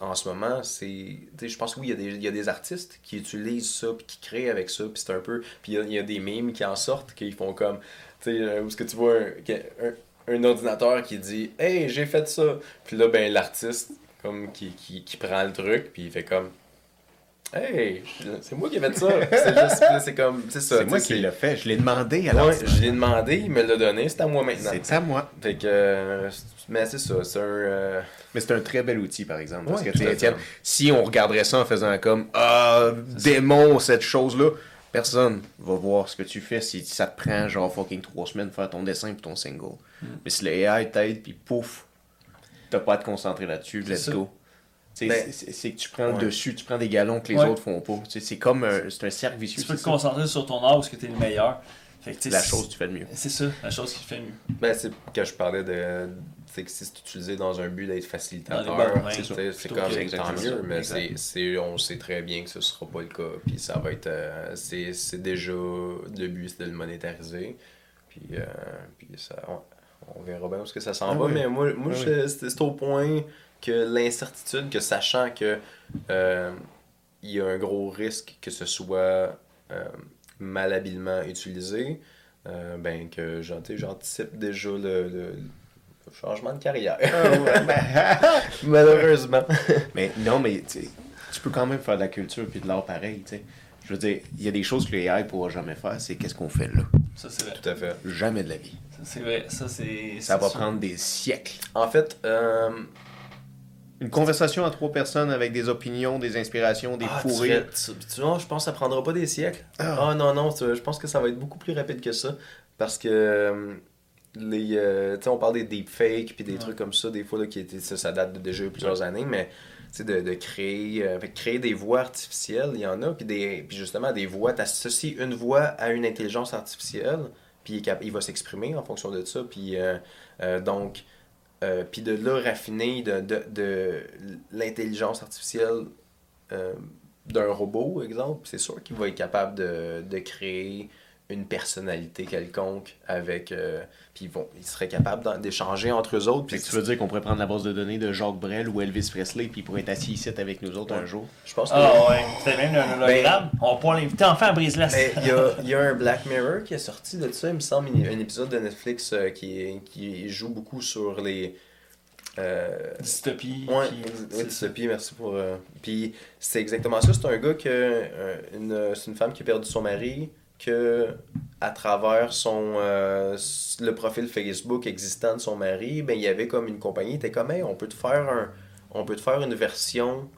en ce moment, c'est. Je pense que oui, il y, a des, il y a des artistes qui utilisent ça puis qui créent avec ça. Puis c'est un peu. Puis il y a- il y, a des mimes qui en sortent, qui font comme. Tu sais, où est-ce que tu vois un, un ordinateur qui dit Hey, j'ai fait ça. Puis là, ben, l'artiste, comme, qui, qui, qui prend le truc, puis il fait comme Hey, c'est moi qui ai fait ça. c'est juste, là, c'est comme. C'est ça. C'est moi qui l'ai fait. Je l'ai demandé alors. Ouais, je l'ai demandé, il me l'a donné, c'est à moi maintenant. C'est à moi. Fait que. euh, mais c'est ça, c'est un. euh, Mais c'est un très bel outil, par exemple. Parce que, si on regarderait ça en faisant comme Ah, démon, cette chose-là, personne va voir ce que tu fais si ça te prend genre fucking trois semaines de faire ton dessin et ton single. Hmm. Mais si le AI t'aide, puis pouf, t'as pas à te concentrer là-dessus, let's ça. go. Ben, c'est- que tu prends le dessus, tu prends des galons que les Ouais. autres font pas. C'est comme un, c'est un cercle vicieux. Tu peux te concentrer sur ton art parce que tu es le meilleur. Fait que, La c'est- chose que tu fais le mieux. C'est ça, la chose qui fait mieux. Ben, c'est quand je parlais de. Sais, que si c'est utilisé dans un but d'être facilitateur, c'est que tant mieux, mais c'est, c'est, on sait très bien que ce sera pas le cas. Puis ça va être. euh, c'est, c'est déjà. Le but, c'est de le monétariser. Puis, euh, puis ça. On, on verra bien où est-ce que ça s'en Ah va. oui. Mais moi, moi Ah je- c'est, c'est au point que l'incertitude, que sachant que. euh, il y a un gros risque que ce soit euh, malhabilement utilisé, euh, ben que j'an- tu sais, j'anticipe déjà le, le- le changement de carrière. (laughs) Malheureusement. Mais non, mais tu peux quand même faire de la culture puis de l'art pareil, tu sais. Je veux dire, il y a des choses que l'AI pourra jamais faire, c'est qu'est-ce qu'on fait là? Ça, c'est vrai. Tout à fait. Jamais de la vie. Ça, c'est vrai. Ça, c'est. Ça va sûr. prendre des siècles. En fait, euh, Une conversation à trois personnes avec des opinions, des inspirations, des ah, tu, vois, je pense que ça prendra pas des siècles. Ah. Ah non, non, je pense que ça va être beaucoup plus rapide que ça. Parce que euh, les, euh, tu sais, on parle des deepfakes puis des Ouais. trucs comme ça, des fois, là, qui étaient, ça, ça date de déjà plusieurs années, mais tu sais, de, de créer, euh, créer des voix artificielles, il y en a, puis, des, puis justement, des voix, tu associes une voix à une intelligence artificielle, puis il, il va s'exprimer en fonction de ça, puis euh, donc, euh, puis de là, raffiner de, de, l'intelligence artificielle euh, d'un robot, exemple, c'est sûr qu'il va être capable de créer une personnalité quelconque avec. euh, puis ils, vont, ils seraient capables d'échanger entre eux autres. Puis que tu veux dire qu'on pourrait prendre la base de données de Jacques Brel ou Elvis Presley puis il pourrait être assis ici avec nous autres Ouais. un jour? je pense que. Ah ouais, c'était même un hologramme. On pourra l'inviter enfin à Brise-Glace. Mais il y a, il y a un Black Mirror qui est sorti de ça, il me semble, un épisode de Netflix euh, qui, qui joue beaucoup sur les. euh, Dystopie. Ouais, oui, c'est- dystopie, merci pour. euh, Puis c'est exactement ça. C'est un gars que. euh, une, c'est une femme qui a perdu son mari, que à travers son euh, le profil Facebook existant de son mari, ben il y avait comme une compagnie, était comme hey, on peut te faire une version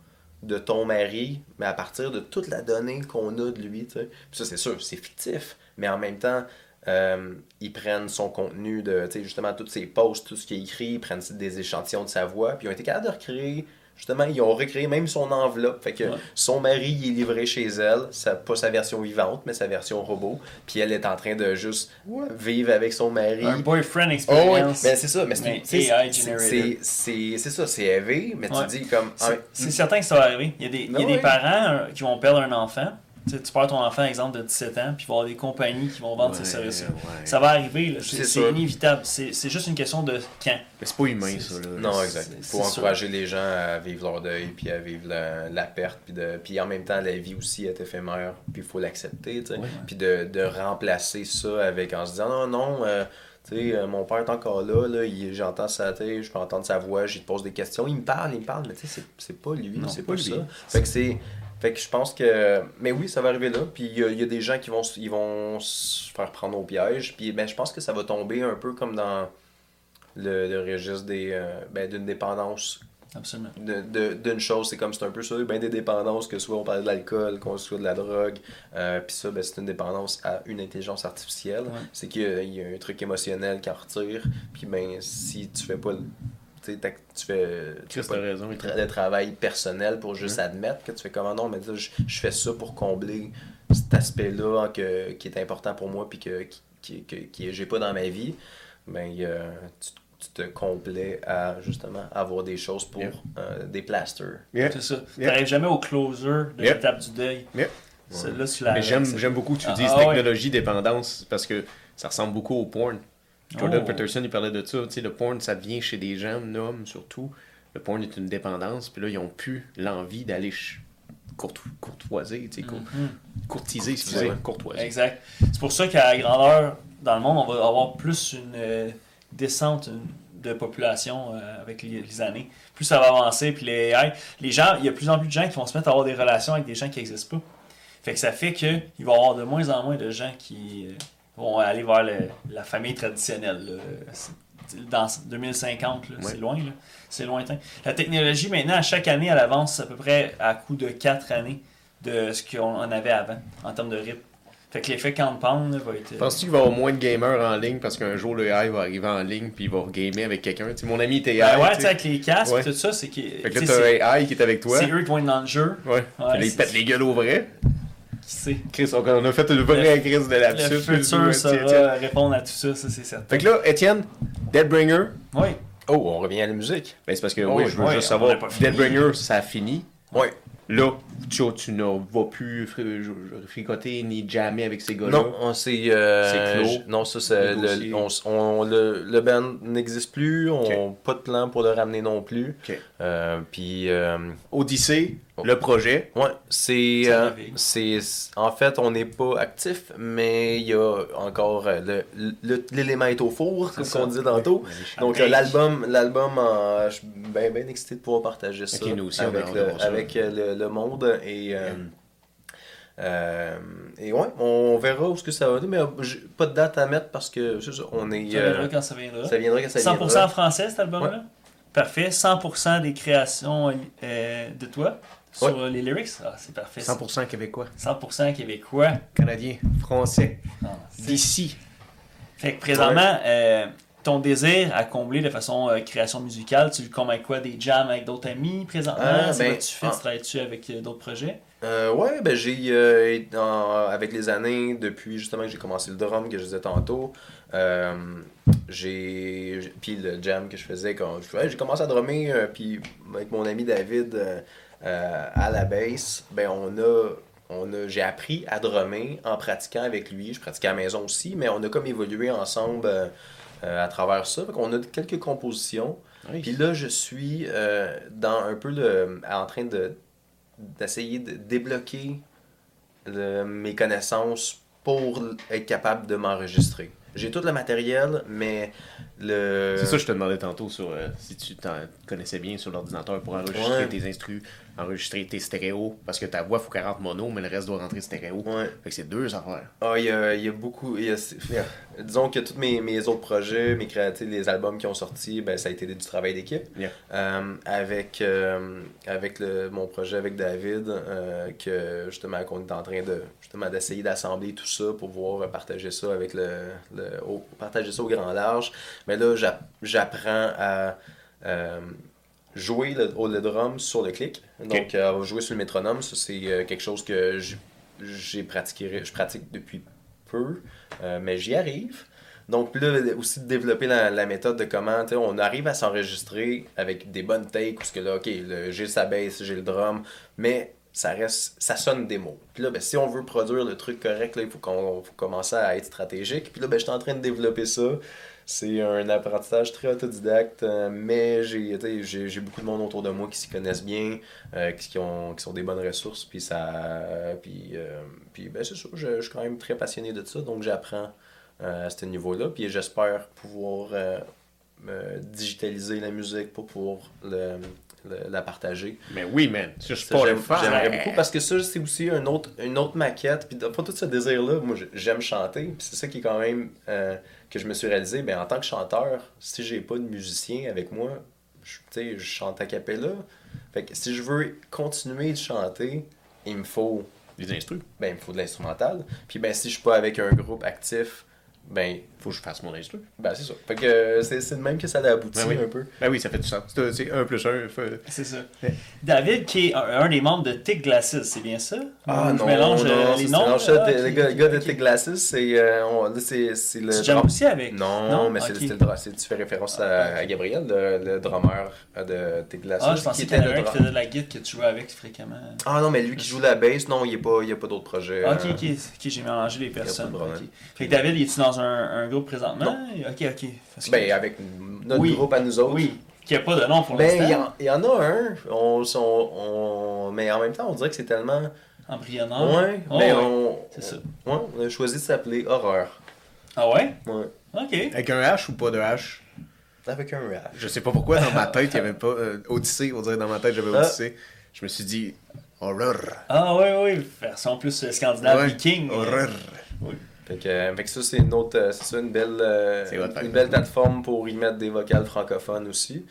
de ton mari, mais à partir de toute la donnée qu'on a de lui, ça, c'est sûr, c'est fictif, mais en même temps, euh, ils prennent son contenu de, tu sais, justement, tous ses posts, tout ce qu'il écrit, ils prennent des échantillons de sa voix, puis ils ont été capables de recréer, justement, ils ont recréé même son enveloppe. Fait que Ouais. son mari, il est livré chez elle, pas sa version vivante, mais sa version robot, puis elle est en train de juste vivre avec son mari. Un boyfriend Oh, experience. mais c'est ça, mais c'est c'est- ça, c'est élevé, mais Ouais. tu dis comme. C'est- C'est certain que ça va arriver. Il y a des, il y a Ben des parents euh, qui vont perdre un enfant, Tu perds ton enfant, exemple, de 17 ans, puis il va y avoir des compagnies qui vont vendre ces services-là. ouais. Ça va arriver. C'est inévitable. C'est c'est juste une question de quand. Mais c'est pas humain, ça. Là. Non, exact. Il faut sûr. encourager les gens à vivre leur deuil, puis à vivre la, la perte, puis, de, puis en même temps, la vie aussi est éphémère, puis il faut l'accepter, tu sais. Ouais. Puis de, de remplacer ça avec en se disant non, non, euh, tu sais, euh, mon père est encore là, là il- j'entends sa tête, je peux entendre sa voix, je lui pose des questions, il me parle, il me parle, mais tu sais, c'est- c'est pas lui, Non, c'est pas pas, lui. ça. Fait que c'est. Fait que je pense que. Mais oui, ça va arriver là. Puis il y, a- il y a des gens qui vont, ils vont se faire prendre au piège. Puis ben, je pense que ça va tomber un peu comme dans le, le registre des, euh, ben, d'une dépendance Absolument. de- de- d'une chose, c'est comme c'est un peu ça, ben des dépendances, que soit on parle de l'alcool, qu'on soit de la drogue, euh, puis ça, ben, c'est une dépendance à une intelligence artificielle. Ouais. C'est qu'il y a- y, a un truc émotionnel qui en retire, puis ben si tu fais pas, le- tu fais, tu fais pas raison. tra- travail personnel pour juste admettre que tu fais comment? Non, mais je, je fais ça pour combler cet aspect-là que, qui est important pour moi, puis que, qui, que, que j'ai pas dans ma vie, ben tu, tu te complais à justement avoir des choses pour Yeah. euh, des plasters. Yeah. C'est ça. Yeah. T'arrives jamais au closer de Yeah. l'étape du deuil. Yeah. C'est là, tu Mais j'aime, beaucoup que tu Ah, dises ah ouais. technologie, dépendance, parce que ça ressemble beaucoup au porn. Jordan Oh. Peterson, il parlait de ça. Tu sais, le porn, ça devient chez des gens, hommes surtout. Le porn est une dépendance, puis là, ils ont plus l'envie d'aller court- courtoiser, tu sais, cour- Mhm. courtiser, excusez, courtoiser. Exact. C'est pour ça qu'à la grandeur, dans le monde, on va avoir plus une euh, descente de population euh, avec les, les années. Plus ça va avancer, puis les AI, les gens, il y a de plus en plus de gens qui vont se mettre à avoir des relations avec des gens qui n'existent pas. Fait que ça fait qu'il va y avoir de moins en moins de gens qui euh, vont aller vers le- la famille traditionnelle. là. Dans 2050, là, Ouais. c'est loin, c'est lointain. La technologie, maintenant, à chaque année, elle avance à peu près à coup de 4 années de ce qu'on avait avant, en termes de rythme. Fait que l'effet compound là, va être. euh, Penses-tu qu'il va y avoir moins de gamers en ligne parce qu'un jour le AI va arriver en ligne puis il va gamer avec quelqu'un? Mon ami était AI. Ben ouais, tu sais. avec les casques Ouais. et tout ça, c'est que. Fait que là, t'as un AI qui est avec toi. c'est eux qui vont être dans le jeu. Ouais. Puis là, il c'est- pète les gueules au vrai. Qui sait. Chris, on on a fait une vraie crise de Le lapsus. futur Tiens, saura tiens. répondre à tout ça, ça c'est certain. Fait que là, Étienne, Deadbringer, Oui. Oh, on revient à la musique. Ben, c'est parce que Oh, oui, oui, je veux ouais, juste savoir. Deadbringer, ça a fini. Ouais. Là, tu, tu ne vas plus fri- fricoter ni jammer avec ces gars-là. Non, on s'est. euh, C'est clos. Non, ça, c'est. Le. Le, on, on- le, le band n'existe plus. On Ok. pas de plan pour le ramener non plus. Ok. Euh, puis. euh, Odyssée, Oh. le projet. Ouais, c'est. Ça euh, c'est en fait, on n'est pas actif, mais il y a encore euh, le- le- l'élément est au four, comme on dit tantôt. Donc euh, l'album, l'album, euh, je suis bien ben excité de pouvoir partager ça Ok, nous aussi, avec, le, voir ça. avec le, le monde et. euh, et ouais, on verra où ce que ça va aller, mais j'ai pas de date à mettre parce que c'est ça, on est. Ça viendra quand ça viendra. ça viendra quand ça 100% viendra. français cet album-là? Parfait. 100% des créations euh, de toi? Sur les lyrics? Ah, c'est parfait. 100% québécois. 100% québécois. Canadien. Français. Ah, D'ici. Fait que présentement, euh, ton désir à combler de façon euh, création musicale, tu combats quoi? Des jams avec d'autres amis présentement? Ah, C'est ben, tu fais? ah. Tu travailles-tu avec euh, d'autres projets? Euh, ouais, ben j'ai euh, avec les années, depuis justement que j'ai commencé le drum que je disais tantôt, euh, j'ai puis le jam que je faisais quand ouais, j'ai commencé à drummer euh, puis avec mon ami David euh, à la bass, ben on a on a j'ai appris à drummer en pratiquant avec lui, je pratiquais à la maison aussi, mais on a comme évolué ensemble euh, euh, à travers ça, on a quelques compositions. Oui. Puis là, je suis dans un peu le, en train de d'essayer de débloquer le- mes connaissances pour être capable de m'enregistrer. J'ai tout le matériel, mais le... C'est ça que je te demandais tantôt sur euh, si tu t'en connaissais bien sur l'ordinateur pour enregistrer Ouais. tes instrus, enregistrer tes stéréos. Parce que ta voix, faut 40 mono, mais le reste doit rentrer stéréo. Ouais. Fait que c'est deux affaires. Ah, il y a, y a beaucoup. y a- disons que tous mes, mes autres projets, mes créatifs, les albums qui ont sorti, ben, ça a été du travail d'équipe. Yeah. Euh, avec euh, avec le, mon projet avec David, euh, que justement qu'on est en train de justement d'essayer d'assembler tout ça pour pouvoir partager ça avec le, le- au- partager ça au grand large. Mais là, j'a- j'apprends à jouer le, au- le drum sur le clic. Donc euh, jouer sur le métronome, ça c'est euh, quelque chose que j'ai pratiqué, je pratique depuis peu, euh, mais j'y arrive. Donc là, aussi de développer la, la méthode de comment on arrive à s'enregistrer avec des bonnes takes, parce que là, ok, le- j'ai sa bass, j'ai le drum, mais ça reste ça sonne démo. Puis là, ben, si on veut produire le truc correct, là, il faut qu'on faut commencer à être stratégique. Puis là, ben, je suis en train de développer ça. C'est un apprentissage très autodidacte, euh, mais j'ai tu sais, j'ai j'ai beaucoup de monde autour de moi qui s'y connaissent bien, euh, qui, ont, qui sont des bonnes ressources. Puis, ça, puis, euh, puis ben, c'est ça, je, je suis quand même très passionné de ça, donc j'apprends euh, à ce niveau-là. Puis j'espère pouvoir euh, euh, digitaliser la musique pour pouvoir le- le- la partager. Mais oui, man. Sur Spotify. J'aimerais beaucoup parce que ça, c'est aussi un autre, une autre maquette. Puis pas tout ce désir-là, moi j'ai- j'aime chanter. Puis c'est ça qui est quand même euh, que je me suis réalisé. Ben, en tant que chanteur, si j'ai pas de musicien avec moi, je, tu sais, je chante a cappella. Fait que si je veux continuer de chanter, il me faut, Les instrus. ben, il me faut de l'instrumental. Puis ben, si je suis pas avec un groupe actif, ben, Faut que je fasse mon instru. ben c'est ça. Fait que euh, c'est c'est de même que ça a abouti Ben oui. un peu. Ben oui, ça fait du sens. C'est c'est un plus un. fait- C'est ça. David, qui est un, un des membres de Tick Glasses, c'est bien ça? Ah Je non, mélange non, euh, non, les noms? non, ça, Ah, le ok, gars, le gars de ok. Tic Glasses, c'est euh, le Tu aussi avec? Non, Non? mais c'est Ok. c'est tu fais référence à, à Gabriel, le, le drummer de Tic Glasses. Ah, je pensais qui qu'il y avait le un qui faisait de la guitare que tu jouais avec fréquemment. Ah non, mais lui qui joue la bass, non, il n'y a pas, il pas d'autres projets. Ah, ok, euh, ok, j'ai mélangé les de personnes. Fait que David, es-tu dans un, un groupe présentement? Ok, ok. Parce que- Ben, avec notre Oui. groupe à nous autres. oui, qui a pas de nom pour Ben, il y, l'instant. en- il y en a un, on, on, on- mais en même temps, on dirait que c'est tellement. Embryonnaire. ouais, Oh, ouais. on, C'est ça. ouais, on a choisi de s'appeler Horreur. Ah ouais? Ouais. Ok. Avec un H ou pas de H? Avec un rap. Je sais pas pourquoi dans ma tête, il y avait pas. euh, Odyssée, on dirait dans ma tête, j'avais Ah. Odyssée. Je me suis dit. Horreur. Ah ouais, ouais, version plus euh, scandinave, Ouais. viking. Horreur. Fait que, euh, fait que ça, c'est une autre, euh, ça, une belle, euh, une belle plateforme pour y mettre des vocales francophones aussi.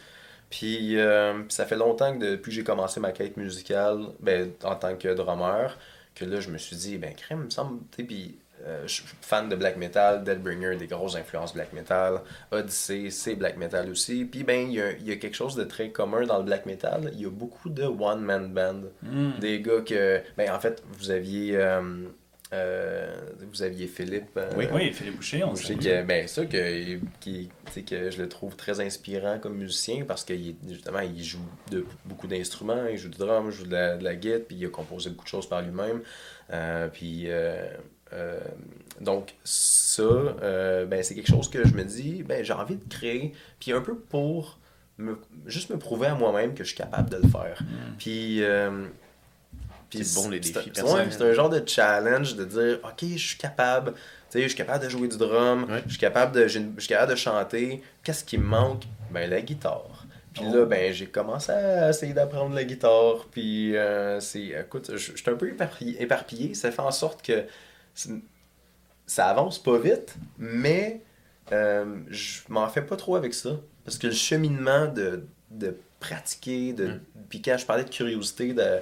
Puis, euh, ça fait longtemps que depuis que j'ai commencé ma quête musicale, ben, en tant que drummer, que là, je me suis dit, ben, crème, me semble, puis euh, je suis fan de black metal, Deadbringer, des grosses influences black metal, Odyssey, c'est black metal aussi. Puis, ben, il y a, il y a quelque chose de très commun dans le black metal, il y a beaucoup de one-man band. hmm. Des gars que, ben, en fait, vous aviez, euh, euh, vous aviez Philippe. euh, Oui. Oui, Philippe Boucher, on sait. que, ben, ça, que, qui, que je le trouve très inspirant comme musicien parce que justement, il joue de, beaucoup d'instruments, il joue du drum, il joue de la, de la guitare, puis il a composé beaucoup de choses par lui-même. Euh, puis, euh, donc, ça, ben, c'est quelque chose que je me dis, ben, j'ai envie de créer, puis un peu pour me, juste me prouver à moi-même que je suis capable de le faire. Hmm. Puis, puis C'est bon, les c'est- défis c'est- personnels. ouais, C'est un genre de challenge de dire, OK, je suis capable. Tu sais, je suis capable de jouer du drum, Ouais. je suis capable de, je suis capable de chanter. Qu'est-ce qui me manque? Ben, la guitare. Puis Oh. là, ben, j'ai commencé à essayer d'apprendre la guitare. Puis, euh, c'est, écoute, je suis un peu éparpillé, éparpillé. Ça fait en sorte que ça avance pas vite, mais euh, je m'en fais pas trop avec ça. Parce que le cheminement de, de pratiquer, de, Mm. puis quand je parlais de curiosité, de,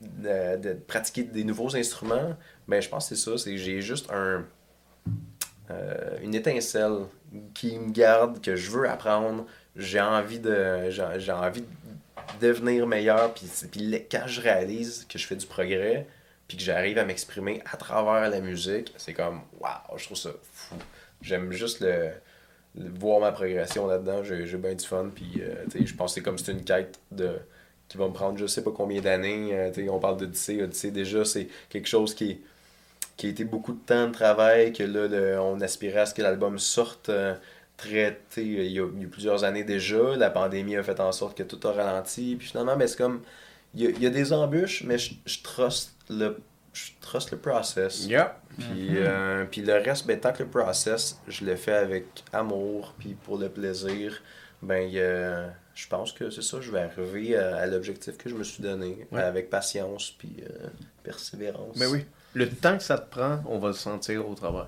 de, pratiquer des nouveaux instruments, ben je pense que c'est ça, c'est j'ai juste un, euh, une étincelle qui me garde, que je veux apprendre, j'ai envie de j'ai envie de devenir meilleur, puis, puis quand je réalise que je fais du progrès, puis que j'arrive à m'exprimer à travers la musique, c'est comme, waouh, je trouve ça fou. J'aime juste le, voir ma progression là-dedans, j'ai bien du fun, puis euh, je pense que c'est comme c'est une quête de qui va me prendre je sais pas combien d'années, euh, tu sais, on parle d'Odyssée, Odyssée déjà, c'est quelque chose qui, qui a été beaucoup de temps de travail, que là, le- on aspirait à ce que l'album sorte euh, très, tu sais, il y, a, il y a plusieurs années déjà, la pandémie a fait en sorte que tout a ralenti, puis finalement, ben, c'est comme, il y a, il y a des embûches, mais je, je trust le je trust le process. Yeah. Puis, Mhm. euh, puis le reste, ben, tant que le process, je le fais avec amour, puis pour le plaisir, ben, euh, je pense que c'est ça, je vais arriver à, à l'objectif que je me suis donné, Ouais. avec patience, puis euh, persévérance. Ben oui. Le temps que ça te prend, on va le sentir au travers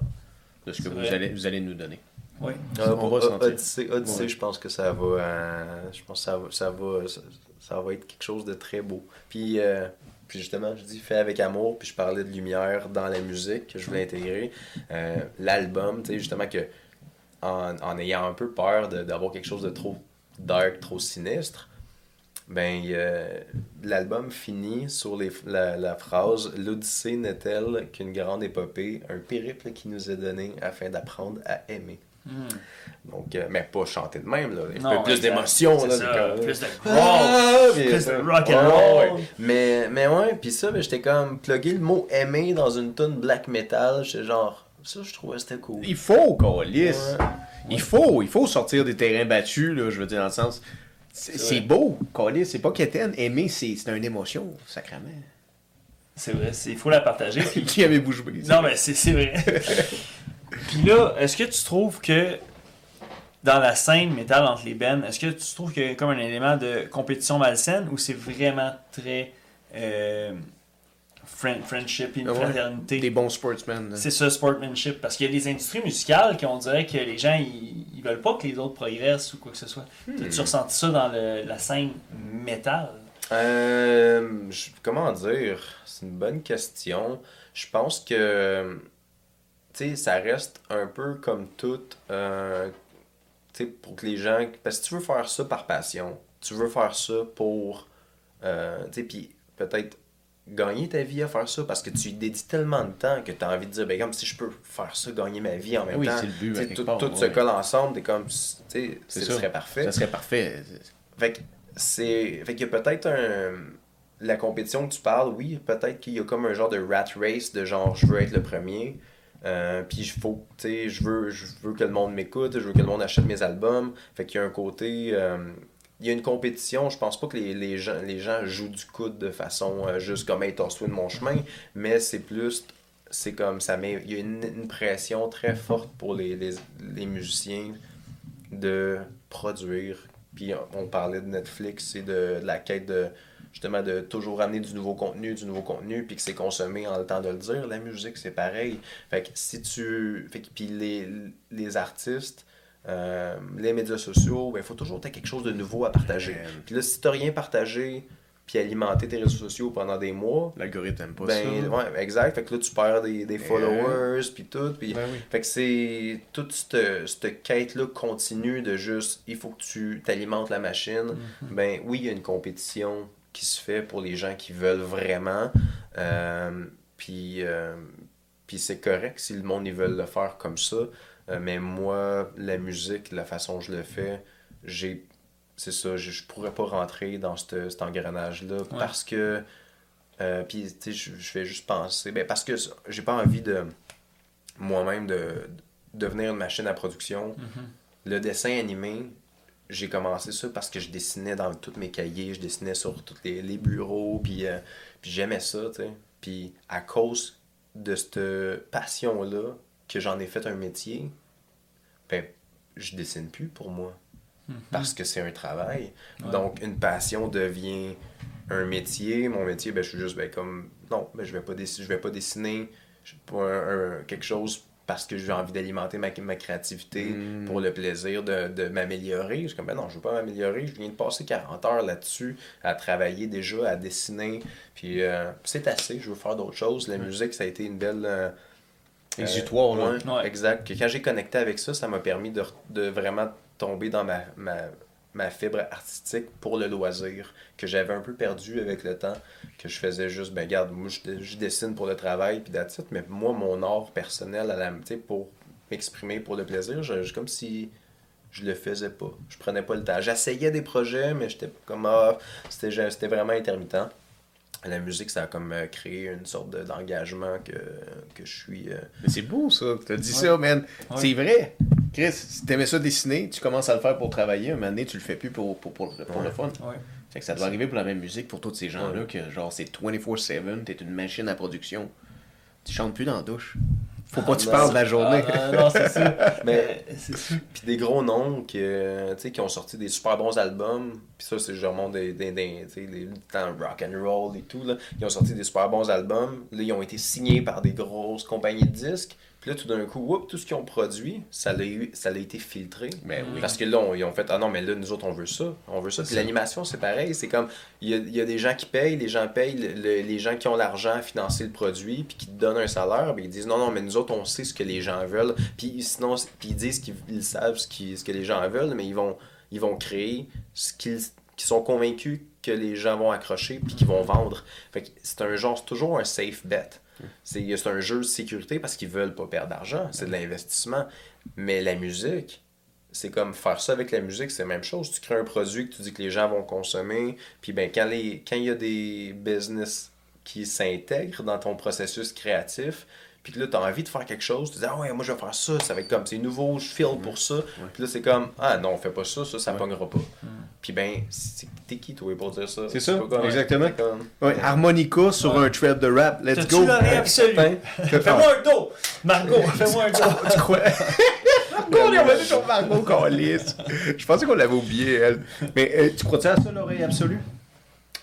de ce que vous vrai. allez, vous allez nous donner. Oui. On pour va O- sentir. Odyssey, Odyssey, Ouais. je pense que ça va, euh, je pense que ça va, ça va, ça, ça va être quelque chose de très beau. Puis, euh, puis justement, je dis fait avec amour, puis je parlais de lumière dans la musique que je voulais intégrer. Euh, L'album, tu sais, justement que en, en ayant un peu peur d'avoir quelque chose de trop dark, trop sinistre, ben euh, l'album finit sur les, la, la phrase L'Odyssée n'est-elle qu'une grande épopée, un périple qui nous est donné afin d'apprendre à aimer. Donc, euh, mais pas chanter de même, là. Un Non, peu plus d'émotion, là. plus de Ah, plus ça- de rock and roll. ouais. Mais, mais ouais, puis ça, ben, j'étais comme plugger le mot aimer dans une tune black metal. J'étais genre, ça, je trouvais c'était cool. Il faut, Calis. Ouais. Il faut, il faut sortir des terrains battus, là, je veux dire, dans le sens. C'est beau, Calis, c'est pas quétaine. Aimer, c'est c'est une émotion, sacrément. C'est vrai, il faut la partager. (laughs) puis- Qui avait bouche bée? Non, mais c'est vrai. (laughs) Puis là, est-ce que tu trouves que dans la scène métal entre les bands, est-ce que tu trouves qu'il y a comme un élément de compétition malsaine ou c'est vraiment très euh, friend- friendship, une Ah ouais. fraternité? Des bons sportsmen. C'est ça, sportsmanship. Parce qu'il y a des industries musicales qui on dirait que les gens, ils, ils veulent pas que les autres progressent ou quoi que ce soit. Hmm. T'as-tu ressenti ça dans le- la scène métal? Euh, je- comment dire? C'est une bonne question. Je pense que tu sais, ça reste un peu comme tout. euh, tu sais, pour que les gens. Parce que tu veux faire ça par passion. Tu veux faire ça pour. euh, tu sais, puis peut-être gagner ta vie à faire ça parce que tu y dédies tellement de temps que tu as envie de dire, ben, comme si je peux faire ça, gagner ma vie en même Oui, temps. c'est le but, tout, part, tout se colle ensemble, t'es comme. Tu sais, ce serait parfait. Ça serait parfait. Fait que c'est. Fait qu'il y a peut-être un. La compétition que tu parles, oui, peut-être qu'il y a comme un genre de rat race de genre je veux être le premier. Euh, puis il faut, tu sais, je veux, je veux que le monde m'écoute, je veux que le monde achète mes albums. Fait qu'il y a un côté. euh, il y a une compétition, je pense pas que les, les gens, les gens jouent du coude de façon euh, juste comme hey, de mon chemin, mais c'est plus. C'est comme ça met. Il y a une, pression très forte pour les, les, musiciens de produire. Puis on, parlait de Netflix et de, de la quête de justement de toujours amener du nouveau contenu, du nouveau contenu, puis que c'est consommé en le temps de le dire. La musique, c'est pareil. Fait que si tu. Fait que puis les, les artistes, euh, les médias sociaux, il faut toujours que quelque chose de nouveau à partager. Puis là, si tu rien partagé, puis alimenté tes réseaux sociaux pendant des mois, L'algorithme aime pas ben, ça. ouais, exact. Fait que là, tu perds des, des followers, puis tout. Puis Ben oui. fait que c'est toute cette, cette quête-là continue de juste, il faut que tu t'alimentes la machine. Ben oui, il y a une compétition qui se fait pour les gens qui veulent vraiment. Euh, puis euh, puis c'est correct si le monde ils veulent le faire comme ça. Euh, mais moi, la musique, la façon dont je le fais, j'ai c'est ça, je, je pourrais pas rentrer dans cette- cet engrenage-là parce que euh, puis tu sais, je, je fais juste penser, ben parce que j'ai pas envie de moi-même de, de devenir une machine à production. Le dessin animé, j'ai commencé ça parce que je dessinais dans tous mes cahiers, je dessinais sur tous les, les bureaux, puis, euh, puis j'aimais ça, tu sais. Puis à cause de cette passion-là, que j'en ai fait un métier, ben, je dessine plus pour moi. Parce que c'est un travail. Ouais. Donc, une passion devient un métier. Mon métier, ben, je suis juste ben, comme. Non, ben, je vais pas dessiner, je vais pas dessiner un- un- quelque chose parce que j'ai envie d'alimenter ma, ma créativité Mm. pour le plaisir de, de m'améliorer. Je suis comme, ben non, je veux pas m'améliorer. Je viens de passer 40 heures là-dessus à travailler déjà, à dessiner. Puis euh, c'est assez, je veux faire d'autres choses. La musique, ça a été une belle. Euh, Exutoire, là. ouais, Ouais. Exact. Que quand j'ai connecté avec ça, ça m'a permis de, de vraiment tomber dans ma, ma, ma fibre artistique pour le loisir, que j'avais un peu perdu avec le temps, que je faisais juste, ben regarde, moi je, je dessine pour le travail, puis it. mais moi, mon art personnel, à la, tu sais, pour m'exprimer pour le plaisir, je, je- comme si je le faisais pas. Je prenais pas le temps. J'essayais des projets, mais j'étais comme, ah, c'était c'était vraiment intermittent. La musique, ça a comme euh, créé une sorte de- d'engagement que, que je suis... euh, Mais c'est beau ça, t'as dit ça, man. Ouais. C'est vrai. Chris, si t'aimais ça dessiner, tu commences à le faire pour travailler, un moment donné, tu le fais plus pour, pour, pour, pour le fun. Ouais. Fait que ça doit arriver pour la même musique pour tous ces gens-là, que genre c'est 24-7, t'es une machine à production. Tu chantes plus dans la douche. Faut pas que tu non. parles de la journée. Ah, non, c'est ça. (laughs) Mais-. (laughs) Puis des gros noms qui, ont sorti des super bons albums. Puis ça, c'est remonte des, des, des, rock and roll et tout. Là. Ils ont sorti des super bons albums. Là, ils ont été signés par des grosses compagnies de disques. Puis là, tout d'un coup, whoop, tout ce qu'ils ont produit, ça l'a eu- ça l'a été filtré. Mais oui. Parce que là, on- ils ont fait Ah non, mais là, nous autres, on veut ça. On veut ça. Puis l'animation, c'est pareil. C'est comme il y a, il y a des gens qui payent, les gens payent, le- le- les gens qui ont l'argent à financer le produit, puis qui te donnent un salaire, ben, ils disent non, non, mais nous autres, on sait ce que les gens veulent. Puis sinon, puis ils disent qu'ils ils savent ce, qui- ce que les gens veulent, mais ils vont, ils vont créer ce qu'ils qui sont convaincus que les gens vont accrocher puis qu'ils vont vendre. Fait que c'est un genre, c'est toujours un safe bet. C'est un jeu de sécurité parce qu'ils veulent pas perdre d'argent, c'est de l'investissement. Mais la musique, c'est comme faire ça avec la musique, c'est la même chose. Tu crées un produit que tu dis que les gens vont consommer, puis ben quand les quand il y a des business qui s'intègrent dans ton processus créatif, puis là, tu as envie de faire quelque chose, tu dis, ah ouais, moi je vais faire ça, ça va être comme, c'est nouveau, je file pour ça. Puis là, c'est comme, ah non, on fait pas ça, ça, ça pognera pas. Puis ben, c'est- t'es qui, toi, pour dire ça? C'est ça, pas comme- exactement. Ouais, harmonica sur un trap de rap, let's go. Fais-moi un dos! Margot, (laughs) fais-moi un dos! Tu crois? (laughs) on est revenu sur Margot. Je pensais qu'on l'avait oublié, elle. Mais euh, tu crois-tu à ça, l'oreille absolue?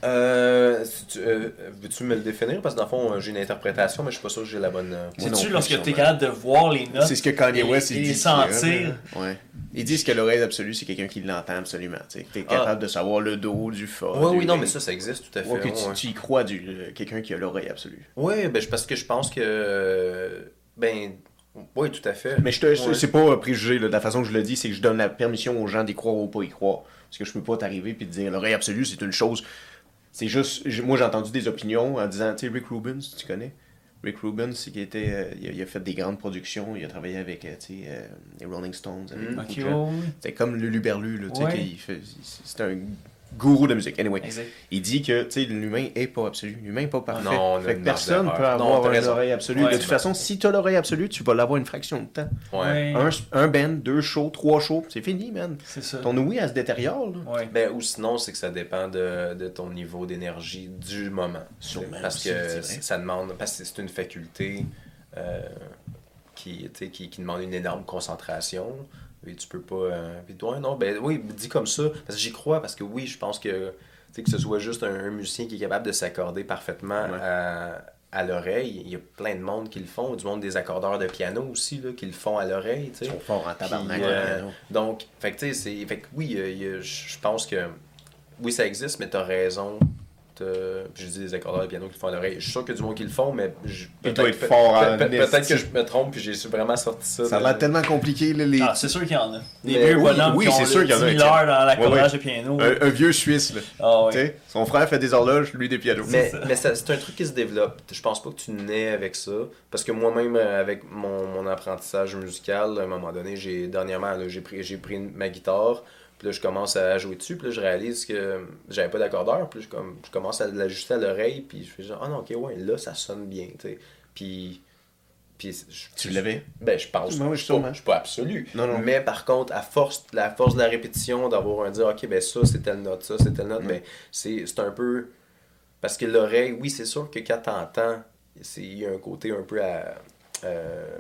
Euh, si tu- euh, Veux-tu me le définir? Parce que dans le fond, j'ai une interprétation, mais je suis pas sûr que j'ai la bonne. euh, C'est-tu lorsque sûrement. t'es capable de voir les notes? C'est ce que Kanye et- West il et dit. sentir? Ouais. Ils disent que l'oreille absolue, c'est quelqu'un qui l'entend absolument. Tu es Ah. capable de savoir le dos, du fa. Oui, du oui, non, mais ça, ça existe tout à fait. Ouais, que ouais. tu, tu y crois, du, euh, quelqu'un qui a l'oreille absolue. Oui, ben, je- parce que je pense que. euh, Ben, oui, tout à fait. Mais je te, Ouais. c'est pas préjugé, là, de la façon que je le dis, c'est que je donne la permission aux gens d'y croire ou pas y croire. Parce que je peux pas t'arriver et te dire l'oreille absolue, c'est une chose. C'est juste. j- Moi, j'ai entendu des opinions en disant, tu sais, Rick Rubin, si tu connais? Rick Rubin, c'est qui était. euh, il, a, il a fait des grandes productions, il a travaillé avec, euh, tu sais, euh, les Rolling Stones. Avec Mm. beaucoup Ok, de gens. ouais, ouais. C'était comme le Luberlu, là, tu sais, Ouais. fait- c'est un gourou de musique. Anyway, Exact. il dit que, tu sais, l'humain est pas absolu. L'humain est pas parfait. Non, fait que personne peut. Non, avoir t'as une raison. oreille absolue. Ouais, de toute façon, si tu as l'oreille absolue, tu vas l'avoir une fraction de temps. Ouais. Un, un band, deux shows, trois shows, c'est fini, man. C'est ça. Ton ouïe, elle se détériore, là. Ouais. Ben, ou sinon, c'est que ça dépend de, de ton niveau d'énergie du moment. Sûrement Parce aussi, que ça demande. Parce que c'est une faculté euh, qui, tu sais, qui, qui demande une énorme concentration. Et tu peux pas. euh, puis toi, non, ben oui, dis comme ça. Parce que j'y crois, parce que oui, je pense que. Tu que ce soit juste un, un musicien qui est capable de s'accorder parfaitement Ouais. à, à l'oreille. Il y a plein de monde qui le font. Du monde des accordeurs de piano aussi, là, qui le font à l'oreille. tu Ils sont forts en tabarnak. Euh, ouais. donc, fait que, tu. Fait que oui, euh, je je pense que. Oui, ça existe, mais t'as raison. T'as- Je dis des accordeurs de piano qui le font à l'oreille. Je suis sûr qu'il y a du monde qui le font, mais. je- doit peut-être- être fort en peut- peut- Peut-être que je me trompe, puis j'ai vraiment sorti ça. Ça a l'air tellement compliqué, là, les... Ah, c'est sûr qu'il y en a. Des Mais vieux oui, bonhommes oui, qui ont c'est sûr qu'il y en a, 10 000 heures dans l'accordage Ouais, de piano. un, un vieux Suisse, là. Ah son frère fait des horloges, lui des pianos. Mais, ça. mais ça- c'est un truc qui se développe. Je pense pas que tu nais avec ça. Parce que moi-même, euh, avec mon, mon apprentissage musical, à un moment donné, j'ai dernièrement, là, j'ai pris, j'ai pris ma guitare. Puis là, je commence à jouer dessus. Puis là, je réalise que j'avais pas d'accordeur. Puis là, je, comme, je commence à l'ajuster à l'oreille. Puis je fais genre, ah non, ok, ouais, là, ça sonne bien. tu sais. Puis. puis je- Tu l'avais? Ben, je pense. Ouais, ouais, je, suis pas, sûrement. je suis pas absolu. Non, non. Mais par contre, à force, la force de la répétition, d'avoir un dire, ok, ben ça, c'est telle note, ça, c'est telle note, Mm. ben c'est c'est un peu. Parce que l'oreille, oui, c'est sûr que quand t'entends, c'est- il y a un côté un peu à. euh,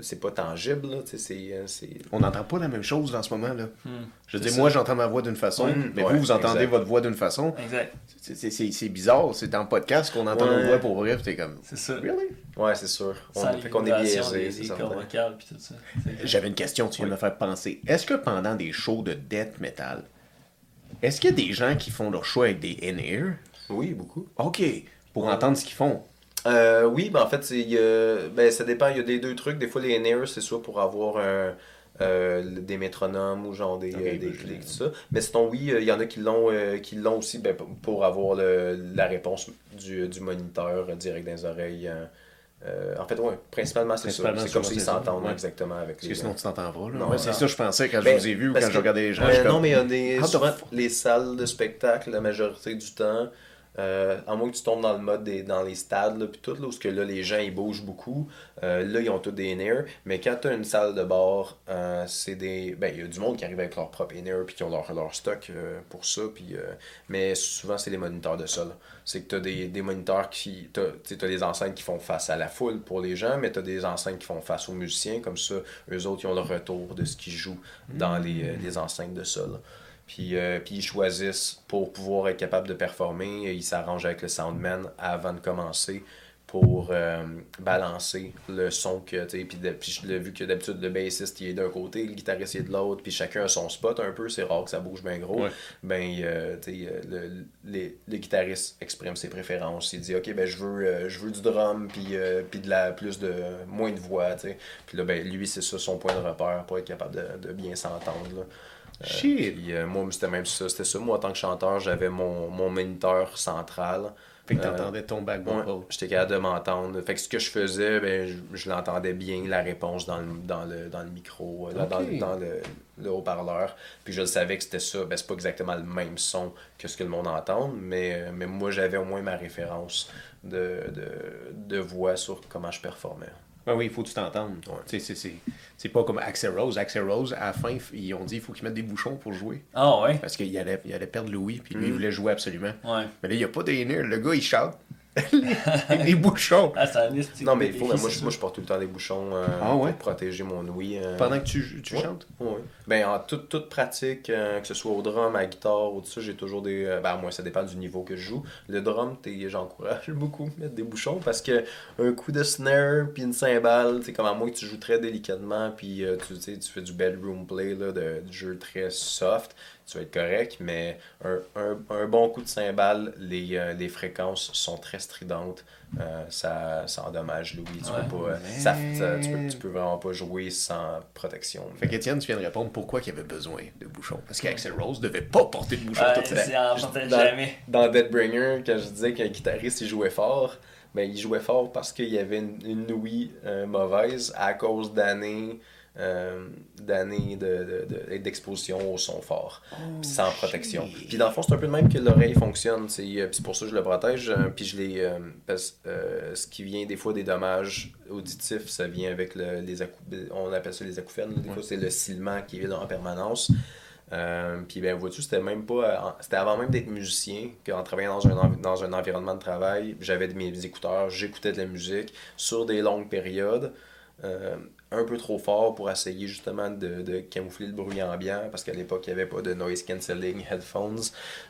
c'est pas tangible, là, c'est- euh, c'est. On n'entend pas la même chose en ce moment, là. Hmm. Je veux C'est dire, moi, j'entends ma voix d'une façon, Mm, mais ouais, vous, vous entendez exact. votre voix d'une façon. Exact. C'est- C'est c'est- c'est bizarre, c'est dans le podcast qu'on entend Ouais. notre voix pour vrai, t'es comme... C'est ça. Really? Ouais, c'est sûr. On, Sans fait qu'on est biaisé, c'est. C'est- J'avais une question, tu viens de me faire penser. Est-ce que pendant des shows de death metal, est-ce qu'il y a des gens qui font leur choix avec des in-ear? Oui, beaucoup. OK, pour Ouais. entendre ce qu'ils font. Euh, oui, ben en fait, il ben, ça dépend. Il y a des deux trucs. Des fois, les in c'est soit pour avoir un, euh, des métronomes ou genre des, euh, des ben, je- clics, tout ça. Mais sinon, oui, il y en a qui l'ont, qui l'ont aussi ben, pour- avoir le- la réponse du, du moniteur direct dans les oreilles. euh, en fait, ouais, principalement, c'est ça. C'est comme ça, s'entendent ouais. exactement avec Parce les que sinon, tu t'entends pas. Là. Non, Ouais, c'est ça, je pensais quand Ben, je vous ai vu ou quand je que- regardais les gens. Je suis non, comme, mais il y a des, How the souvent, les salles de spectacle, la majorité du temps, euh, à moins que tu tombes dans le mode des, dans les stades, là, puis tout, là, où que là, les gens, ils bougent beaucoup, euh, là, ils ont tous des in mais quand tu as une salle de bar, euh, c'est des... Ben, il y a du monde qui arrive avec leur propre in puis qui ont leur, leur stock euh, pour ça, puis... mais souvent, c'est les moniteurs de sol. C'est que tu as des, des moniteurs qui... Tu as, des enceintes qui font face à la foule pour les gens, mais tu as des enceintes qui font face aux musiciens, comme ça, eux autres, ils ont le retour de ce qu'ils jouent dans les, euh, les enceintes de sol. Puis, euh, puis ils choisissent pour pouvoir être capable de performer, ils s'arrangent avec le soundman avant de commencer pour euh, balancer le son que tu puis de- puis je l'ai vu que d'habitude le bassiste il est d'un côté le guitariste il est de l'autre puis chacun a son spot un peu c'est rare que ça bouge bien gros Ouais. ben euh, tu le, les- le guitariste exprime ses préférences il dit ok ben je veux euh, je veux du drum puis puis de la plus de moins de voix tu puis là ben lui c'est ça son point de repère pour être capable de, de bien s'entendre là. Shit! puis, euh, moi c'était même ça c'était ça moi en tant que chanteur j'avais mon, mon moniteur central Fait que Euh, t'entendais ton back Ouais, j'étais capable de m'entendre. Fait que ce que je faisais, ben, je, je l'entendais bien, la réponse dans le, dans le, dans le micro, euh, là, dans, le, le haut-parleur. Puis je le savais que c'était ça. Ben, c'est pas exactement le même son que ce que le monde entend, mais, euh, mais moi, j'avais au moins ma référence de, de, de voix sur comment je performais. Ouais, oui, il faut que tu t'entendes. Ouais. C'est, pas comme Axel Rose. Axel Rose, à la fin, ils ont dit qu'il faut qu'il mette des bouchons pour jouer. Ah ouais? Parce qu'il allait, il allait perdre Louis, puis lui, Mm. il voulait jouer absolument. Ouais. Mais là, il n'y a pas des nerfs. Le gars, il chante. Les bouchons. Ah, c'est un liste. Non, mais il faut, moi, je, moi, je porte tout le temps des bouchons euh, Ah ouais? pour protéger mon ouïe. euh. Pendant que tu, tu Ouais. chantes? Oui. Ben, en toute, toute pratique, euh, que ce soit au drum, à la guitare ou tout ça, j'ai toujours des. euh, ben, moi, ça dépend du niveau que je joue. Le drum, t'es- j'encourage beaucoup à mettre des bouchons parce que un coup de snare puis une cymbale, c'est comme à moins que tu joues très délicatement puis euh, tu, tu fais du bedroom play, là, de, du jeu très soft, tu vas être correct, mais un, un, un bon coup de cymbale, les, euh, les fréquences sont très stridentes. Euh, ça, ça endommage Louis. Tu, Ouais. peux pas, euh, ça, ça- tu, peux, tu peux vraiment pas jouer sans protection. Fait qu'Étienne, tu viens de répondre pourquoi il y avait besoin de bouchons. Parce qu'Axel Rose devait pas porter de bouchons Ouais, toute la c'est en portait Dans- jamais. dans Deadbringer, quand je disais qu'un guitariste il jouait fort, ben, il jouait fort parce qu'il y avait une, une ouïe euh, mauvaise à cause d'années euh, d'années de, de- de- d'exposition au son fort, puis sans protection. Puis dans le fond, c'est un peu de même que l'oreille fonctionne. C'est, euh, puis c'est pour ça que je le protège. euh, puis je l'ai. euh, parce euh, ce qui vient des fois des dommages auditifs, ça vient avec le, les On appelle ça les acouphènes. Des fois, c'est le silement qui est là en permanence. Euh, puis ben vois-tu, c'était même pas. C'était avant même d'être musicien, qu'en travaillant dans un, env- dans un environnement de travail, j'avais de mes écouteurs, j'écoutais de la musique sur des longues périodes, euh, un peu trop fort pour essayer justement de, de camoufler le bruit ambiant, parce qu'à l'époque, il n'y avait pas de noise cancelling headphones,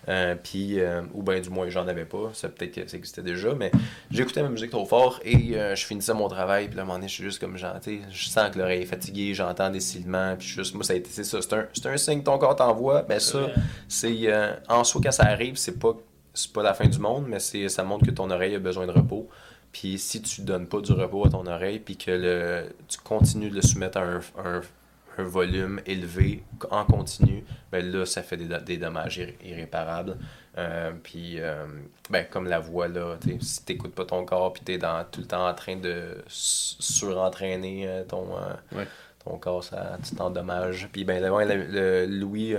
euh, puis, euh, ou bien du moins, j'en avais pas, ça peut-être que ça existait déjà, mais j'écoutais ma musique trop fort et je finissais mon travail, puis là, à un moment donné, je suis juste comme, je sens que l'oreille est fatiguée, j'entends des puis juste, moi, ça a été, c'est ça, c'est un, c'est un signe que ton corps t'envoie, ben ça, c'est, en soi, quand ça arrive, c'est pas, c'est pas la fin du monde, mais c'est, ça montre que ton oreille a besoin de repos. Puis si tu donnes pas du repos à ton oreille, puis que le, tu continues de le soumettre à un, un, un volume élevé en continu, ben là, ça fait des, des dommages irré- irréparables. Euh, puis, euh, ben, comme la voix, là, si t'écoutes pas ton corps, puis t'es dans, tout le temps en train de surentraîner euh, ton, euh, Ouais. ton corps, ça, tu t'endommages. Puis, ben, le, ouais, le, le Louis,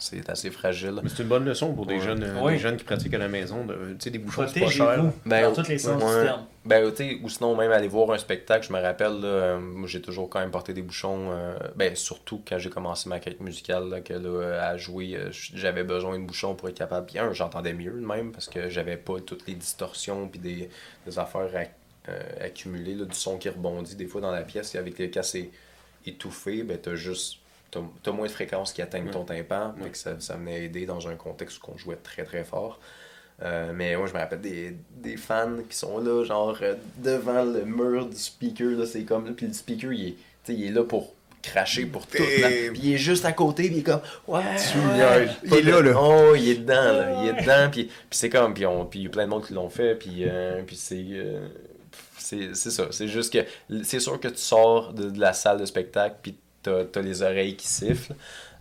c'est assez fragile. Mais c'est une bonne leçon pour des, Ouais. jeunes, euh, Oui. des jeunes qui pratiquent à la maison. de- Tu sais, des bouchons, c'est pas cher. Ben, dans tous les sens ouais. du terme. Ben, tu sais, ou sinon même aller voir un spectacle, je me rappelle, là, euh, moi j'ai toujours quand même porté des bouchons, euh, ben surtout quand j'ai commencé ma carrière musicale, là, que là, à jouer, j'avais besoin de bouchons pour être capable. Puis un, j'entendais mieux même, parce que j'avais pas toutes les distorsions puis des, des affaires ac- euh, accumulées, là, du son qui rebondit des fois dans la pièce, et avec les cas c'est étouffé, ben t'as juste, t'as moins de fréquences qui atteignent ton tympan, fait que ça, ça venait aider dans un contexte où on jouait très très fort. Euh, mais moi, je me rappelle des, des fans qui sont là, genre, euh, devant le mur du speaker, là, c'est comme, puis le speaker, il est, il est là pour cracher pour tout, là. Puis il est juste à côté, puis il est comme, ouais, ouais. Il est là, là. Oh, il est dedans, là, il est dedans, puis, puis c'est comme, puis on- puis il y a plein de monde qui l'ont fait, puis, euh, puis c'est... c'est c'est ça, c'est juste que c'est sûr que tu sors de, de la salle de spectacle puis t'as as les oreilles qui sifflent.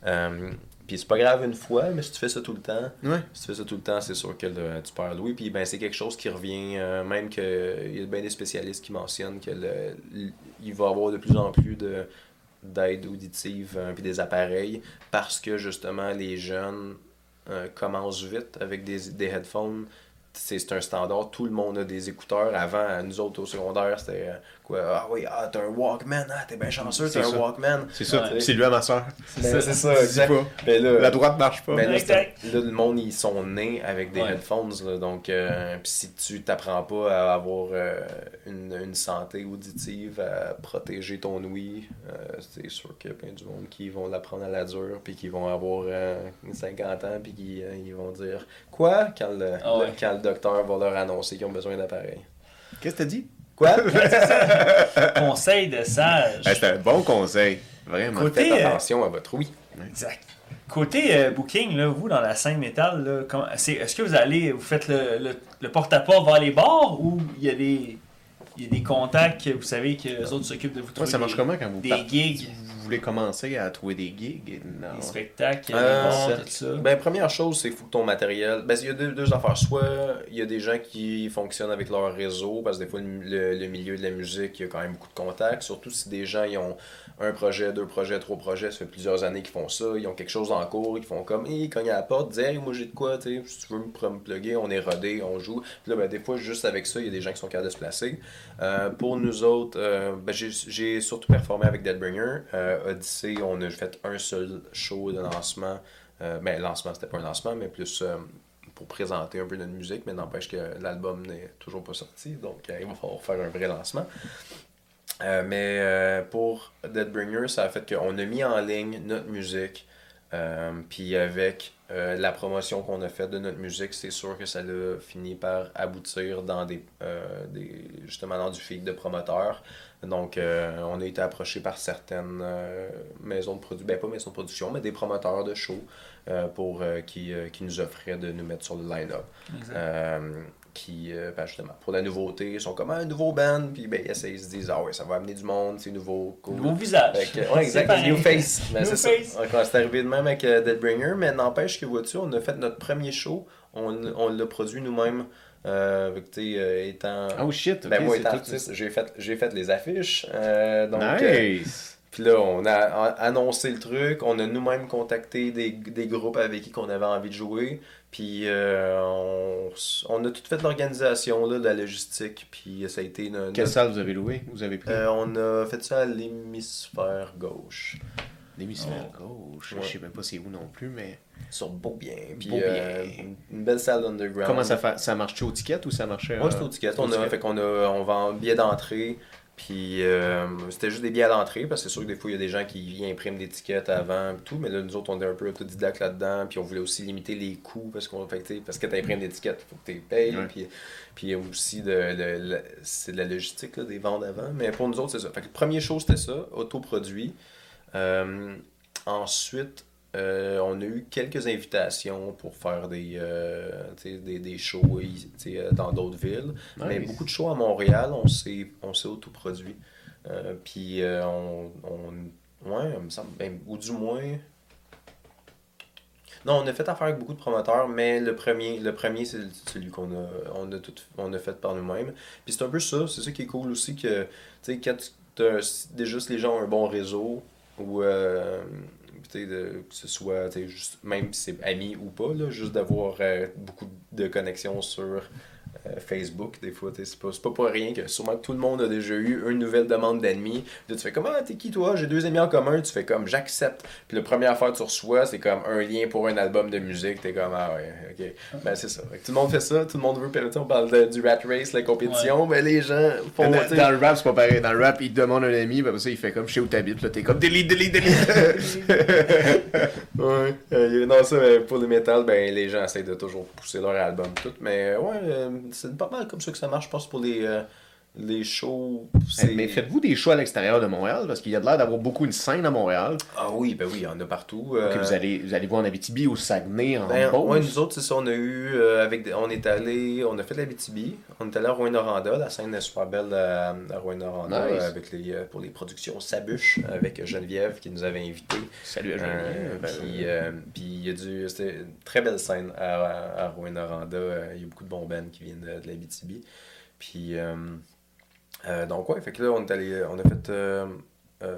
Euh, puis c'est pas grave une fois, mais si tu fais ça tout le temps, Ouais. si tu fais ça tout le temps, c'est sûr que tu perds Louis. Puis ben, c'est quelque chose qui revient, euh, même que il y a bien des spécialistes qui mentionnent que le- l- il va y avoir de plus en plus de d'aide auditive euh, puis des appareils parce que justement les jeunes euh, commencent vite avec des, des headphones. C'est c'est un standard, tout le monde a des écouteurs. Avant, nous autres au secondaire, c'était quoi Ah oui, ah, t'as un Walkman, ah, t'es bien chanceux, t'as un ça. Walkman. C'est ça. Ouais. C'est lui à ma soeur. Ben, c'est ça, Dis exact. pas. Ben là, La droite marche pas. ben là, le monde, ils sont nés avec des Ouais. headphones. là, donc, euh, pis si tu t'apprends pas à avoir euh, une, une santé auditive, à protéger ton ouïe, euh, c'est sûr qu'il y a plein du monde qui vont l'apprendre à la dure, puis qui vont avoir euh, 50 ans, puis qui euh, ils vont dire Quoi quand le, Ah ouais. le- quand le docteur va leur annoncer qu'ils ont besoin d'appareils. Qu'est-ce que t'as dit? Quoi? (laughs) Conseil de sage. Ah, C'est un bon conseil. Vraiment. Côté, Faites euh, attention à votre oui. Exact. Côté euh, booking, là, vous, dans la scène métal, là, comment- c'est- est-ce que vous allez, vous faites le, le, le porte-à-porte vers les bars ou il y a des, il y a des contacts que vous savez que les autres s'occupent de vous Ouais, trouver ça marche des, comment quand vous des gigs, voulez commencer à trouver des gigs? et non. des spectacles, Euh, des cercle. tout ça? Ben, première chose, c'est faut que ton matériel. Ben, il y a deux, deux affaires. Soit il y a des gens qui fonctionnent avec leur réseau, parce que des fois, le, milieu de la musique, il y a quand même beaucoup de contacts. Surtout si des gens ils ont un projet, deux projets, trois projets, ça fait plusieurs années qu'ils font ça, ils ont quelque chose en cours, ils font comme, ils cognent à la porte, disent, hey, moi j'ai de quoi, tu sais, si tu veux me me plugger, on est rodé, on joue. Puis là, ben, des fois, juste avec ça, il y a des gens qui sont capables de se placer. Euh, pour nous autres, euh, ben, j'ai- j'ai surtout performé avec Deadbringer. Euh, Odyssey, on a fait un seul show de lancement. Euh, ben, lancement, c'était pas un lancement, mais plus euh, pour présenter un peu notre musique, mais n'empêche que l'album n'est toujours pas sorti, donc euh, il va falloir faire un vrai lancement. Euh, mais pour Deadbringer, ça a fait qu'on a mis en ligne notre musique. puis avec la promotion qu'on a faite de notre musique, c'est sûr que ça a fini par aboutir dans des, des justement dans du feed de promoteurs. Donc euh, on a été approché par certaines euh, maisons de production, ben pas maisons de production, mais des promoteurs de shows euh, pour qui, qui nous offraient de nous mettre sur le line-up. Qui, ben, justement, pour la nouveauté, ils sont comme un nouveau band, puis ben, ils, se disent, ah ouais, ça va amener du monde, c'est nouveau, cool. Nouveau visage. Que- ouais, exact. New Face. Ben, New c'est face. Arrivé de même avec Deadbringer, mais n'empêche que, vois-tu, on a fait notre premier show, on, on l'a produit nous-mêmes, euh, tu euh, étant... Oh shit, ben, moi, étant artiste, j'ai fait, j'ai fait les affiches, euh, donc... euh, Nice! puis là, on a annoncé le truc, on a nous-mêmes contacté des, des groupes avec qui on avait envie de jouer, puis euh, on, on a tout fait l'organisation, là, de la logistique, puis ça a été... no- Quelle notre- salle vous avez loué? Vous avez pris? On a fait ça à l'hémisphère gauche, L'hémisphère oh. gauche. Ouais. Je sais même pas c'est où non plus, mais. sur Beaubien. Puis Beaubien. euh, une- une belle salle underground. Comment ça fait Ça marche au ticket ou ça marchait Moi, euh, c'était au ticket. On, a, fait qu'on a, on vend billets d'entrée. Puis euh, c'était juste des billets à l'entrée parce que c'est sûr que des fois il y a des gens qui impriment des tickets avant et tout, mais là nous autres on est un peu autodidactes là-dedans, puis on voulait aussi limiter les coûts parce qu'on fait que, tu sais, parce que tu imprimes des tickets, il faut que tu les payes, Ouais. puis puis il y a aussi de, de- le- c'est de la logistique là, des ventes avant, mais pour nous autres c'est ça. Fait que le premier show c'était ça, autoproduit. Euh, ensuite euh, on a eu quelques invitations pour faire des, euh, des, des shows dans d'autres villes. Mais beaucoup de shows à Montréal, on s'est, on s'est autoproduit. Euh, puis on, on. Ouais, il me semble. ben, ou du moins. Non, on a fait affaire avec beaucoup de promoteurs, mais le premier, le premier c'est celui qu'on a, on a, tout, on a fait par nous-mêmes. Puis c'est un peu ça, c'est ça qui est cool aussi, que, tu sais, quand déjà si les gens ont un bon réseau, ou euh, que ce soit, juste, même si c'est ami ou pas, là, juste d'avoir euh, beaucoup de connexions sur Facebook, des fois, c'est pas, pas pour rien que sûrement que tout le monde a déjà eu une nouvelle demande là, tu fais comme, ah, t'es qui toi? J'ai deux amis en commun. Tu fais comme, j'accepte. Puis la première affaire que tu reçois, c'est comme un lien pour un album de musique. T'es comme, ah ouais, ok. Ben, c'est ça. Fait que tout le monde fait ça. Tout le monde veut, on parle de- du rat race, la compétition. Mais les gens font, Dans, le rap, c'est pas pareil. Dans le rap, il te demande un ami, ben ça, il fait comme je sais où t'habites, là, t'es comme delete, delete, delete. (laughs) ouais. Euh, non, ça, euh, pour le métal, ben, les gens essayent de toujours pousser leur album tout. Mais euh, ouais, euh, c'est pas mal comme ça que ça marche, je pense, pour les, euh, les shows. c'est- Mais faites-vous des shows à l'extérieur de Montréal? Parce qu'il y a de l'air d'avoir beaucoup une scène à Montréal. Ah oui, ben oui, il y en a partout. Euh, vous, allez, vous allez voir en Abitibi, au Saguenay, en Ben, Beauce. ouais, nous autres, c'est ça, on a eu, euh, avec des- on est allé, on a fait la BTB, on est allé à Rouen-Noranda, la scène est super belle à, à Rouen-Noranda, Nice. euh, avec les, euh, pour les productions Sabuche, avec Geneviève qui nous avait invités. Salut à Euh, Geneviève. puis, euh, puis il y a du, c'était une très belle scène à, à, à Rouen-Noranda, euh, il y a beaucoup de bons bands qui viennent de, de la BTB. Puis, euh, donc ouais, fait que là, on est allé, on a fait... euh, euh,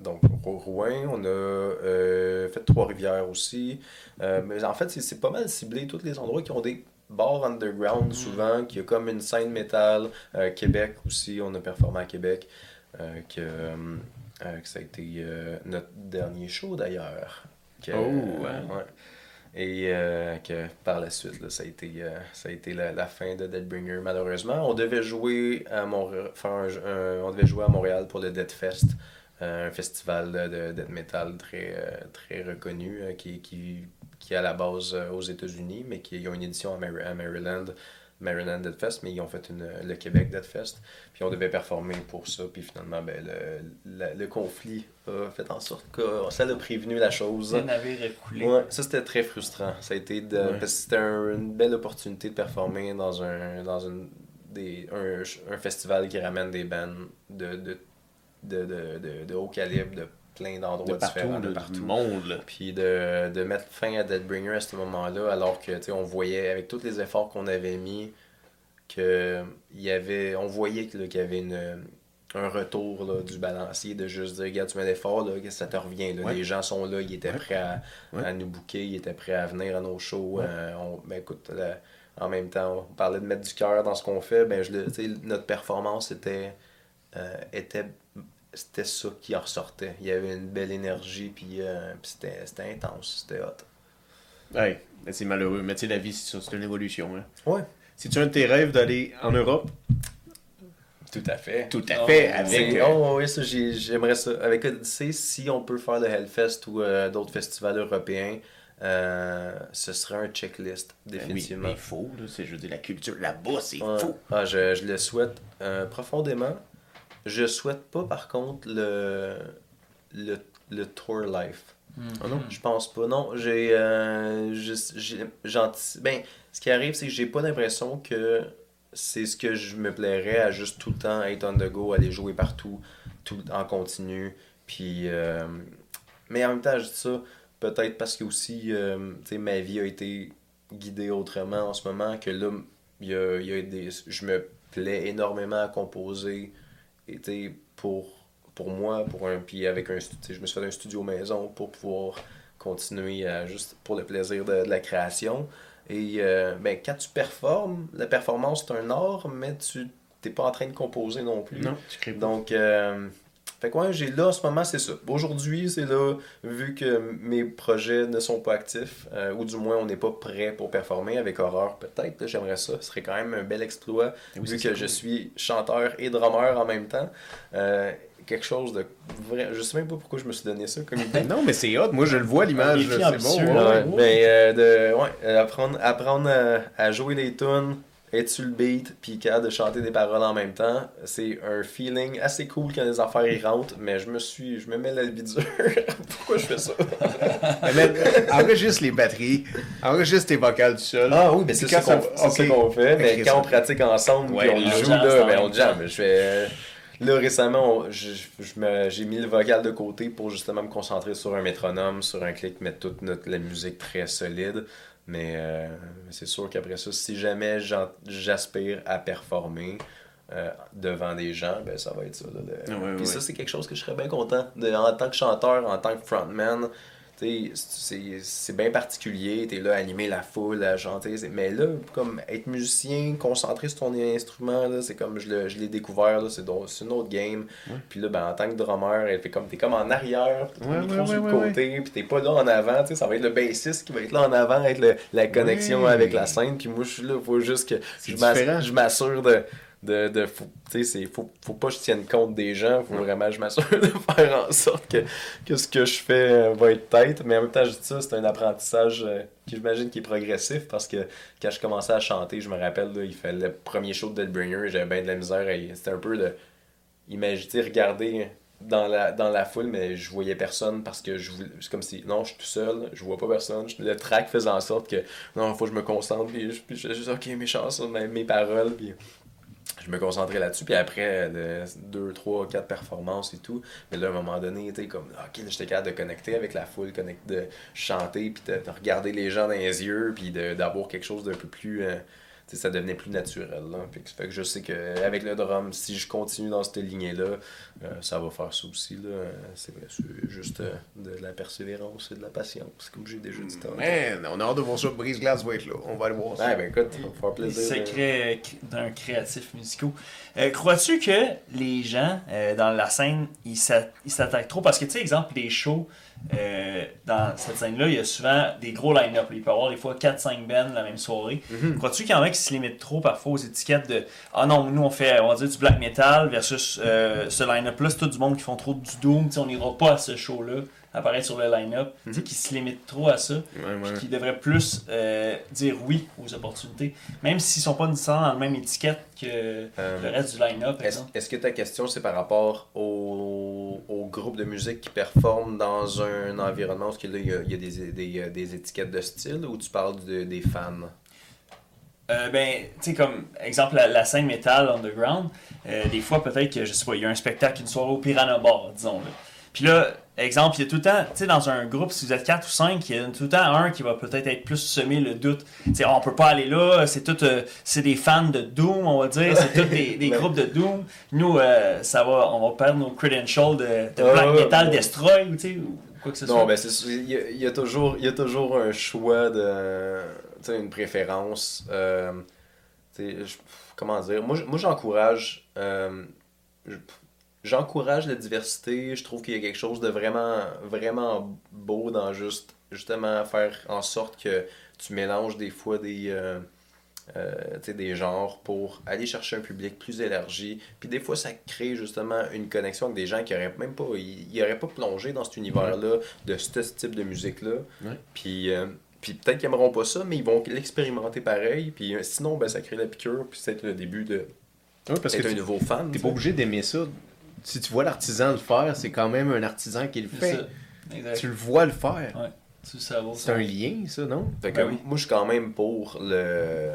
donc, Rou- Rouen, on a euh, fait Trois-Rivières aussi. Mais en fait, c'est- pas mal ciblé tous les endroits qui ont des bars underground souvent, qui a comme une scène métal. Québec aussi, on a performé à Québec. que, que ça a été notre dernier show d'ailleurs. Que- Oh, ouais. ouais. Et euh, que par la suite, ça a été, euh, ça a été la, fin de Deadbringer, malheureusement. On devait jouer à Montréal, on devait jouer à Montréal pour le Dead Fest, euh, un festival de, de death metal très, très reconnu, qui, qui, qui est à la base aux États-Unis, mais qui a une édition à Maryland. Maryland Dead Fest, mais ils ont fait une, le Québec Dead Fest. Puis on devait performer pour ça. Puis finalement, ben, le, le, le conflit a fait en sorte que ça a prévenu la chose. Le navire a coulé. Ouais, ça c'était très frustrant. Ça a été de, Ouais. parce que c'était un- une belle opportunité de performer dans un dans une des un, un festival qui ramène des bands de de, de, de, de- de haut calibre de plein d'endroits De partout, différents de de tout partout. le monde. là. Puis de, de mettre fin à Deadbringer à ce moment-là, alors que tu on voyait avec tous les efforts qu'on avait mis que y avait on voyait qu'il y avait une un retour là, du balancier de juste dire regarde tu mets l'effort là ça te revient là. Ouais. les gens sont là ils étaient Ouais. prêts à, Ouais. à nous booker ils étaient prêts à venir à nos shows. Euh, on, ben écoute là, en même temps on parlait de mettre du cœur dans ce qu'on fait ben je le, notre performance était euh, était c'était ça qui en ressortait il y avait une belle énergie puis, euh, puis c'était c'était intense c'était hot Ouais, mais c'est malheureux. Mais tu sais, la vie, c'est ça, c'est une évolution. Hein. ouais C'est-tu un de tes rêves d'aller en Europe? tout à fait Tout à Oh, fait, avec... euh, oh, oui, ça, j'ai- j'aimerais ça. Avec Odyssey, si on peut faire le Hellfest ou euh, d'autres festivals européens, euh, ce serait un checklist, ben oui, définitivement. mais il faut, là, c'est, je veux dire, la culture là-bas, c'est Ouais. fou. Ah, je, je le souhaite euh, profondément. Je souhaite pas, par contre, le, le, le tour life. Ah non? Je pense pas. Non, j'ai. euh, ben, ce qui arrive, c'est que j'ai pas l'impression que c'est ce que je me plairais à juste tout le temps être on the go, aller jouer partout, tout en continu. Puis. euh, mais en même temps, je dis ça, peut-être parce que aussi, euh, tu sais, ma vie a été guidée autrement en ce moment, que là, il y a, il y a des. Je me plais énormément à composer. Et tu pour pour moi, pour un puis avec un je me suis fait un studio maison pour pouvoir continuer à juste pour le plaisir de, de la création. Et euh, ben, quand tu performes, la performance c'est un art, mais tu t'es pas en train de composer non plus. Non, tu crées pas. Donc, euh, fait que ouais, j'ai là en ce moment, c'est ça. Aujourd'hui, c'est là, vu que mes projets ne sont pas actifs, euh, ou du moins on n'est pas prêt pour performer avec Horreur, peut-être, j'aimerais ça. Ce serait quand même un bel exploit, oui, vu que cool. je suis chanteur et drummer en même temps. Euh, quelque chose de vrai. Je sais même pas pourquoi je me suis donné ça comme idée. (laughs) Non, mais c'est hot. Moi, je le vois, l'image. Défi C'est bon. là. ouais. Ouais, mais euh, de, ouais, apprendre, apprendre à, à jouer les tunes, être sur le beat, puis capable de chanter des paroles en même temps, c'est un feeling assez cool quand les affaires y rentrent, mais je me suis, je me mets la vie dure. (laughs) Pourquoi je fais ça? (laughs) Mais enregistre les batteries, enregistre tes vocales du sol. Ah oui, mais c'est ça qu'on fait, mais quand on pratique ensemble, Ouais, puis on joue, là, ben, en on jam. Je fais... Là, récemment, j'ai mis le vocal de côté pour justement me concentrer sur un métronome, sur un clic, mettre toute notre, la musique très solide. Mais euh, c'est sûr qu'après ça, si jamais j'aspire à performer euh, devant des gens, ben ça va être ça. là, le- Puis ça, c'est quelque chose que je serais bien content. De, en tant que chanteur, en tant que frontman, c'est c'est bien particulier. T'es là à animer la foule, à chanter. Mais là, comme être musicien, concentré sur ton instrument, c'est comme je l'ai découvert, c'est une autre game. Ouais. Puis là, ben, en tant que drummer, elle fait comme t'es comme en arrière, ton Ouais, micro ouais, sur le côté, puis t'es pas là en avant. tu sais, Ça va être le bassiste qui va être là en avant, être le- la connexion avec la scène. Puis moi, je suis là, faut juste que je m'assure de de, de faut, tu sais, c'est- faut, faut pas que je tienne compte des gens, faut vraiment que je m'assure (laughs) de faire en sorte que, que ce que je fais euh, va être tête, mais en même temps je dis ça, c'est un apprentissage euh, qui j'imagine qui est progressif parce que quand je commençais à chanter, je me rappelle, là, il fait le premier show de Deadbringer, j'avais bien de la misère, et c'était un peu de imaginer, regarder dans la, dans la foule, mais je voyais personne parce que je voulais, c'est comme si, non, je suis tout seul, je vois pas personne, Je- le track faisait en sorte que, non, faut que je me concentre, puis je, puis je juste, ok, mes chansons, mes, mes paroles, puis je me concentrais là-dessus, puis après, de 2, 3, 4 performances et tout, mais là, à un moment donné, tu comme, ok, là, j'étais capable de connecter avec la foule, connect- de chanter, puis de, de regarder les gens dans les yeux, puis d'avoir quelque chose d'un peu plus, euh, ça devenait plus naturel, là. Puis, ça fait que je sais qu'avec le drum, si je continue dans cette lignée-là, euh, ça va faire ça aussi, là. C'est vrai, c'est juste euh, de la persévérance et de la patience, comme j'ai déjà dit tantôt. Man, on a hâte de voir ça. Brise-glace va être là. On va aller voir ça. Ouais, ben écoute, ça va me faire Les plaisir. de- secrets euh, d'un créatif musical. Euh, Crois-tu que les gens euh, dans la scène, ils s'a- ils s'attaquent trop? Parce que, tu sais, exemple, les shows, euh, dans cette scène-là, il y a souvent des gros line-up. Il peut y avoir des fois 4-5 bands la même soirée. Mhm. Crois-tu qu'il y en a qui se limitent trop parfois aux étiquettes de Ah non, nous on fait, on va dire du black metal versus euh, ce line-up-là, c'est tout du monde qui font trop du doom, on n'ira pas à ce show-là, apparaître sur le line-up, sais, Mhm. qui se limitent trop à ça, Ouais, qui devraient plus euh, dire oui aux opportunités, même s'ils sont pas nécessairement dans la même étiquette que Euh, le reste du line-up, Est-ce que ta question, c'est par rapport au, au groupe de musique qui performe dans un environnement où il y a, il y a des, des, des étiquettes de style ou tu parles de- des fans? Euh, ben, tu sais, comme exemple, la, la scène metal underground, euh, des fois, peut-être que, je sais pas, il y a un spectacle, une soirée au Piranha Bar, disons. Là. Puis là, exemple, il y a tout le temps, tu sais, dans un groupe, si vous êtes 4 ou 5, il y a tout le temps un qui va peut-être être plus semer le doute. Tu sais, on peut pas aller là, c'est tout, euh, c'est des fans de Doom, on va dire, c'est tous des, groupes de Doom. Nous, euh, ça va, on va perdre nos credentials de, de black metal ouais. destroy, ou tu sais, ou quoi que ce soit. Non, ben c'est il y, a, il y a toujours, y a toujours un choix de. Tu sais, une préférence. euh, tu sais, comment dire Moi, moi j'encourage. Je- J'encourage la diversité. Je trouve qu'il y a quelque chose de vraiment, vraiment beau dans juste, justement, faire en sorte que tu mélanges des fois des. euh, euh, des genres pour aller chercher un public plus élargi. Puis des fois, ça crée justement une connexion avec des gens qui auraient même pas, ils, auraient pas plongé dans cet univers-là, de ce type de musique-là. Ouais. Puis, euh, puis peut-être qu'ils aimeront pas ça, mais ils vont l'expérimenter pareil. Puis euh, sinon, ben, ça crée la piqûre, puis c'est le début de Ouais, parce que un nouveau fan. t'es pas obligé d'aimer ça. Si tu vois l'artisan le faire, c'est quand même un artisan qui le fait. Tu le vois le faire. C'est un lien, ça, non? Fait que Ben oui. moi, je suis quand même pour le.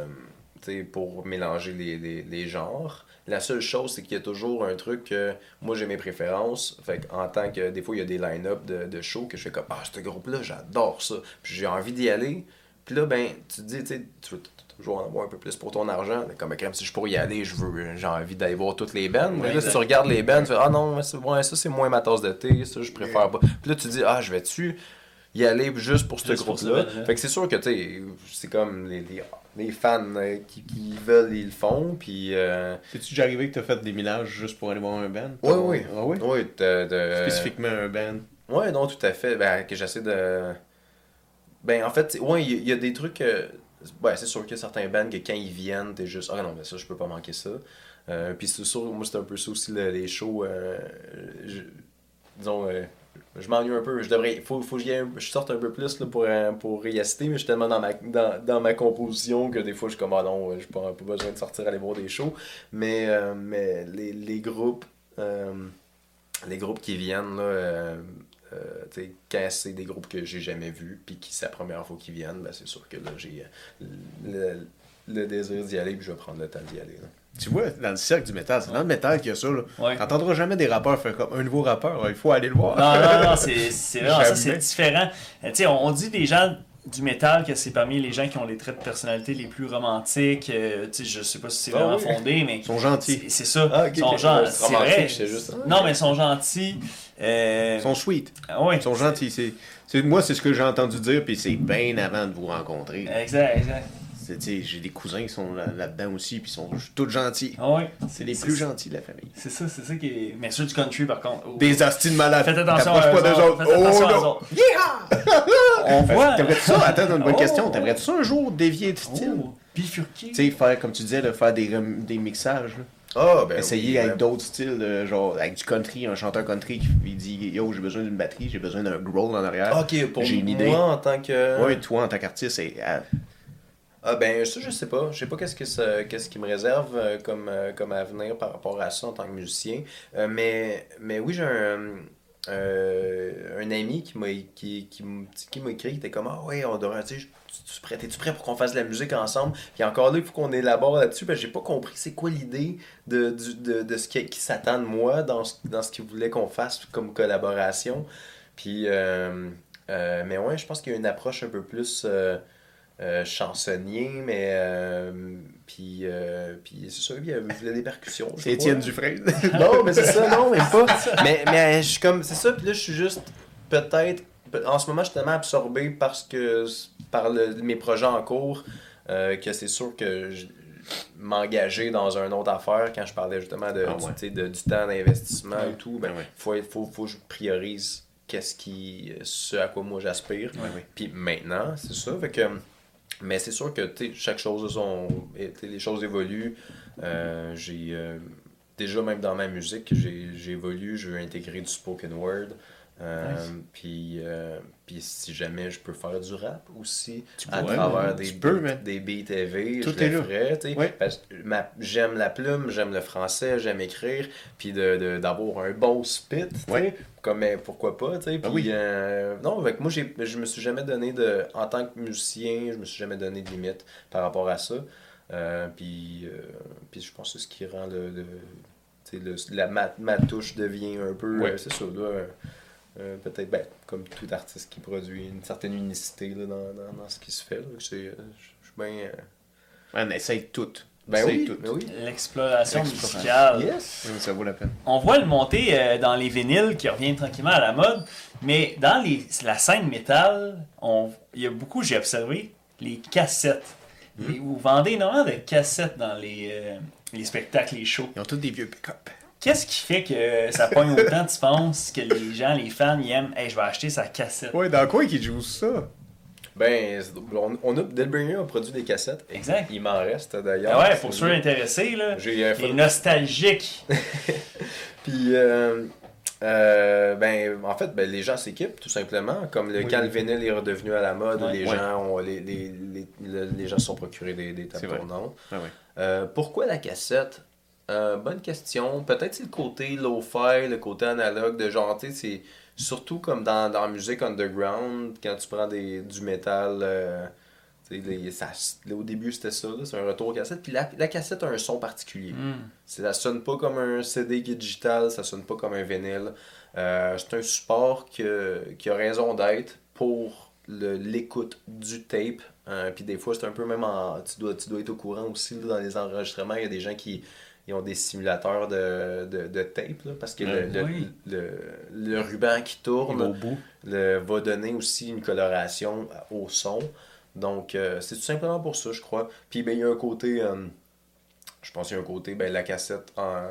tu sais, pour mélanger les, les, les genres. La seule chose, c'est qu'il y a toujours un truc que moi j'ai mes préférences. Fait en tant que des fois il y a des line-up de, de shows que je fais comme Ah, ce groupe-là, j'adore ça. Puis j'ai envie d'y aller. Puis là, ben, tu te dis, tu toujours en avoir un peu plus pour ton argent. Mais Comme crème, si je pourrais y aller, je veux, j'ai envie d'aller voir toutes les bands. Mais là, si tu regardes les bands, tu fais Ah non, c'est- ouais, ça c'est moins ma tasse de thé, ça je préfère pas. Puis là, tu dis Ah, je vais-tu y aller juste pour ce groupe-là? band-là. Fait que c'est sûr que, tu sais, c'est comme les, les, les fans euh, qui, qui veulent, ils le font. Puis, euh, C'est-tu déjà arrivé que t'as fait des ménages juste pour aller voir un band? Ouais, ouais. Ah oui? ouais, de, de- Spécifiquement un band? Ouais, non, tout à fait. Ben, que j'essaie de. Ben, en fait, ouais, il y, a des trucs. euh, Ouais, c'est sûr qu'il y a certains bands que quand ils viennent, t'es juste. Ah non, mais ça, je peux pas manquer ça. Euh, puis c'est sûr, moi, c'est un peu ça aussi, le- les shows. euh, je- disons, euh, je m'ennuie un peu. Je devrais. Faut, faut que je sorte un peu plus là, pour, pour mais je suis tellement dans ma, dans, dans ma composition que des fois, je suis comme, ah non, j'ai pas, pas besoin de sortir aller voir des shows. Mais, mais les, les groupes. les groupes qui viennent, là, euh, quand c'est des groupes que j'ai jamais vus, puis qui c'est la première fois qu'ils viennent, ben c'est sûr que là, j'ai euh, le, le désir d'y aller, puis je vais prendre le temps d'y aller. là. Tu vois, dans le cercle du métal, c'est dans le métal qu'il y a ça. Là. Ouais. T'entendras jamais des rappeurs faire comme un nouveau rappeur, il faut aller le voir. Non, non, non, c'est c'est vraiment ça, c'est Jamais. différent. Euh, Tu sais, on dit des gens du métal que c'est parmi les gens qui ont les traits de personnalité les plus romantiques. euh, tu sais, je sais pas si c'est Ah vraiment oui. fondé, mais Ils sont gentils. c'est ça. Ah, ok, Ils sont ok. gen- C'est c'est romantique, vrai. juste- Non, mais ils sont gentils. Euh, Ils sont sweet. ah ouais. Ils sont gentils. Moi, c'est ce que j'ai entendu dire, puis c'est bien avant de vous rencontrer. Exact, exact. J'ai des cousins qui sont là- là-dedans aussi, puis ils sont tous gentils. Ah ouais. C'est les plus gentils de la famille. C'est ça, c'est ça qui est. Mais ceux du country, par contre. oh. Des astis de malades. Faites attention à pas d'eux autres, attention Oh non! autres. Yeah! On voit. T'aimerais-tu ça? Attends, une bonne Oh. question. T'aimerais-tu ça un jour dévier de style? Oh, bifurqué. Tu sais, faire, comme tu disais, là, faire des, des mixages. là. Ah, ben Essayer oui, avec ben- d'autres styles, genre avec du country, un chanteur country qui dit Yo, j'ai besoin d'une batterie, j'ai besoin d'un growl en arrière. Ok, pour J'ai une moi, idée. en tant que... Ouais, toi en tant qu'artiste, c'est. ah, Ah ben ça je sais pas, je sais pas qu'est-ce que ça- qu'est-ce qui me réserve euh, comme euh, comme avenir par rapport à ça en tant que musicien, Euh, mais mais oui j'ai un un ami qui m'a qui qui, m'a écrit qui était comme ah ouais on devrait tu sais tu, tu prêt pour qu'on fasse de la musique ensemble? Puis encore là il faut qu'on élabore là-dessus parce que j'ai pas compris c'est quoi l'idée de, de de ce qui, qui s'attend de moi dans ce, dans ce qu'il voulait qu'on fasse comme collaboration puis euh, euh, mais ouais je pense qu'il y a une approche un peu plus euh, euh, chansonnier, mais. euh, puis, euh, puis c'est ça, il y avait des percussions. C'est. Étienne Dufresne. Non, mais c'est ça, non, même pas. (laughs) mais, mais je suis comme. C'est ça, puis là, je suis juste. Peut-être. En ce moment, je suis tellement absorbé parce que. Par le- mes projets en cours, euh, que c'est sûr que. je- m'engager dans une autre affaire quand je parlais justement de, Ah ouais. de- du temps d'investissement Ouais. et tout ben Ouais, faut, faut, faut que je priorise qu'est-ce qui ce à quoi moi j'aspire puis maintenant, c'est ça. Fait que Mais c'est sûr que chaque chose, sont, les choses évoluent. Euh, j'ai euh, déjà même dans ma musique, évolué, je veux intégrer du spoken word. Euh, puis, euh, puis si jamais je peux faire du rap aussi à pourrais, travers des, Tu peux, beats- man. des beats TV, Tout je est le ferais, tu sais, Ouais. parce que ma- j'aime la plume, j'aime le français, j'aime écrire, puis de, de- d'avoir un bon spit, tu sais, Ouais. comme mais pourquoi pas, tu sais, Ben puis oui. euh, non, avec moi j'ai je me suis jamais donné de en tant que musicien, je me suis jamais donné de limite par rapport à ça. Euh, puis, euh, puis je pense que c'est ce qui rend le, le- tu sais, le- la, ma, ma touche devient un peu, Ouais. euh, c'est ça, là, euh, peut-être, ben, comme tout artiste qui produit une certaine unicité là, dans, dans, dans ce qui se fait. euh, je suis bien... euh, On essaye tout. ben Essaye oui, tout. ben oui. L'exploration musicale. Yes! Oui, Ça vaut la peine. On voit le monter euh, dans les vinyles qui revient tranquillement à la mode, mais dans les, la scène métal, on- il y a beaucoup, j'ai observé, les cassettes. Hmm. Et Vous vendez énormément de cassettes dans les, euh, les spectacles, les shows. Ils ont tous des vieux pick-up. Qu'est-ce qui fait que ça pogne autant, tu penses, que les gens, les fans, ils aiment, hey, je vais acheter sa cassette? Ouais, dans quoi qu'ils jouent ça? Ben, on, on a, Delbringer a produit des cassettes. Exact. Il m'en reste d'ailleurs. Ah ouais, pour ceux intéressés, là, J'ai euh, les fait- nostalgiques. (laughs) Puis, euh, euh, ben, en fait, ben, les gens s'équipent tout simplement. Comme le, Oui, quand oui. le vinyle est redevenu à la mode, Ouais. les, Ouais. gens ont, les, les, les, le- les gens se sont procurés des, des tables tournantes. Ah ouais. Euh, pourquoi la cassette Euh, Bonne question. Peut-être c'est le côté low-fi, le côté analogue de genre, tu sais, c'est surtout comme dans, dans la musique underground, quand tu prends des, du métal. euh, les- ça, au début, c'était ça, c'est un retour aux cassettes. Puis la, la cassette a un son particulier. C'est- Ça sonne pas comme un CD qui est digital, ça sonne pas comme un vinyle. Euh, c'est un support que- qui a raison d'être pour l'écoute du tape. Euh, Puis des fois, c'est un peu même en. Tu dois, tu dois être au courant aussi là, dans les enregistrements. Il y a des gens qui ils ont des simulateurs de, de, de tape là, parce que le, le, Oui. le, le ruban qui tourne Au bout. le- va donner aussi une coloration au son. Donc, euh, c'est tout simplement pour ça, je crois. Puis, ben, il y a un côté, euh, je pense qu'il y a un côté, ben, la cassette, en-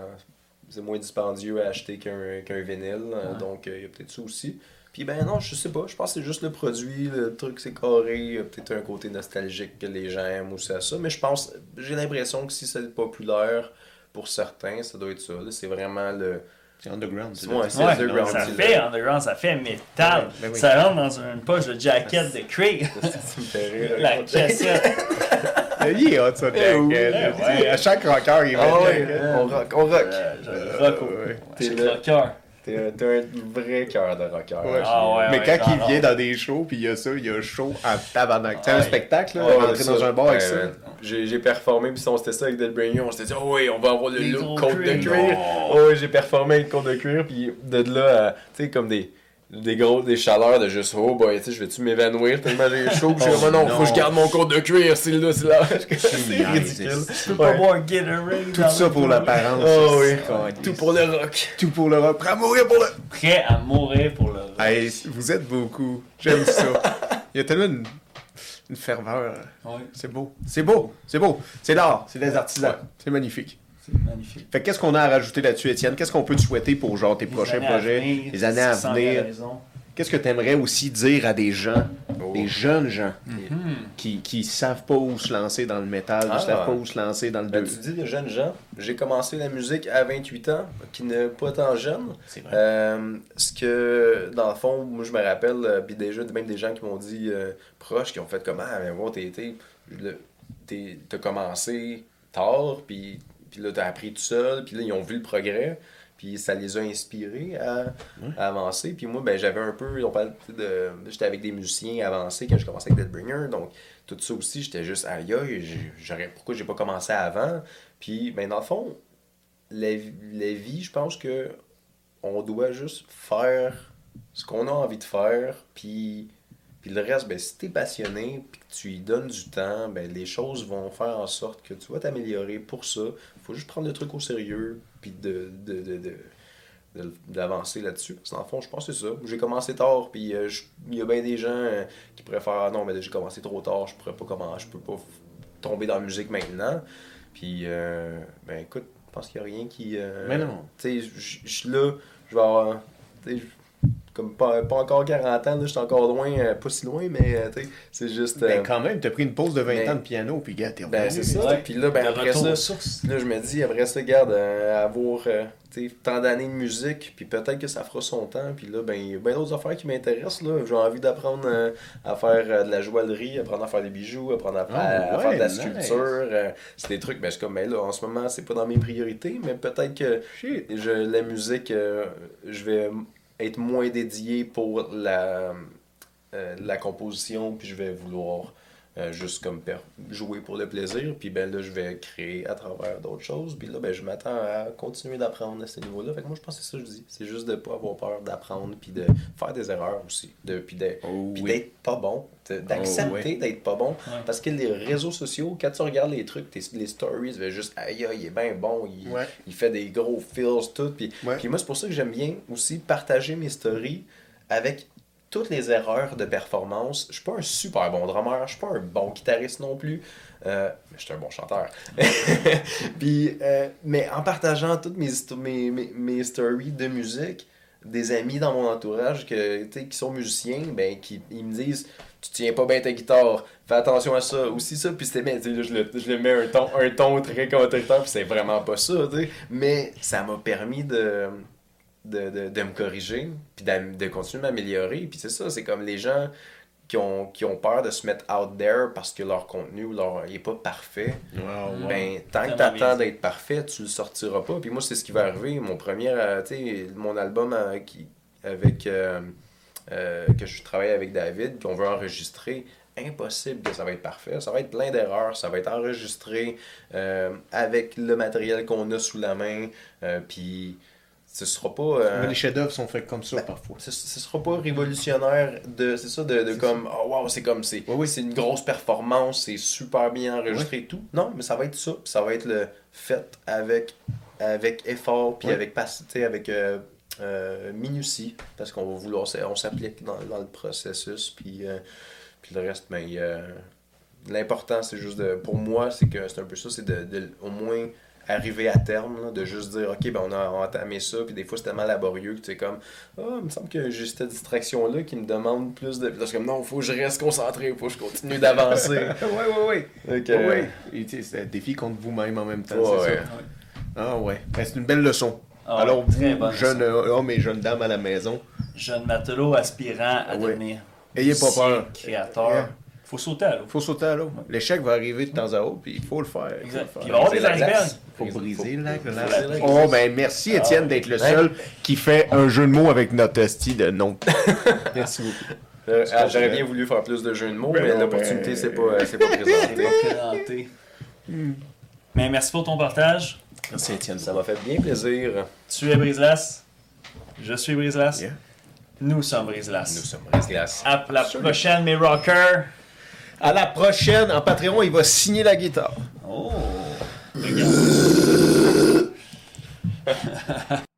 c'est moins dispendieux à acheter qu'un qu'un vinyle. euh, Ouais. Donc, euh, il y a peut-être ça aussi. Puis, ben non, je sais pas. Je pense que c'est juste le produit, le truc, c'est carré. Il y a peut-être un côté nostalgique que les gens aiment aussi à ça. Mais je pense, j'ai l'impression que si c'est populaire pour certains, ça doit être ça. là. C'est vraiment le. C'est underground. tu Ouais, c'est Ouais, underground, ça c'est fait underground, ça fait métal. Ouais, ben oui. Ça rentre dans une poche de jacket de (laughs) rire. La cassette. Ah, (laughs) Il est hot, ça, Eh Jacket. ouais. À chaque rocker, il met Ah ouais, Jacket. on rock, on rock. Euh, je rock. T'es le cœur. T'es un, vrai cœur de rocker. Ouais. Ah ouais, Mais ouais, quand il vient dans des shows, puis il y a ça, il y a chaud en tabarnak. Sais, un spectacle, là, Ouais, rentrer ça. dans un bar avec ça? J'ai j'ai performé, puis si on s'était ça avec Delbringer, on s'était dit, oh oui, on va avoir le Les look côte de cuir. Non. Oh, oui, j'ai performé avec côte de cuir, puis de là, à, tu sais, comme des, des grosses des chaleurs de juste, oh boy, tu sais, je vais-tu m'évanouir tellement j'ai chaud, puis je suis Oh, comme, non, faut non. que je garde mon côte de cuir, c'est là, c'est là. (laughs) c'est ridicule. Tu peux pas boire Gatorade. Tout ça pour l'apparence. Oh oui, tout pour le rock. Tout pour le rock. Prêt à mourir pour le. Prêt à mourir pour le rock. Hey, vous êtes beaucoup. J'aime ça. Il y a tellement une, une ferveur. Ouais, C'est beau. C'est beau. C'est beau. C'est l'art. C'est des artisans. C'est magnifique. C'est magnifique. Fait que qu'est-ce qu'on a à rajouter là-dessus, Étienne? Qu'est-ce qu'on peut te souhaiter pour genre tes Les prochains projets, venir, les années à venir? Qu'est-ce que tu aimerais aussi dire à des gens, Oh. des jeunes gens, Hmm. qui, qui savent pas où se lancer dans le métal, Ah. qui savent pas où se lancer dans le Ben, deux? tu dis de jeunes gens, j'ai commencé la musique à 28 ans, qui n'est pas tant jeune. C'est vrai. Euh, ce que, dans le fond, moi je me rappelle, euh, puis déjà, même des gens qui m'ont dit euh, proches, qui ont fait comment, ah, mais bon, t'as commencé tard, puis, puis là, t'as appris tout seul, puis là, ils ont vu le progrès, puis ça les a inspirés à, à avancer. Puis moi, ben, j'avais un peu, on parle de, j'étais avec des musiciens avancés quand je commençais avec Deadbringer, donc tout ça aussi, j'étais juste, aïe, j'aurais, pourquoi j'ai pas commencé avant? Puis, ben, dans le fond, la, la vie, je pense que on doit juste faire ce qu'on a envie de faire, puis, puis le reste, ben, si t'es passionné, puis que tu y donnes du temps, ben, les choses vont faire en sorte que tu vas t'améliorer pour ça. faut juste prendre le truc au sérieux, puis de, de, de, d'avancer là-dessus. Parce que dans le fond, je pense que c'est ça. J'ai commencé tard, puis euh, je- il y a bien des gens euh, qui faire Ah non, mais j'ai commencé trop tard, je pourrais pas comment, je peux pas tomber dans la musique maintenant. Puis, euh, ben écoute, je pense qu'il n'y a rien qui. euh, Mais non. Tu sais, je- suis là, je vais avoir. tu comme pas, pas encore 40 ans, là, je suis encore loin, euh, pas si loin, mais euh, tu sais, c'est juste. Ben, euh, quand même, t'as pris une pause de 20 ben- ans de piano, puis gars, t'es ben, revenu. c'est ça. Puis là, ben, après ça. Là, je me dis, après ça, garde, euh, avoir euh, tant d'années de musique, puis peut-être que ça fera son temps. Puis là, ben, il y a bien d'autres affaires qui m'intéressent. là. J'ai envie d'apprendre euh, à faire euh, de la joaillerie, apprendre à faire des bijoux, apprendre à, Ah, à- à ouais, faire de la nice. sculpture. euh, c'est des trucs, mais c'est comme, ben là, en ce moment, c'est pas dans mes priorités, mais peut-être que Shit. je, la musique, euh, je vais être moins dédié pour la, euh, la composition, puis je vais vouloir euh, juste comme per- jouer pour le plaisir, puis ben là, je vais créer à travers d'autres choses, puis là, ben je m'attends à continuer d'apprendre à ce niveau-là. Fait que moi, je pense que c'est ça que je dis. C'est juste de pas avoir peur d'apprendre, puis de faire des erreurs aussi, de, puis de- Oh, puis oui. d'être pas bon, de- d'accepter Oh, oui. d'être pas bon. Ouais. Parce que les réseaux sociaux, quand tu regardes les trucs, tes- les stories, tu vas juste, aïe, aïe, il est bien bon, il, Ouais. il fait des gros feels, tout. Puis, Ouais. puis moi, c'est pour ça que j'aime bien aussi partager mes stories avec toutes les erreurs de performance. Je suis pas un super bon drummer, je suis pas un bon guitariste non plus, euh, mais je suis un bon chanteur. (laughs) puis, euh, mais en partageant toutes mes, mes, mes, stories de musique, des amis dans mon entourage que, qui sont musiciens, ben, qui ils me disent tu tiens pas bien ta guitare, fais attention à ça, aussi ça, puis c'était, mais je le, je le mets un ton, un ton très contracteur, puis c'est vraiment pas ça, mais ça m'a permis de, de, de, de me corriger, puis de continuer à m'améliorer, puis c'est ça, c'est comme les gens qui ont, qui ont peur de se mettre out there parce que leur contenu leur, il est pas parfait, Wow, wow. ben, tant que bien dit. d'être parfait, tu le sortiras pas. Puis moi, c'est ce qui va arriver. Mon premier, euh, tu sais, mon album euh, qui, avec, euh, euh, que je travaille avec David, qu'on veut enregistrer, impossible que ça va être parfait. Ça va être plein d'erreurs. Ça va être enregistré euh, avec le matériel qu'on a sous la main. euh, puis ce sera pas. euh, les chefs-d'œuvre sont faits comme ça parfois. ce, ce sera pas révolutionnaire de c'est ça de, comme oh wow c'est comme c'est Ouais, oui. c'est une grosse performance c'est super bien enregistré et tout non mais ça va être ça ça va être le fait avec avec effort puis avec sais, avec euh, euh, minutie parce qu'on va vouloir on s'applique dans, dans le processus puis puis le reste mais euh, l'important c'est juste de pour moi c'est que c'est un peu ça c'est de, de au moins arriver à terme, là, de juste dire, OK, ben on a entamé ça, puis des fois c'est tellement laborieux que tu es comme, ah, il me semble que j'ai cette distraction-là qui me demande plus de. Puis là, c'est comme, non, faut que je reste concentré, faut que je continue d'avancer. (laughs) ouais, ouais, ouais. Donc, Ouais, ouais. Et tu sais, c'est un défi contre vous-même en même temps, Ouais, c'est ouais. ça. Ah ouais. Ben, c'est une belle leçon. Ah, Alors, vous, jeunes euh, hommes et jeunes dames à la maison, Jeune matelot aspirant à Ouais. devenir ayez pas peur. créateur. Faut sauter à l'eau. faut sauter à l'eau. L'échec va arriver de temps à autre, puis il faut le faire. Il faut Exact. le faire. Il va y avoir des icebergs. glace. Faut briser la briser glace. la glace. Oh, ben merci Étienne d'être le seul qui fait un jeu de mots avec notre style de nom. (laughs) merci beaucoup. Euh, ah, J'aurais bien voulu faire plus de jeux de mots, Ben mais l'opportunité, ben- c'est pas, c'est pas C'est présenté. pas présenté. Mais merci pour ton partage. Merci Étienne. Ça m'a fait bien plaisir. Tu es Briselas. Je suis Briselas. Yeah. Nous sommes Briselas. Nous sommes Brise-Glace. À la prochaine, mes rockers. À la prochaine, en Patreon, il va signer la guitare. Oh. Regarde. (laughs)